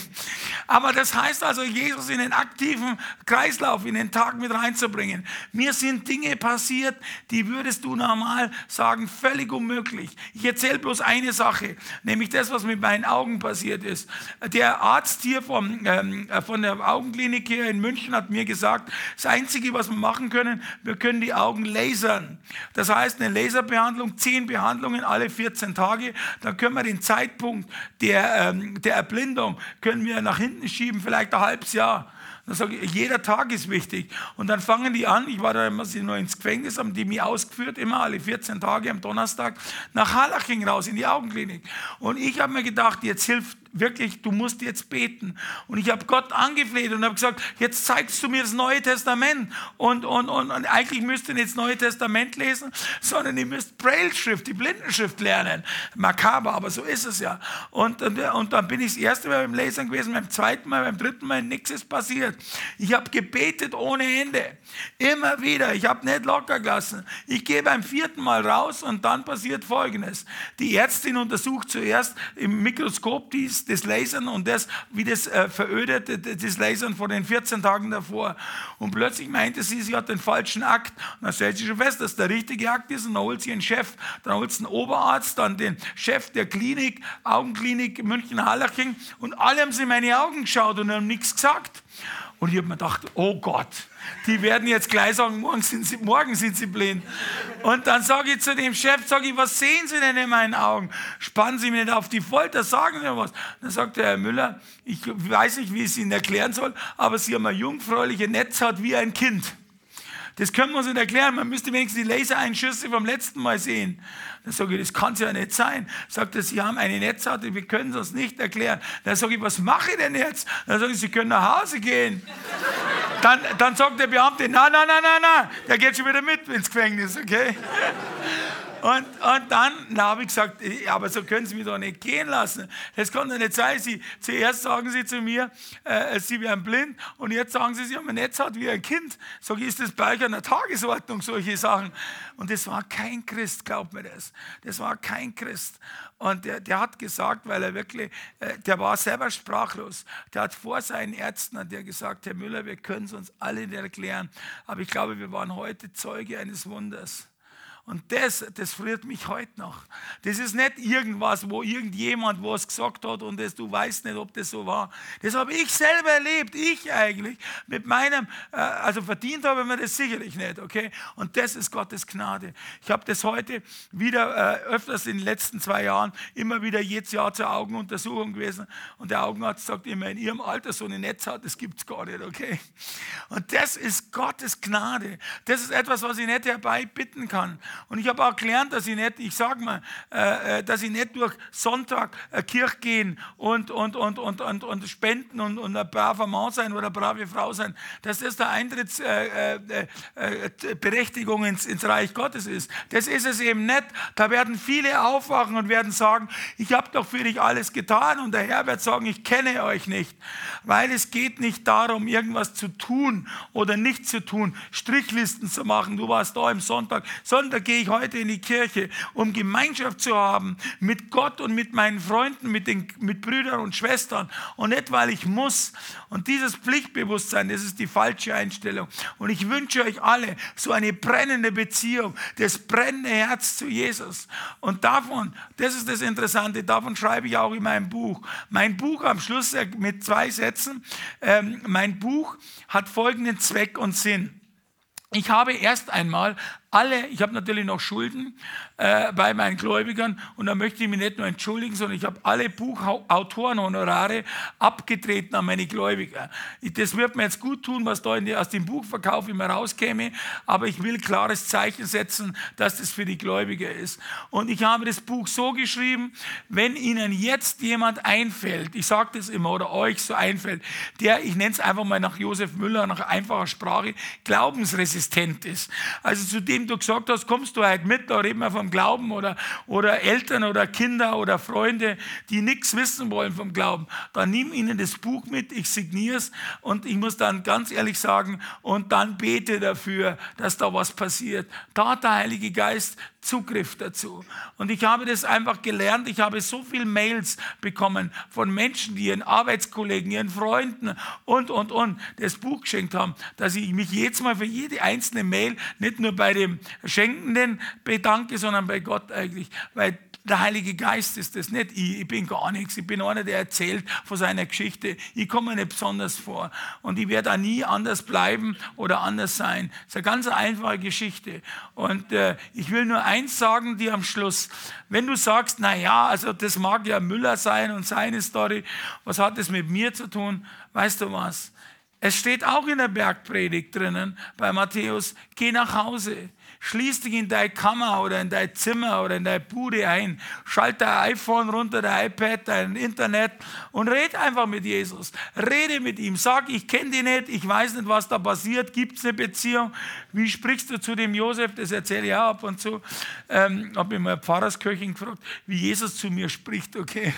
Aber das heißt also, Jesus in den aktiven Kreislauf, in den Tag mit reinzubringen. Mir sind Dinge passiert, die würdest du normal sagen, völlig unmöglich. Ich erzähle bloß eine Sache, nämlich das, was mit meinen Augen passiert ist. Der Arzt hier vom, ähm, von der Augenklinik hier in München hat mir gesagt, das Einzige, was wir machen können, wir können die Augen lasern. Das heißt, eine Laserbehandlung, zehn Behandlungen alle 14 Tage, dann können wir den Zeitpunkt der, ähm, der Erblindung können wir nach hinten schieben, vielleicht ein halbes Jahr. Dann sage ich, jeder Tag ist wichtig. Und dann fangen die an, ich war da immer noch ins Gefängnis, haben die mich ausgeführt, immer alle 14 Tage am Donnerstag, nach Harlaching raus in die Augenklinik. Und ich habe mir gedacht, jetzt hilft wirklich, du musst jetzt beten. Und ich habe Gott angefleht und habe gesagt, jetzt zeigst du mir das Neue Testament. Und, und, und, und eigentlich müsst ihr nicht das Neue Testament lesen, sondern ihr müsst Braille-Schrift, die Blindenschrift lernen. Makaber, aber so ist es ja. Und, und, und dann bin ich das erste Mal beim Lesen gewesen, beim zweiten Mal, beim dritten Mal, nichts ist passiert. Ich habe gebetet ohne Ende. Immer wieder. Ich habe nicht locker gelassen. Ich gehe beim vierten Mal raus und dann passiert Folgendes. Die Ärztin untersucht zuerst im Mikroskop dies das, Lasern und das, wie das äh, verödet, das Lasern vor den 14 Tagen davor. Und plötzlich meinte sie, sie hat den falschen Akt. Und dann stellt sie schon fest, dass der richtige Akt ist und dann holt sie einen Chef, dann holt sie einen Oberarzt, dann den Chef der Klinik, Augenklinik München-Hallaching und alle haben sie in meine Augen geschaut und haben nichts gesagt. Und ich habe mir gedacht, oh Gott, die werden jetzt gleich sagen, morgen sind sie, morgen sind sie blind. Und dann sage ich zu dem Chef, sage ich, was sehen Sie denn in meinen Augen? Spannen Sie mir nicht auf die Folter, sagen Sie mir was. Dann sagt der Herr Müller, ich weiß nicht, wie ich es Ihnen erklären soll, aber Sie haben eine jungfräuliche Netzhaut wie ein Kind. Das können wir uns nicht erklären. Man müsste wenigstens die Lasereinschüsse vom letzten Mal sehen. Dann sage ich, das kann es ja nicht sein. Sagt er, Sie haben eine Netzhaut, wir können es uns nicht erklären. Dann sage ich, was mache ich denn jetzt? Dann sage ich, Sie können nach Hause gehen. Dann, dann sagt der Beamte, nein, nein, nein, nein, nein, der geht schon wieder mit ins Gefängnis, okay? Und, und dann habe ich gesagt, aber so können Sie mich doch nicht gehen lassen. Das kann doch nicht sein. Sie, zuerst sagen Sie zu mir, äh, Sie wären blind und jetzt sagen Sie, Sie haben ein Netzhaut wie ein Kind. Sag ich, ist das bei euch an der Tagesordnung, solche Sachen? Und das war kein Christ, glaubt mir das. Das war kein Christ. Und der, der hat gesagt, weil er wirklich, äh, der war selber sprachlos. Der hat vor seinen Ärzten hat der gesagt, Herr Müller, wir können es uns alle nicht erklären. Aber ich glaube, wir waren heute Zeuge eines Wunders. Und das, das friert mich heute noch. Das ist nicht irgendwas, wo irgendjemand was gesagt hat und das, du weißt nicht, ob das so war. Das habe ich selber erlebt, ich eigentlich, mit meinem, äh, also verdient habe ich mir das sicherlich nicht, okay? Und das ist Gottes Gnade. Ich habe das heute wieder äh, öfters in den letzten zwei Jahren immer wieder jedes Jahr zur Augenuntersuchung gewesen und der Augenarzt sagt immer, in ihrem Alter so eine Netzhaut, das gibt es gar nicht, okay? Und das ist Gottes Gnade. Das ist etwas, was ich nicht herbeibitten kann. Und ich habe auch gelernt, dass ich nicht, ich sage mal, äh, äh, dass ich nicht durch Sonntag äh, Kirche gehen und, und, und, und, und, und spenden und, und ein braver Mann sein oder eine brave Frau sein, dass das der Eintrittsberechtigung ins, ins Reich Gottes ist. Das ist es eben nicht. Da werden viele aufwachen und werden sagen, ich habe doch für dich alles getan und der Herr wird sagen, ich kenne euch nicht. Weil es geht nicht darum, irgendwas zu tun oder nicht zu tun, Strichlisten zu machen. Du warst da im Sonntag. Sonntag gehe ich heute in die Kirche, um Gemeinschaft zu haben mit Gott und mit meinen Freunden, mit, den, mit Brüdern und Schwestern und nicht, weil ich muss. Und dieses Pflichtbewusstsein, das ist die falsche Einstellung. Und ich wünsche euch alle so eine brennende Beziehung, das brennende Herz zu Jesus. Und davon, das ist das Interessante, davon schreibe ich auch in meinem Buch. Mein Buch am Schluss mit zwei Sätzen, ähm, mein Buch hat folgenden Zweck und Sinn. Ich habe erst einmal alle, ich habe natürlich noch Schulden äh, bei meinen Gläubigern und da möchte ich mich nicht nur entschuldigen, sondern ich habe alle Buchautorenhonorare abgetreten an meine Gläubiger. Das wird mir jetzt gut tun, was da die, aus dem Buchverkauf immer rauskäme, aber ich will klares Zeichen setzen, dass das für die Gläubiger ist. Und ich habe das Buch so geschrieben, wenn Ihnen jetzt jemand einfällt, ich sage das immer oder euch so einfällt, der, ich nenne es einfach mal nach Josef Müller, nach einfacher Sprache, glaubensresistent ist. Also zu dem dem du gesagt hast, kommst du heute mit, da reden wir vom Glauben oder, oder Eltern oder Kinder oder Freunde, die nichts wissen wollen vom Glauben, dann nimm ihnen das Buch mit, ich signiere es und ich muss dann ganz ehrlich sagen, und dann bete dafür, dass da was passiert. Da hat der Heilige Geist Zugriff dazu. Und ich habe das einfach gelernt. Ich habe so viele Mails bekommen von Menschen, die ihren Arbeitskollegen, ihren Freunden und, und, und das Buch geschenkt haben, dass ich mich jetzt mal für jede einzelne Mail nicht nur bei dem Schenkenden bedanke, sondern bei Gott eigentlich. Weil der Heilige Geist ist das nicht ich. Ich bin gar nichts. Ich bin einer, der erzählt von seiner Geschichte. Ich komme nicht besonders vor. Und ich werde auch nie anders bleiben oder anders sein. Das ist eine ganz einfache Geschichte. Und äh, ich will nur eins sagen dir am Schluss. Wenn du sagst, na ja, also das mag ja Müller sein und seine Story, was hat das mit mir zu tun? Weißt du was? Es steht auch in der Bergpredigt drinnen bei Matthäus, geh nach Hause. Schließ dich in deine Kammer oder in dein Zimmer oder in deine Bude ein. Schalt dein iPhone runter, dein iPad, dein Internet und red einfach mit Jesus. Rede mit ihm. Sag, ich kenne dich nicht, ich weiß nicht, was da passiert. Gibt es eine Beziehung? Wie sprichst du zu dem Josef? Das erzähle ich auch ab und zu. Ähm, habe ich mal Pfarrersköchin gefragt, wie Jesus zu mir spricht. Okay,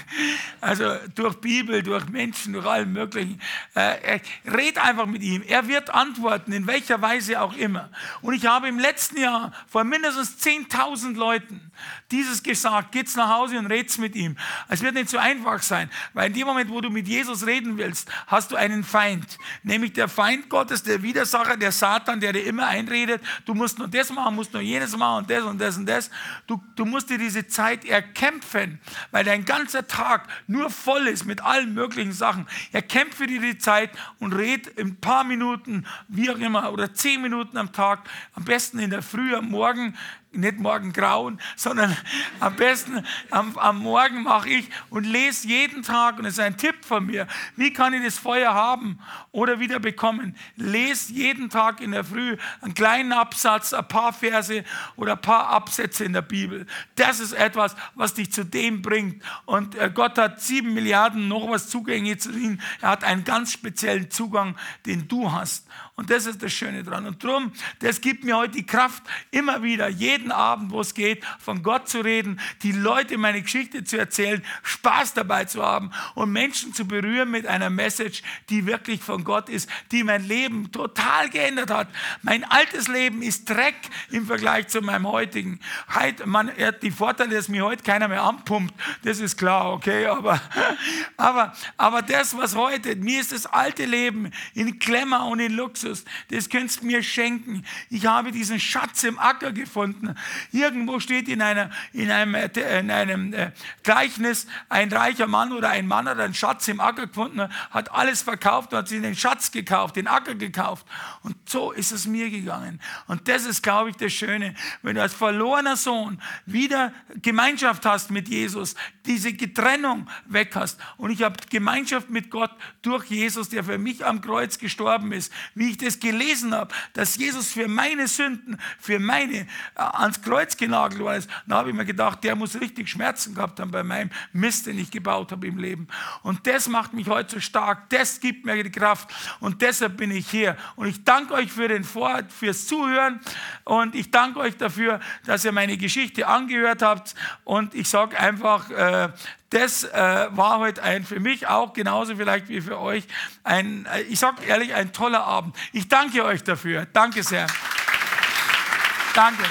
also durch Bibel, durch Menschen, durch allen möglichen. Äh, red einfach mit ihm. Er wird antworten, in welcher Weise auch immer. Und ich habe im letzten Jahr Jahr vor mindestens 10.000 Leuten dieses gesagt, geht's nach Hause und red's mit ihm. Es wird nicht so einfach sein, weil in dem Moment, wo du mit Jesus reden willst, hast du einen Feind, nämlich der Feind Gottes, der Widersacher, der Satan, der dir immer einredet, du musst nur das machen, musst nur jenes machen und das und das und das. Du, du musst dir diese Zeit erkämpfen, weil dein ganzer Tag nur voll ist mit allen möglichen Sachen. Erkämpfe dir die Zeit und red in ein paar Minuten, wie auch immer, oder zehn Minuten am Tag, am besten in der Früh, am Morgen, nicht morgen grauen, sondern am besten am, am Morgen mache ich und lese jeden Tag, und das ist ein Tipp von mir, wie kann ich das Feuer haben oder wieder bekommen? Lese jeden Tag in der Früh einen kleinen Absatz, ein paar Verse oder ein paar Absätze in der Bibel. Das ist etwas, was dich zu dem bringt. Und äh, Gott hat sieben Milliarden noch was zugänglich zu ihnen. Er hat einen ganz speziellen Zugang, den du hast. Und das ist das Schöne dran. Und darum, das gibt mir heute die Kraft, immer wieder, jeden Abend, wo es geht, von Gott zu reden, die Leute meine Geschichte zu erzählen, Spaß dabei zu haben und Menschen zu berühren mit einer Message, die wirklich von Gott ist, die mein Leben total geändert hat. Mein altes Leben ist Dreck im Vergleich zu meinem heutigen. Heute, man, die Vorteile, dass mir heute keiner mehr anpumpt, das ist klar, okay, aber, aber, aber das, was heute, mir ist das alte Leben in Klemmer und in Luxus Jesus, das könntest du mir schenken. Ich habe diesen Schatz im Acker gefunden. Irgendwo steht in, einer, in einem, äh, in einem äh, Gleichnis, ein reicher Mann oder ein Mann hat einen Schatz im Acker gefunden, hat alles verkauft und hat sich den Schatz gekauft, den Acker gekauft. Und so ist es mir gegangen. Und das ist, glaube ich, das Schöne, wenn du als verlorener Sohn wieder Gemeinschaft hast mit Jesus, diese Trennung weg hast. Und ich habe Gemeinschaft mit Gott durch Jesus, der für mich am Kreuz gestorben ist. Wie ich das gelesen habe, dass Jesus für meine Sünden, für meine, äh, ans Kreuz genagelt worden ist, dann habe ich mir gedacht, der muss richtig Schmerzen gehabt haben bei meinem Mist, den ich gebaut habe im Leben. Und das macht mich heute so stark, das gibt mir die Kraft und deshalb bin ich hier. Und ich danke euch für den Vor fürs Zuhören und ich danke euch dafür, dass ihr meine Geschichte angehört habt und ich sage einfach, äh, das äh, war heute ein, für mich auch genauso vielleicht wie für euch ein, äh, ich sage ehrlich, ein toller Abend. Ich danke euch dafür. Danke sehr. danke.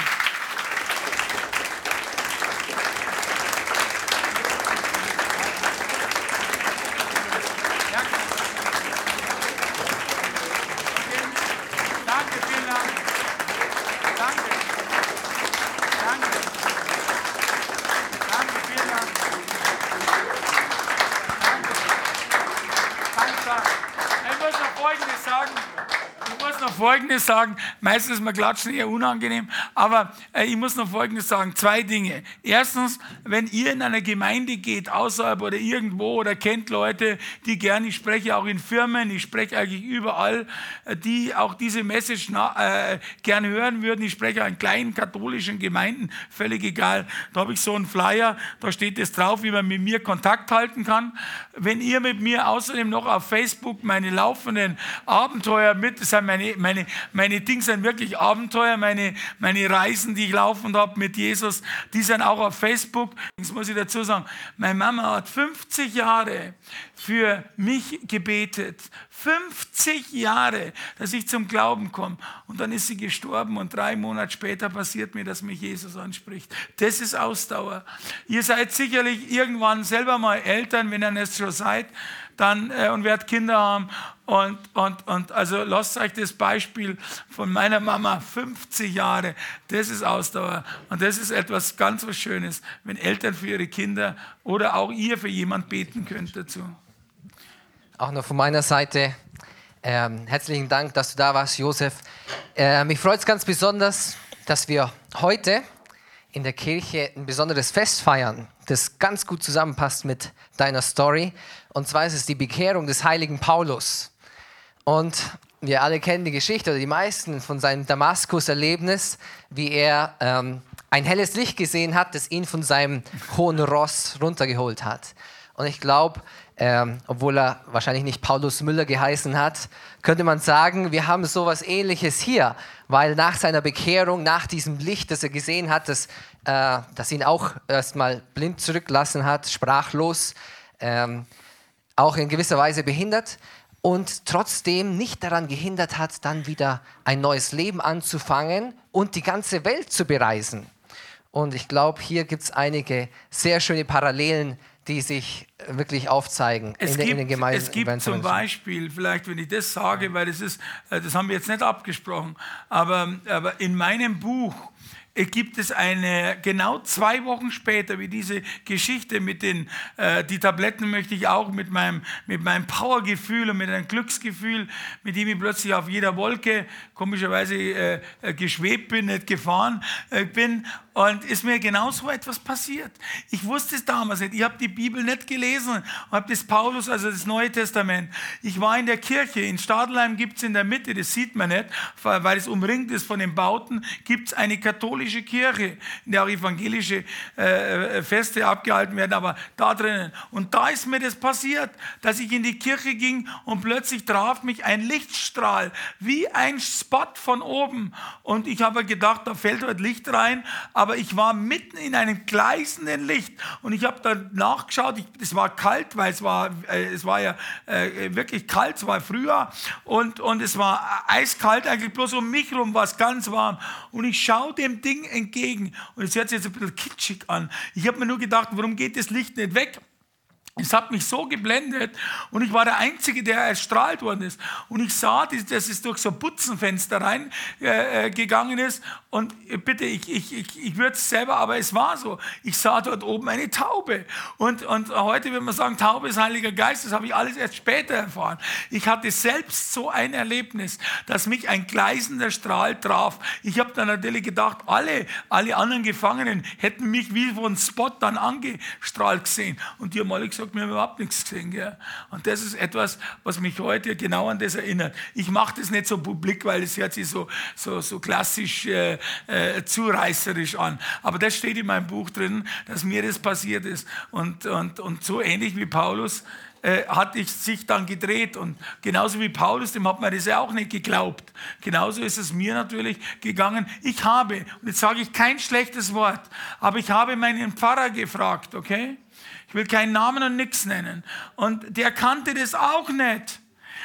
Folgendes sagen. Meistens ist mir Klatschen eher unangenehm, aber äh, ich muss noch Folgendes sagen. Zwei Dinge. Erstens, wenn ihr in einer Gemeinde geht, außerhalb oder irgendwo oder kennt Leute, die gerne, ich spreche auch in Firmen, ich spreche eigentlich überall, äh, die auch diese Message äh, gerne hören würden. Ich spreche auch in kleinen katholischen Gemeinden, völlig egal. Da habe ich so einen Flyer, da steht es drauf, wie man mit mir Kontakt halten kann. Wenn ihr mit mir außerdem noch auf Facebook meine laufenden Abenteuer mit, das sind meine, meine meine, Dinge sind wirklich Abenteuer, meine, meine Reisen, die ich laufend habe mit Jesus, die sind auch auf Facebook. Das muss ich dazu sagen, meine Mama hat 50 Jahre für mich gebetet. 50 Jahre, dass ich zum Glauben komme. Und dann ist sie gestorben und drei Monate später passiert mir, dass mich Jesus anspricht. Das ist Ausdauer. Ihr seid sicherlich irgendwann selber mal Eltern, wenn ihr es schon seid dann, äh, und werdet Kinder haben. Und, und, und also lasst euch das Beispiel von meiner Mama, 50 Jahre, das ist Ausdauer. Und das ist etwas ganz was Schönes, wenn Eltern für ihre Kinder oder auch ihr für jemand beten könnt dazu. Auch noch von meiner Seite ähm, herzlichen Dank, dass du da warst, Josef. Äh, mich freut es ganz besonders, dass wir heute in der Kirche ein besonderes Fest feiern, das ganz gut zusammenpasst mit deiner Story. Und zwar ist es die Bekehrung des heiligen Paulus. Und wir alle kennen die Geschichte, oder die meisten von seinem Damaskus-Erlebnis, wie er ähm, ein helles Licht gesehen hat, das ihn von seinem hohen Ross runtergeholt hat. Und ich glaube, ähm, obwohl er wahrscheinlich nicht Paulus Müller geheißen hat, könnte man sagen, wir haben sowas ähnliches hier, weil nach seiner Bekehrung, nach diesem Licht, das er gesehen hat, das, äh, das ihn auch erstmal blind zurücklassen hat, sprachlos, ähm, auch in gewisser Weise behindert und trotzdem nicht daran gehindert hat, dann wieder ein neues Leben anzufangen und die ganze Welt zu bereisen. Und ich glaube, hier gibt es einige sehr schöne Parallelen die sich wirklich aufzeigen es in, gibt, in den Gemeinden. Es gibt zum Beispiel, vielleicht wenn ich das sage, weil das ist, äh, das haben wir jetzt nicht abgesprochen, aber, aber in meinem Buch gibt es eine, genau zwei Wochen später, wie diese Geschichte mit den, äh, die Tabletten möchte ich auch mit meinem, mit meinem Powergefühl und mit einem Glücksgefühl, mit dem ich plötzlich auf jeder Wolke komischerweise äh, äh geschwebt bin, nicht gefahren äh, bin und ist mir genau so etwas passiert. Ich wusste es damals nicht. Ich habe die Bibel nicht gelesen und habe das Paulus, also das Neue Testament. Ich war in der Kirche. In Stadelheim gibt es in der Mitte, das sieht man nicht, weil es umringt ist von den Bauten, gibt es eine katholische Kirche, in der auch evangelische äh, Feste abgehalten werden, aber da drinnen. Und da ist mir das passiert, dass ich in die Kirche ging und plötzlich traf mich ein Lichtstrahl, wie ein Spot von oben. Und ich habe gedacht, da fällt dort Licht rein, ich war mitten in einem gleißenden Licht. Und ich habe dann nachgeschaut, ich, es war kalt, weil es war, äh, es war ja äh, wirklich kalt, es war Frühjahr. Und, und es war eiskalt, eigentlich bloß um mich herum war es ganz warm. Und ich schaue dem Ding entgegen. Und es hört sich jetzt ein bisschen kitschig an. Ich habe mir nur gedacht, warum geht das Licht nicht weg? Es hat mich so geblendet und ich war der Einzige, der erstrahlt worden ist. Und ich sah, dass es durch so Putzenfenster reingegangen äh, ist. Und bitte, ich, ich, ich, ich würde es selber, aber es war so. Ich sah dort oben eine Taube. Und, und heute würde man sagen, Taube ist Heiliger Geist. Das habe ich alles erst später erfahren. Ich hatte selbst so ein Erlebnis, dass mich ein gleißender Strahl traf. Ich habe dann natürlich gedacht, alle, alle anderen Gefangenen hätten mich wie von Spot dann angestrahlt gesehen. Und die haben alle gesagt, gesagt, wir haben überhaupt nichts gesehen. Gell? Und das ist etwas, was mich heute genau an das erinnert. Ich mache das nicht so publik, weil es hört sich so, so, so klassisch äh, äh, zureißerisch an. Aber das steht in meinem Buch drin, dass mir das passiert ist. Und, und, und so ähnlich wie Paulus äh, hat es sich dann gedreht. Und genauso wie Paulus, dem hat man das ja auch nicht geglaubt. Genauso ist es mir natürlich gegangen. Ich habe, und jetzt sage ich kein schlechtes Wort, aber ich habe meinen Pfarrer gefragt, okay? Ich will keinen Namen und nichts nennen. Und der kannte das auch nicht.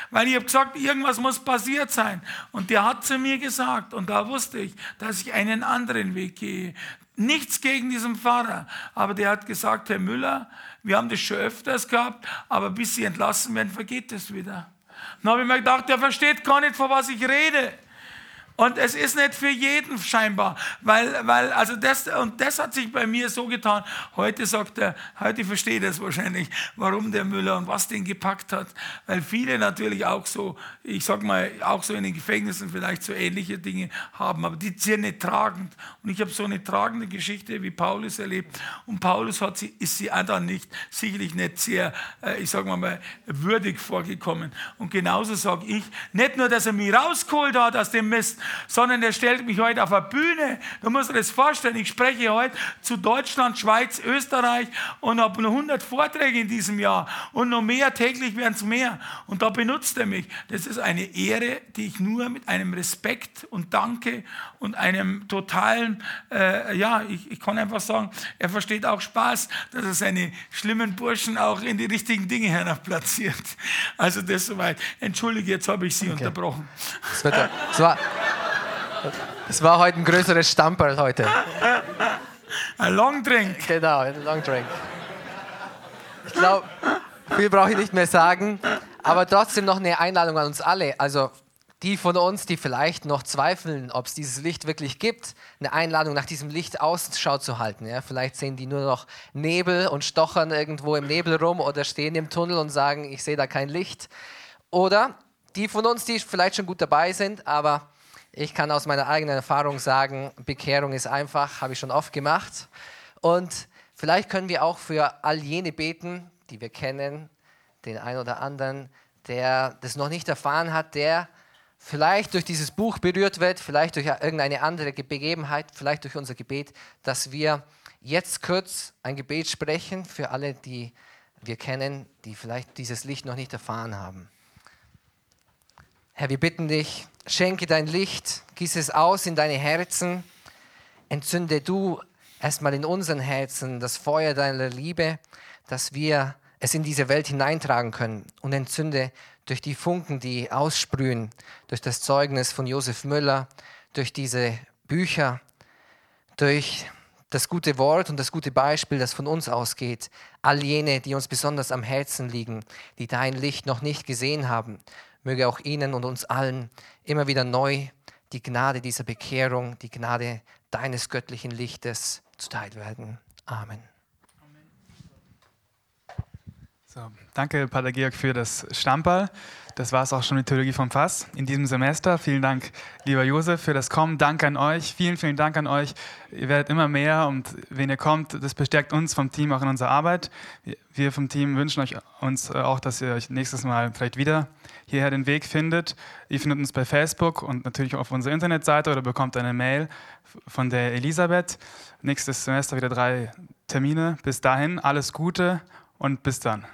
Weil ich habe gesagt, irgendwas muss passiert sein. Und der hat zu mir gesagt, und da wusste ich, dass ich einen anderen Weg gehe. Nichts gegen diesen Pfarrer, aber der hat gesagt, Herr Müller, wir haben das schon öfters gehabt, aber bis Sie entlassen werden, vergeht das wieder. Dann habe ich mir gedacht, der versteht gar nicht, von was ich rede. Und es ist nicht für jeden scheinbar, weil, weil also das, und das hat sich bei mir so getan. Heute sagt er, heute versteht er es wahrscheinlich, warum der Müller und was den gepackt hat. Weil viele natürlich auch so, ich sag mal, auch so in den Gefängnissen vielleicht so ähnliche Dinge haben, aber die sind nicht tragend. Und ich habe so eine tragende Geschichte wie Paulus erlebt. Und Paulus hat sie, ist sie dann nicht, sicherlich nicht sehr, äh, ich sag mal, würdig vorgekommen. Und genauso sage ich, nicht nur, dass er mich rausgeholt hat aus dem Mist, sondern er stellt mich heute auf eine Bühne. Du musst dir das vorstellen, ich spreche heute zu Deutschland, Schweiz, Österreich und habe noch 100 Vorträge in diesem Jahr und noch mehr, täglich werden es mehr. Und da benutzt er mich. Das ist eine Ehre, die ich nur mit einem Respekt und Danke und einem totalen, äh, ja, ich, ich kann einfach sagen, er versteht auch Spaß, dass er seine schlimmen Burschen auch in die richtigen Dinge hernach platziert. Also das soweit. Entschuldige, jetzt habe ich Sie okay. unterbrochen. Das war es war heute ein größeres Stamperl heute. Ein Long Drink. Genau, ein Long Drink. Ich glaube, viel brauche ich nicht mehr sagen, aber trotzdem noch eine Einladung an uns alle. Also die von uns, die vielleicht noch zweifeln, ob es dieses Licht wirklich gibt, eine Einladung nach diesem Licht Ausschau zu halten. Ja? Vielleicht sehen die nur noch Nebel und stochern irgendwo im Nebel rum oder stehen im Tunnel und sagen, ich sehe da kein Licht. Oder die von uns, die vielleicht schon gut dabei sind, aber ich kann aus meiner eigenen Erfahrung sagen, Bekehrung ist einfach, habe ich schon oft gemacht. Und vielleicht können wir auch für all jene beten, die wir kennen, den einen oder anderen, der das noch nicht erfahren hat, der vielleicht durch dieses Buch berührt wird, vielleicht durch irgendeine andere Begebenheit, vielleicht durch unser Gebet, dass wir jetzt kurz ein Gebet sprechen für alle, die wir kennen, die vielleicht dieses Licht noch nicht erfahren haben. Herr, wir bitten dich, schenke dein Licht, gieße es aus in deine Herzen, entzünde du erstmal in unseren Herzen das Feuer deiner Liebe, dass wir es in diese Welt hineintragen können. Und entzünde durch die Funken, die aussprühen, durch das Zeugnis von Josef Müller, durch diese Bücher, durch das gute Wort und das gute Beispiel, das von uns ausgeht, all jene, die uns besonders am Herzen liegen, die dein Licht noch nicht gesehen haben, möge auch Ihnen und uns allen immer wieder neu die Gnade dieser Bekehrung, die Gnade deines göttlichen Lichtes zuteil werden. Amen. So, danke, Pater Georg, für das Stammball. Das war es auch schon mit Theologie vom Fass in diesem Semester. Vielen Dank, lieber Josef, für das Kommen. Danke an euch. Vielen, vielen Dank an euch. Ihr werdet immer mehr und wenn ihr kommt, das bestärkt uns vom Team auch in unserer Arbeit. Wir vom Team wünschen euch uns auch, dass ihr euch nächstes Mal vielleicht wieder hierher den Weg findet. Ihr findet uns bei Facebook und natürlich auf unserer Internetseite oder bekommt eine Mail von der Elisabeth. Nächstes Semester wieder drei Termine. Bis dahin alles Gute und bis dann.